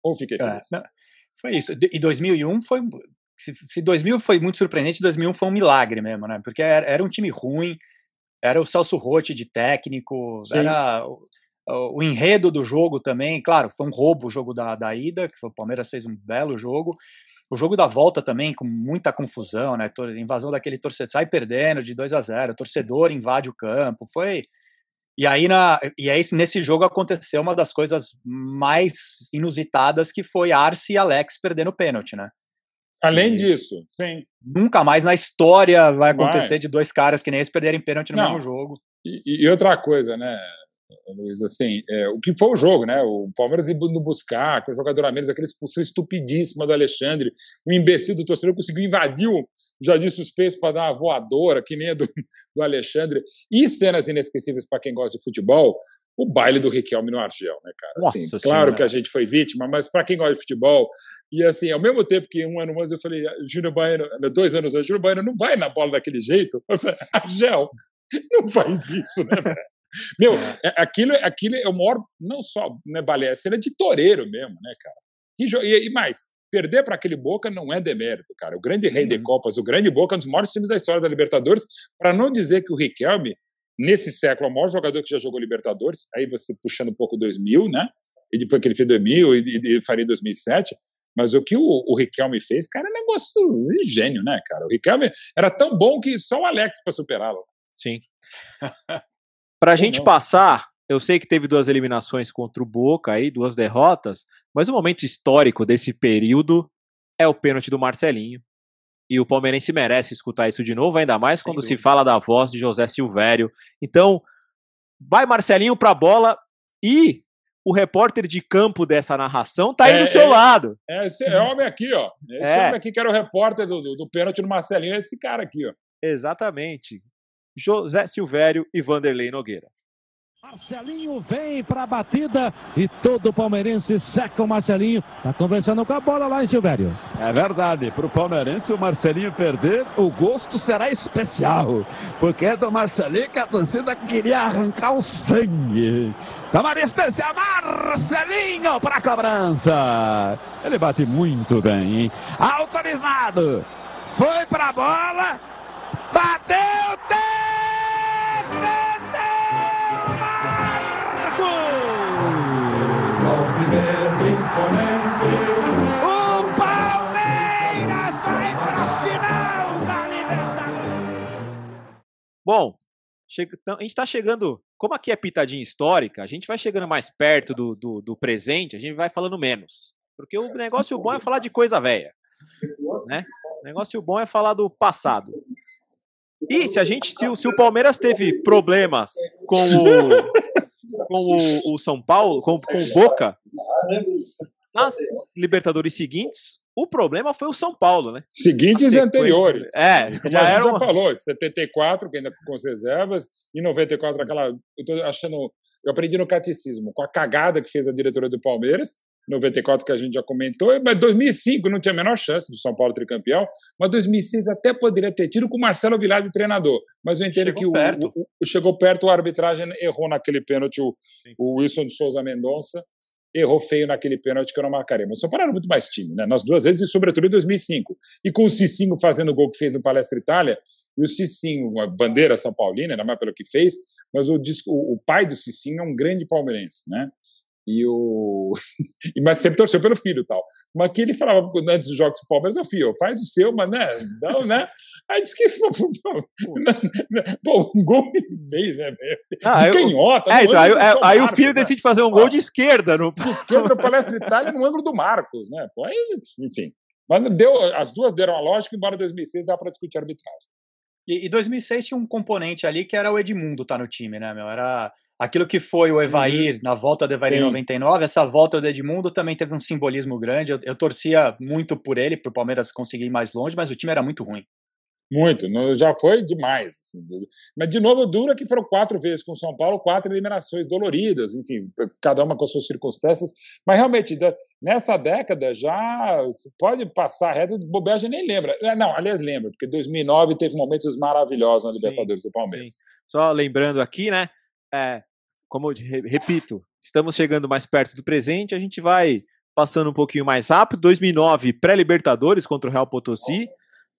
Ou fiquei É, feliz. foi isso. E 2001 foi. Se, se 2000 foi muito surpreendente, 2001 foi um milagre mesmo, né? Porque era, era um time ruim, era o Celso Rotti de técnico, Sim. era o, o- enredo do jogo também. Claro, foi um roubo o jogo da, da ida, que foi, o Palmeiras fez um belo jogo. O jogo da volta também, com muita confusão, né? Invasão daquele torcedor, sai perdendo de 2 a 0 torcedor invade o campo, foi. E aí, na, e aí, nesse jogo aconteceu uma das coisas mais inusitadas, que foi Arce e Alex perdendo pênalti, né? Além E disso, sim. Nunca mais na história vai acontecer Vai. de dois caras que nem esse perderem pênalti no Não. mesmo jogo. E, e outra coisa, né, Luiz, assim, é, o que foi o jogo, né? O Palmeiras indo buscar, com o jogador a menos, aquela expulsão estupidíssima do Alexandre, o imbecil do torcedor conseguiu invadir o jardim suspenso para dar uma voadora, que nem a do, do Alexandre. E cenas inesquecíveis para quem gosta de futebol, o baile do Riquelme no Argel, né, cara? Nossa Assim, Senhora. claro que a gente foi vítima, mas para quem gosta de futebol, e assim, ao mesmo tempo que um ano antes eu falei, Júnior Baiano, dois anos antes, Júnior Baiano não vai na bola daquele jeito. Eu falei, Argel, não faz isso, né, velho? Meu, é- aquilo, aquilo é o maior, não só né, balé, é cena de toureiro mesmo, né, cara? E, e, mais, perder para aquele Boca não é demérito, cara. O grande rei de Copas, o grande Boca, é um dos maiores times da história da Libertadores, para não dizer que o Riquelme, nesse século, é o maior jogador que já jogou Libertadores, aí você puxando um pouco 2000, né? E depois que ele fez 2000 e, e, e faria 2007, mas o que o, o Riquelme fez, cara, é um negócio de gênio, né, cara? O Riquelme era tão bom que só o Alex para superá-lo. Sim. Pra gente não. passar, eu sei que teve duas eliminações contra o Boca aí, duas derrotas, mas o momento histórico desse período é o pênalti do Marcelinho. E o palmeirense merece escutar isso de novo, ainda mais quando se fala da voz de José Silvério. Então, vai Marcelinho pra bola e o repórter de campo dessa narração tá aí É, do seu é. lado. É, esse é homem aqui, ó. Esse É. homem aqui que era o repórter do, do, do pênalti no Marcelinho, é esse cara aqui, ó. Exatamente. José Silvério e Vanderlei Nogueira. Marcelinho vem para a batida e todo palmeirense seca o Marcelinho. Tá conversando com a bola lá em Silvério. É verdade, para o palmeirense o Marcelinho perder, o gosto será especial, porque é do Marcelinho que a torcida queria arrancar o sangue. Toma distância, Marcelinho para a cobrança. Ele bate muito bem, hein? Autorizado, foi para a bola, bateu, O Palmeiras vai para a final da Libertadores. Bom, então, a gente está chegando. Como aqui é pitadinha histórica, a gente vai chegando mais perto do, do, do presente, a gente vai falando menos. Porque o negócio bom é falar de coisa velha. Né? O negócio bom é falar do passado. E se a gente, se, o- se o Palmeiras teve problemas com o, com o, o São Paulo, com, com o Boca, nas Libertadores seguintes, o problema foi o São Paulo, né? Seguintes e anteriores. É, já a gente era já uma- falou, 74, que ainda com as reservas, e 94, aquela. Eu tô achando. Eu aprendi no catecismo, com a cagada que fez a diretora do Palmeiras, 94 que a gente já comentou, mas 2005 não tinha a menor chance do São Paulo tricampeão, mas 2006 até poderia ter tido com o Marcelo Vilar de treinador, mas eu entendo Chegou que o, perto. o- o- chegou perto, a arbitragem errou naquele pênalti, o, o Wilson de Souza Mendonça errou feio naquele pênalti que eu não marcaria. Mas o São Paulo era muito mais time, né? Nas duas vezes, e sobretudo em 2005. E com o Cicinho fazendo o gol que fez no Palestra Itália, e o Cicinho, uma bandeira São Paulina, ainda mais pelo que fez, mas o, o pai do Cicinho é um grande palmeirense, né? E o. e, mas sempre torceu pelo filho e tal. Mas que ele falava antes dos jogos do Palmeiras, ô filho, faz o seu, mas né? Não, né? Aí disse que. Pô, um gol ele fez, né? Ah, de eu- canhota. É, então, aí, do aí- aí o Marcos, filho né? decide fazer um gol de esquerda. No... De esquerda no Palestra Itália, no ângulo do Marcos, né? Pô, aí, enfim. Mas deu, as duas deram a lógica, embora 2006 dá para discutir arbitragem. E, e 2006 tinha um componente ali que era o Edmundo tá no time, né, meu? Era aquilo que foi o Evair na volta do Evair em Sim. 99, essa volta do Edmundo também teve um simbolismo grande. Eu, eu torcia muito por ele, pro Palmeiras conseguir ir mais longe, mas o time era muito ruim. Muito, já foi demais. assim. Mas, de novo, dura que foram quatro vezes com o São Paulo, quatro eliminações doloridas, enfim, cada uma com as suas circunstâncias. Mas, realmente, nessa década já se pode passar a reta de bobagem, nem lembra. É, Não, aliás, lembra, porque 2009 teve momentos maravilhosos na Libertadores do Palmeiras. Só lembrando aqui, né? É, como eu re- repito, estamos chegando mais perto do presente, a gente vai passando um pouquinho mais rápido. 2009, pré-Libertadores contra o Real Potosí.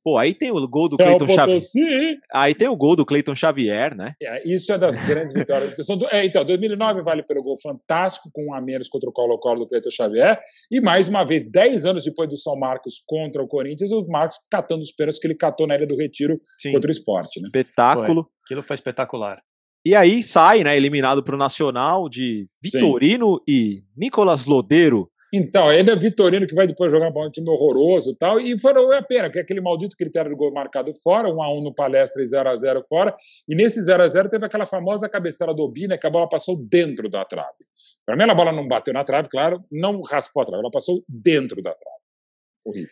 Pô, aí tem o gol do Real Cleiton Xavier. Aí tem o gol do Cleiton Xavier, né? É, isso é das grandes vitórias. É, então, 2009 vale pelo gol fantástico, com um a menos contra o Colo-Colo do Cleiton Xavier. E mais uma vez, 10 anos depois do São Marcos contra o Corinthians, o Marcos catando os pênaltis que ele catou na Ilha do Retiro Sim. contra o esporte. Né? Espetáculo. Foi. Aquilo foi espetacular. E aí sai, né, eliminado para o Nacional de Vitorino e Nicolas Lodeiro. Então, ainda é Vitorino que vai depois jogar um time horroroso e tal. E foram é a pena, que é aquele maldito critério do gol marcado fora, 1x1 no palestra e 0x0 fora. E nesse 0x0 teve aquela famosa cabeçada do Obina, que a bola passou dentro da trave. Para mim, a bola não bateu na trave, claro, não raspou a trave, ela passou dentro da trave. Horrível.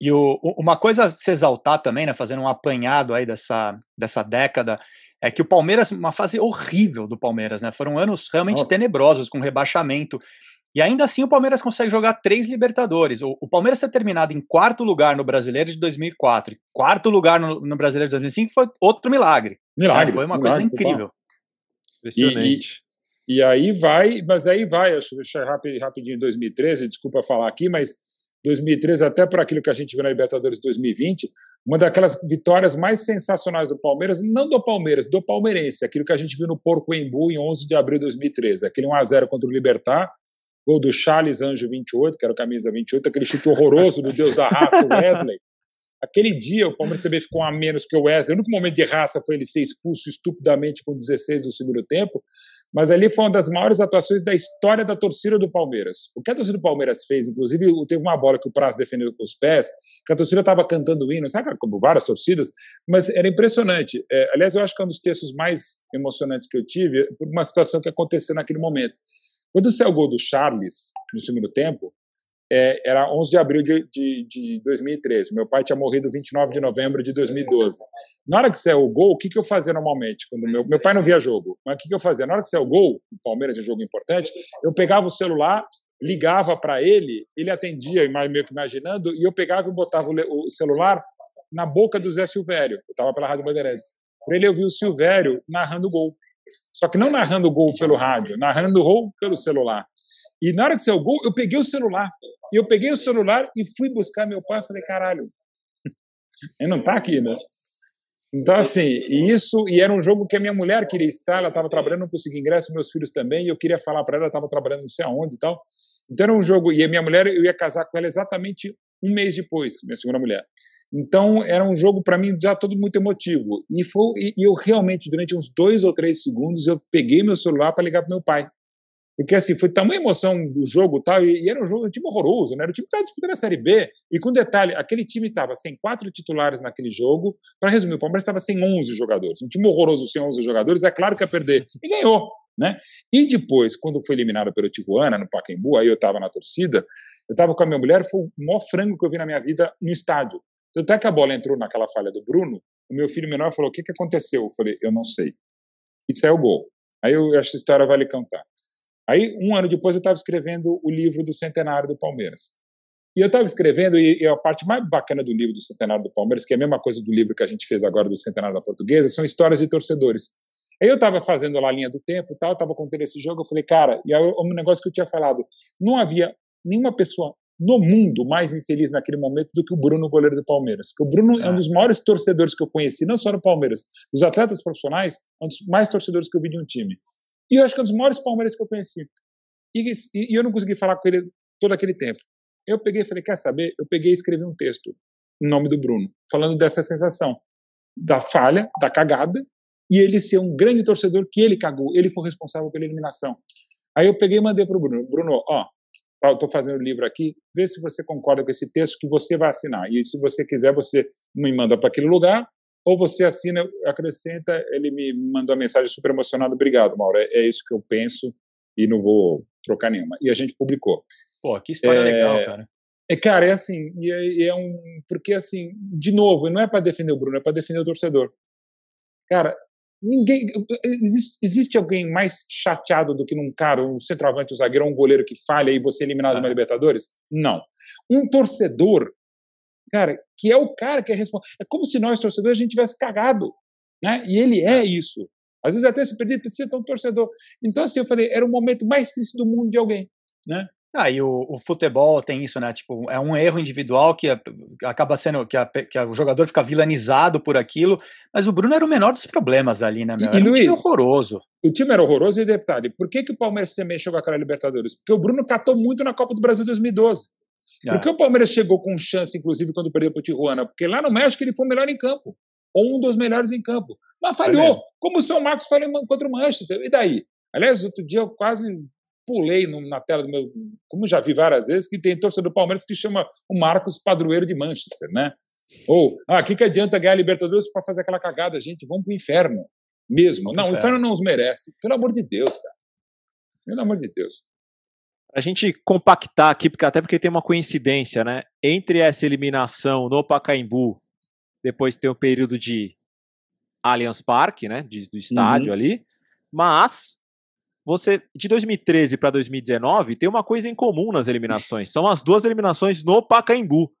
E o, o- uma coisa a se exaltar também, né, fazendo um apanhado aí dessa, dessa década, é que o Palmeiras, uma fase horrível do Palmeiras, né? Foram anos realmente Nossa. tenebrosos, com rebaixamento. E ainda assim o Palmeiras consegue jogar três Libertadores. O, o Palmeiras ter terminado em quarto lugar no Brasileiro de 2004, e quarto lugar no, no Brasileiro de 2005 foi outro milagre. Milagre, né? Foi uma milagre coisa incrível. Impressionante. E aí vai, mas aí vai, acho que deixa eu rapi- rapidinho 2013, desculpa falar aqui, mas 2013, até por aquilo que a gente viu na Libertadores 2020, uma daquelas vitórias mais sensacionais do Palmeiras, não do Palmeiras, do palmeirense, aquilo que a gente viu no Porco Embu em 11 de abril de 2013, aquele 1x0 contra o Libertar, gol do Charles Anjo 28, que era o camisa 28, aquele chute horroroso do deus da raça, Wesley. Aquele dia o Palmeiras também ficou a menos que o Wesley. O único momento de raça foi ele ser expulso estupidamente com 16 do segundo tempo, mas ali foi uma das maiores atuações da história da torcida do Palmeiras. O que a torcida do Palmeiras fez, inclusive, teve uma bola que o Praz defendeu com os pés, que a torcida estava cantando hino, sabe, como várias torcidas, mas era impressionante. É, aliás, eu acho que é um dos textos mais emocionantes que eu tive, por uma situação que aconteceu naquele momento. Quando saiu o gol do Charles no segundo tempo, é, era 11 de abril de, de, de 2013. Meu pai tinha morrido 29 de novembro de 2012. Na hora que saiu o gol, o que, que eu fazia normalmente? Quando meu, meu pai não via jogo, mas o que, que eu fazia? Na hora que saiu o gol, o Palmeiras é um jogo importante, eu pegava o celular, ligava para ele, ele atendia, meio que imaginando, e eu pegava e botava o, celular na boca do Zé Silvério. Eu estava pela Rádio Bandeirantes. Para ele ouvir o Silvério narrando o gol. Só que não narrando o gol pelo rádio, narrando o gol pelo celular. E na hora que saiu o gol, eu peguei o celular. Eu peguei o celular e fui buscar meu pai. Falei, caralho, ele não tá aqui, né? Então, assim, e isso, e era um jogo que a minha mulher queria estar, ela estava trabalhando, não conseguia ingresso, meus filhos também, e eu queria falar para ela, ela estava trabalhando não sei aonde e tal. Então era um jogo, e a minha mulher, eu ia casar com ela exatamente um mês depois, minha segunda mulher. Então era um jogo para mim já todo muito emotivo. E, foi, e eu realmente, durante uns dois ou três segundos, eu peguei meu celular para ligar para meu pai. Porque assim, foi tamanha emoção do jogo tal, e, e era um jogo um time horroroso, né? Era o time que estava disputando a Série B. E com detalhe, aquele time estava sem quatro titulares naquele jogo. Para resumir, o Palmeiras estava sem 11 jogadores. Um time horroroso sem 11 jogadores, é claro que ia perder. E ganhou, né? E depois, quando foi eliminado pelo Tijuana, no Pacaembu, aí eu estava na torcida, eu estava com a minha mulher, foi o maior frango que eu vi na minha vida no estádio. Tanto é que a bola entrou naquela falha do Bruno, o meu filho menor falou, o que, que aconteceu? Eu falei, eu não sei. E saiu o gol. Aí eu, essa história vale cantar. Aí, um ano depois, eu estava escrevendo o livro do centenário do Palmeiras. E eu estava escrevendo, e, e a parte mais bacana do livro do centenário do Palmeiras, que é a mesma coisa do livro que a gente fez agora do centenário da Portuguesa, são histórias de torcedores. Aí eu estava fazendo lá a linha do tempo e tal, estava contando esse jogo, eu falei, cara, e aí, um negócio que eu tinha falado, não havia nenhuma pessoa no mundo mais infeliz naquele momento do que o Bruno, goleiro do Palmeiras. Porque o Bruno é um dos maiores torcedores que eu conheci, não só no Palmeiras, dos atletas profissionais, é um dos mais torcedores que eu vi de um time. E eu acho que é um dos maiores Palmeiras que eu conheci. E, e, e eu não consegui falar com ele todo aquele tempo. Eu peguei e falei, quer saber? Eu peguei e escrevi um texto em nome do Bruno, falando dessa sensação da falha, da cagada, e ele ser um grande torcedor que ele cagou, ele foi responsável pela eliminação. Aí eu peguei e mandei para o Bruno, Bruno, ó, estou fazendo o livro aqui, vê se você concorda com esse texto que você vai assinar. E se você quiser, você me manda para aquele lugar, ou você assina, acrescenta, ele me mandou uma mensagem super emocionado, obrigado, Mauro, é, é isso que eu penso e não vou trocar nenhuma. E a gente publicou. Pô, que história É, legal, cara. É, cara, é assim, e é, e é um. Porque, assim, de novo, não é para defender o Bruno, é para defender o torcedor. Cara, ninguém. Existe, existe alguém mais chateado do que num cara, um centroavante, um zagueiro, um goleiro que falha e você é eliminado de uma Libertadores? Não. Um torcedor, cara, que é o cara que é responsável. É como se nós, torcedores, a gente tivesse cagado. Né? E ele é isso. Às vezes até se perder, ser tão torcedor. Então, assim, eu falei, era o momento mais triste do mundo de alguém. Né? Ah, e o, o futebol tem isso, né? Tipo, é um erro individual que a- acaba sendo que, a- que a- o jogador fica vilanizado por aquilo, mas o Bruno era o menor dos problemas ali, né? Meu? E, Era e um time Luiz, horroroso. o time era horroroso e detalhe, por que, que o Palmeiras também chegou àquela Libertadores? Porque o Bruno catou muito na Copa do Brasil 2012. Por que o Palmeiras chegou com chance, inclusive, quando perdeu para o Tijuana? Porque lá no México ele foi o melhor em campo. Ou um dos melhores em campo. Mas Foi falhou. Como o São Marcos falhou contra o Manchester. E daí? Aliás, outro dia eu quase pulei no- na tela do meu. Como já vi várias vezes, que tem torcedor do Palmeiras que chama o Marcos Padroeiro de Manchester, né? Ou, ah, o que, que adianta ganhar a Libertadores para fazer aquela cagada? Gente, vamos pro inferno. Mesmo. Vamos Não, o inferno. não os merece. Pelo amor de Deus, cara. Pelo amor de Deus. A gente compactar aqui, porque até porque tem uma coincidência, né? Entre essa eliminação no Pacaembu, depois tem o período de Allianz Parque, né? de- do estádio Uhum. ali. Mas você, de 2013 para 2019, tem uma coisa em comum nas eliminações. São as duas eliminações no Pacaembu.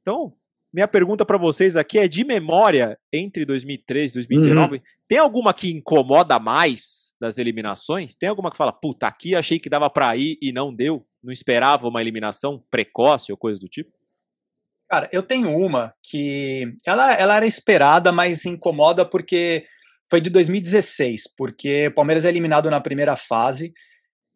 Então, minha pergunta para vocês aqui é de memória entre 2013 e 2019. Tem alguma que incomoda mais das eliminações? Tem alguma que fala, puta, aqui achei que dava pra ir e não deu? Não esperava uma eliminação precoce ou coisa do tipo? Cara, eu tenho uma que ela, ela era esperada, mas incomoda porque foi de 2016, porque o Palmeiras é eliminado na primeira fase,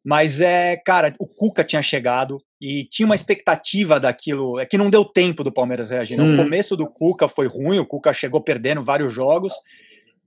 mas é, cara, o Cuca tinha chegado e tinha uma expectativa daquilo, é que não deu tempo do Palmeiras reagir. né? Hum. O começo do Cuca foi ruim, o Cuca chegou perdendo vários jogos.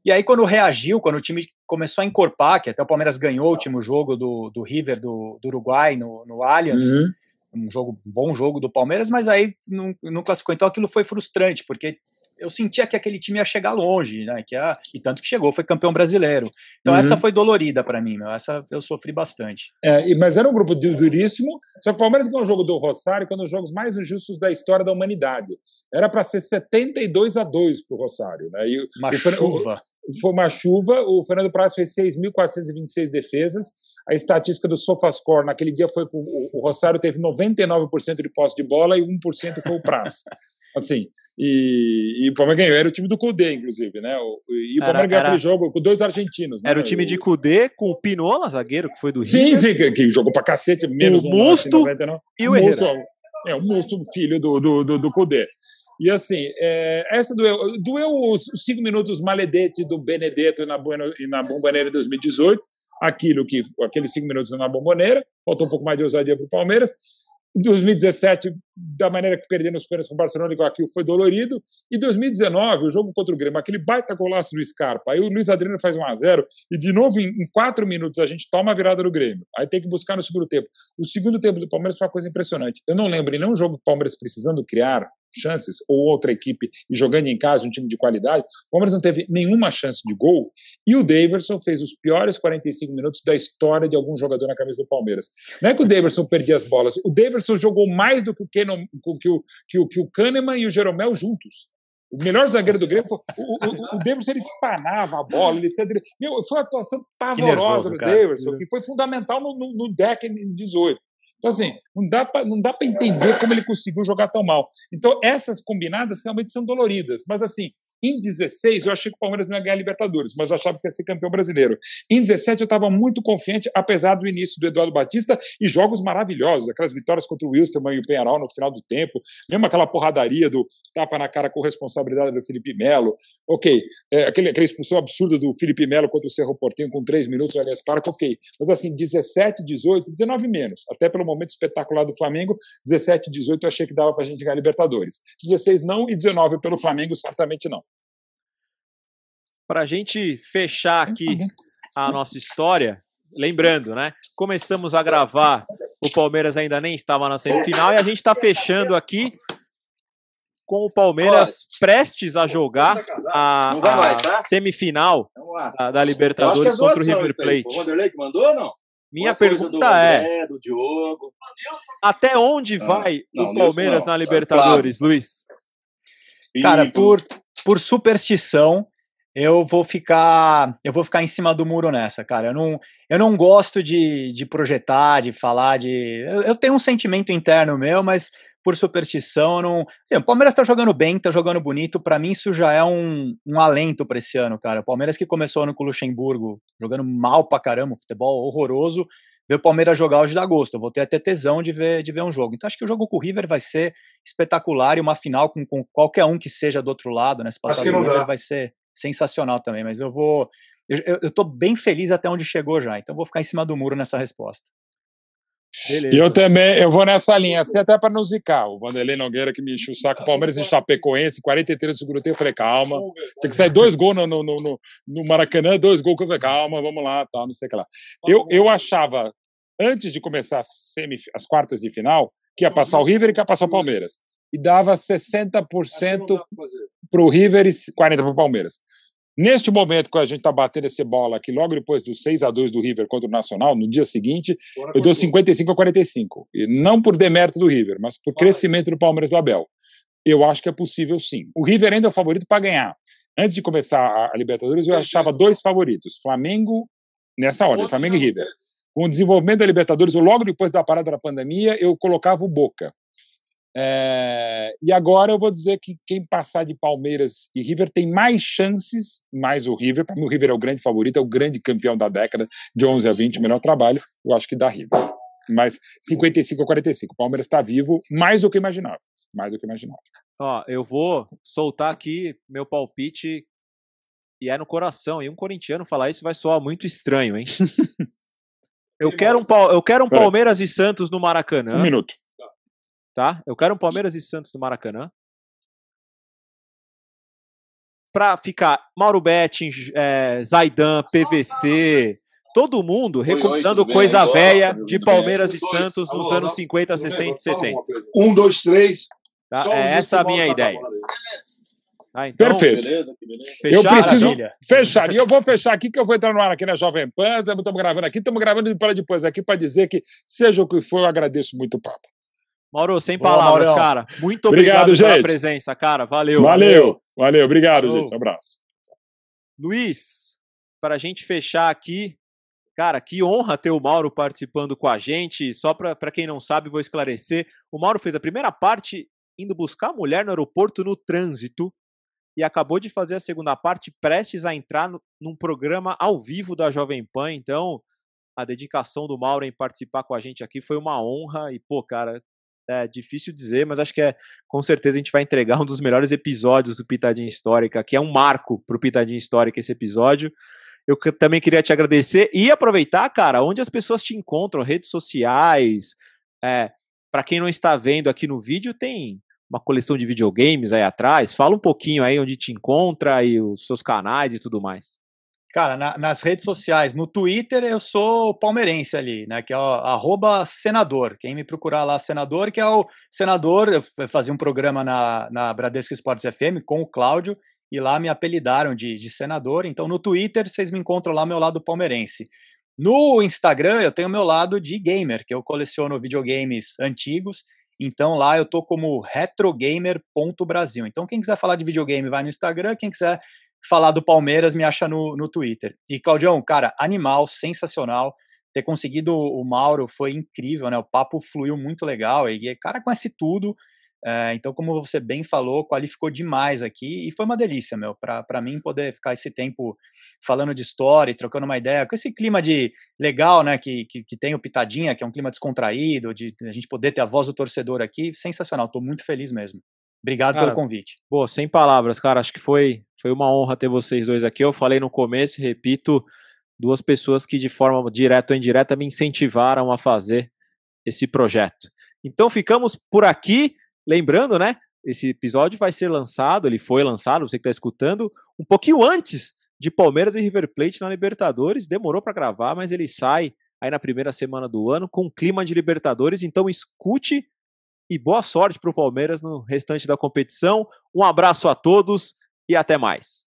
E aí, quando reagiu, quando o time começou a encorpar, que até o Palmeiras ganhou o último jogo do, do River do, do Uruguai no, no Allianz, Uhum. um jogo, um bom jogo do Palmeiras, mas aí não, não classificou. Então aquilo foi frustrante, porque eu sentia que aquele time ia chegar longe, né? Que a, e tanto que chegou, foi campeão brasileiro. Então Uhum. essa foi dolorida para mim, meu. Essa eu sofri bastante. É, e- mas era um grupo du- duríssimo. Só que o Palmeiras ganhou o jogo do Rosário, que é um dos jogos mais injustos da história da humanidade. Era para ser 72 a 2 para o Rosário. Né? E Uma o- chuva. Foi uma chuva. O Fernando Praz fez 6.426 defesas. A estatística do SofaScore naquele dia foi que o, Rosário teve 99% de posse de bola e 1% foi o Praz. assim, e, e o Palmeiras ganhou. Era o time do Cudê, inclusive, né? E o Era- Palmeiras ganhou aquele jogo com dois argentinos. né? Era o time de Cudê com o Pinola, zagueiro, que foi do Sim, River. sim, que, que jogou pra cacete, menos O um lance em Musto 99. e o Herrera. Musto, é, o Musto, filho do, do, do, do Cudê. E assim, é, essa doeu, doeu os cinco minutos maledete do Benedetto na, na Bomboneira 2018, aquilo que, aqueles cinco minutos na Bomboneira, faltou um pouco mais de ousadia para o Palmeiras. Em 2017, da maneira que perdemos os pênaltis com o Barcelona igual aquilo, foi dolorido. E 2019, o jogo contra o Grêmio, aquele baita golaço do Scarpa. Aí o Luiz Adriano faz 1 a 0 e de novo, em, em quatro minutos, a gente toma a virada do Grêmio. Aí tem que buscar no segundo tempo. O segundo tempo do Palmeiras foi uma coisa impressionante. Eu não lembro em nenhum jogo do Palmeiras precisando criar chances, ou outra equipe e jogando em casa, um time de qualidade. O Palmeiras não teve nenhuma chance de gol. E o Daverson fez os piores 45 minutos da história de algum jogador na camisa do Palmeiras. Não é que o Daverson perdia as bolas. O Daverson jogou mais do que o, Kenon, que o, que o, que o Kahneman e o Jeromel juntos. O melhor zagueiro do Grêmio foi. O, o, o Daverson ele espanava a bola, ele cedeu. Meu, foi uma atuação pavorosa do cara. Daverson, que foi fundamental no, no, no deck em 18. Então, assim, não dá para entender como ele conseguiu jogar tão mal. Então, essas combinadas realmente são doloridas. Mas, assim, Em 16, eu achei que o Palmeiras não ia ganhar Libertadores, mas eu achava que ia ser campeão brasileiro. Em 17, eu estava muito confiante, apesar do início do Eduardo Batista e jogos maravilhosos, aquelas vitórias contra o Wilstermann e o Penharol no final do tempo, mesmo aquela porradaria do tapa na cara com responsabilidade do Felipe Melo. Ok, é, aquele, aquela expulsão absurda do Felipe Melo contra o Cerro Portinho com três minutos no Allianz Parque, ok. Mas assim, 17, 18, 19 menos, até pelo momento espetacular do Flamengo, 17, 18 eu achei que dava para a gente ganhar Libertadores. 16 não e 19 pelo Flamengo certamente não. Para a gente fechar aqui a nossa história, lembrando, né? Começamos a gravar, o Palmeiras ainda nem estava na semifinal e a gente está fechando aqui com o Palmeiras prestes a jogar a, vai mais, a tá? semifinal da, da Eu acho que é Libertadores contra o River. Plate. O Vanderlei que mandou ou não? Minha é pergunta do é: André, do Diogo. até onde Não, vai não, o Palmeiras não. na Libertadores, Luiz? Cara, por, por superstição, eu vou ficar eu vou ficar em cima do muro nessa, cara. Eu não, eu não gosto de, de projetar, de falar de. Eu, eu tenho um sentimento interno meu, mas por superstição, eu não. Assim, o Palmeiras tá jogando bem, tá jogando bonito. Para mim, isso já é um, um alento para esse ano, cara. O Palmeiras que começou ano com o Luxemburgo, jogando mal pra caramba, futebol horroroso. Ver o Palmeiras jogar hoje dá gosto. Eu vou ter até tesão de ver, de ver um jogo. Então, acho que o jogo com o River vai ser espetacular e uma final com, com qualquer um que seja do outro lado, né? Se passar do River vai ser sensacional também. Mas eu vou. Eu, eu, tô bem feliz até onde chegou já. Então, vou ficar em cima do muro nessa resposta. Beleza. E eu também, eu vou nessa linha, assim, até para não zicar. O Vanderlei Nogueira que me encheu o saco, Palmeiras e Chapecoense, 43 do segundo tempo, eu falei, calma, tem que sair dois gols no, no, no, no- no Maracanã, dois gols, eu falei, calma, vamos lá, tal, não sei o que lá. Eu, eu achava, antes de começar as, semif- as quartas de final, que ia passar o River e que ia passar o Palmeiras. E dava 60% para o River e 40% para o Palmeiras. Neste momento que a gente está batendo essa bola aqui, logo depois do 6 a 2 do River contra o Nacional, no dia seguinte, eu dou 55 a 45. E não por demérito do River, mas por crescimento do Palmeiras do Abel. Eu acho que é possível sim. O River ainda é o favorito para ganhar. Antes de começar a, a Libertadores, eu achava dois favoritos: Flamengo, nessa ordem, Flamengo e River. Com o desenvolvimento da Libertadores, logo depois da parada da pandemia, eu colocava o Boca. É, e agora eu vou dizer que quem passar de Palmeiras e River tem mais chances, mais o River. Para mim, o River é o grande favorito, é o grande campeão da década, de 11 a 20, melhor trabalho. Eu acho que dá River. Mas 55 a 45. O Palmeiras está vivo mais do que imaginava. Mais do que imaginava. Ó, eu vou soltar aqui meu palpite e é no coração. E um corintiano falar isso vai soar muito estranho, hein? Eu quero um, eu quero um. Palmeiras e Santos no Maracanã. Um minuto. Tá? Eu quero um Palmeiras e Santos no Maracanã. Pra ficar Mauro Betting, é, Zaidan, PVC, todo mundo oi, recomendando tudo bem? coisa Agora, velha de bem? Palmeiras e Esses dois, Santos nos anos alô, 50, tudo bem? 60 e Fala uma 70. coisa. Um, dois, três. Tá? Um É essa a minha ideia. Tá, então, Perfeito. Beleza, beleza. Eu preciso Maravilha. fechar. E eu vou fechar aqui, que eu vou entrar no ar aqui na Jovem Pan. Estamos gravando aqui, estamos gravando para depois aqui para dizer que, seja o que for, eu agradeço muito o papo. Mauro, sem Boa, palavras, Maurão. cara. Muito Obrigado, obrigado, pela presença, cara. Valeu. Valeu, valeu, obrigado, Falou. gente. Um abraço. Luiz, para a gente fechar aqui, cara, que honra ter o Mauro participando com a gente. Só para quem não sabe, vou esclarecer. O Mauro fez a primeira parte indo buscar a mulher no aeroporto no trânsito e acabou de fazer a segunda parte prestes a entrar no, num programa ao vivo da Jovem Pan. Então, a dedicação do Mauro em participar com a gente aqui foi uma honra e, pô, cara, é difícil dizer, mas acho que é com certeza a gente vai entregar um dos melhores episódios do Pitadinha Histórica, que é um marco pro Pitadinha Histórica esse episódio. Eu também queria te agradecer e aproveitar, cara, onde as pessoas te encontram, redes sociais. É, para quem não está vendo aqui no vídeo, tem uma coleção de videogames aí atrás. Fala um pouquinho aí onde te encontra e os seus canais e tudo mais. Cara, na- nas redes sociais, no Twitter eu sou palmeirense ali, né? Que é arroba senador. Quem me procurar lá, senador, que é o senador, eu fazia um programa na, na Bradesco Esportes FM com o Cláudio, e lá me apelidaram de, de senador. Então no Twitter vocês me encontram lá meu lado palmeirense. No Instagram eu tenho meu lado de gamer, que eu coleciono videogames antigos. Então lá eu tô como retrogamer.brasil. Então quem quiser falar de videogame vai no Instagram, quem quiser falar do Palmeiras me acha no, no Twitter. E Claudião, cara, animal, sensacional. Ter conseguido o Mauro foi incrível, né? O papo fluiu muito legal. E o cara conhece tudo. É, então, como você bem falou, qualificou demais aqui e foi uma delícia, meu, para mim poder ficar esse tempo falando de história e trocando uma ideia, com esse clima de legal, né, que, que, que tem o Pitadinha, que é um clima descontraído, de, de a gente poder ter a voz do torcedor aqui, sensacional, estou muito feliz mesmo. Obrigado Cara, pelo convite. Pô, sem palavras, cara. Acho que foi, foi uma honra ter vocês dois aqui. Eu falei no começo, repito, duas pessoas que de forma direta ou indireta me incentivaram a fazer esse projeto. Então ficamos por aqui. Lembrando, né? Esse episódio vai ser lançado, ele foi lançado, você que está escutando, um pouquinho antes de Palmeiras e River Plate na Libertadores. Demorou para gravar, mas ele sai aí na primeira semana do ano com clima de Libertadores. Então escute e boa sorte para o Palmeiras no restante da competição. Um abraço a todos e até mais.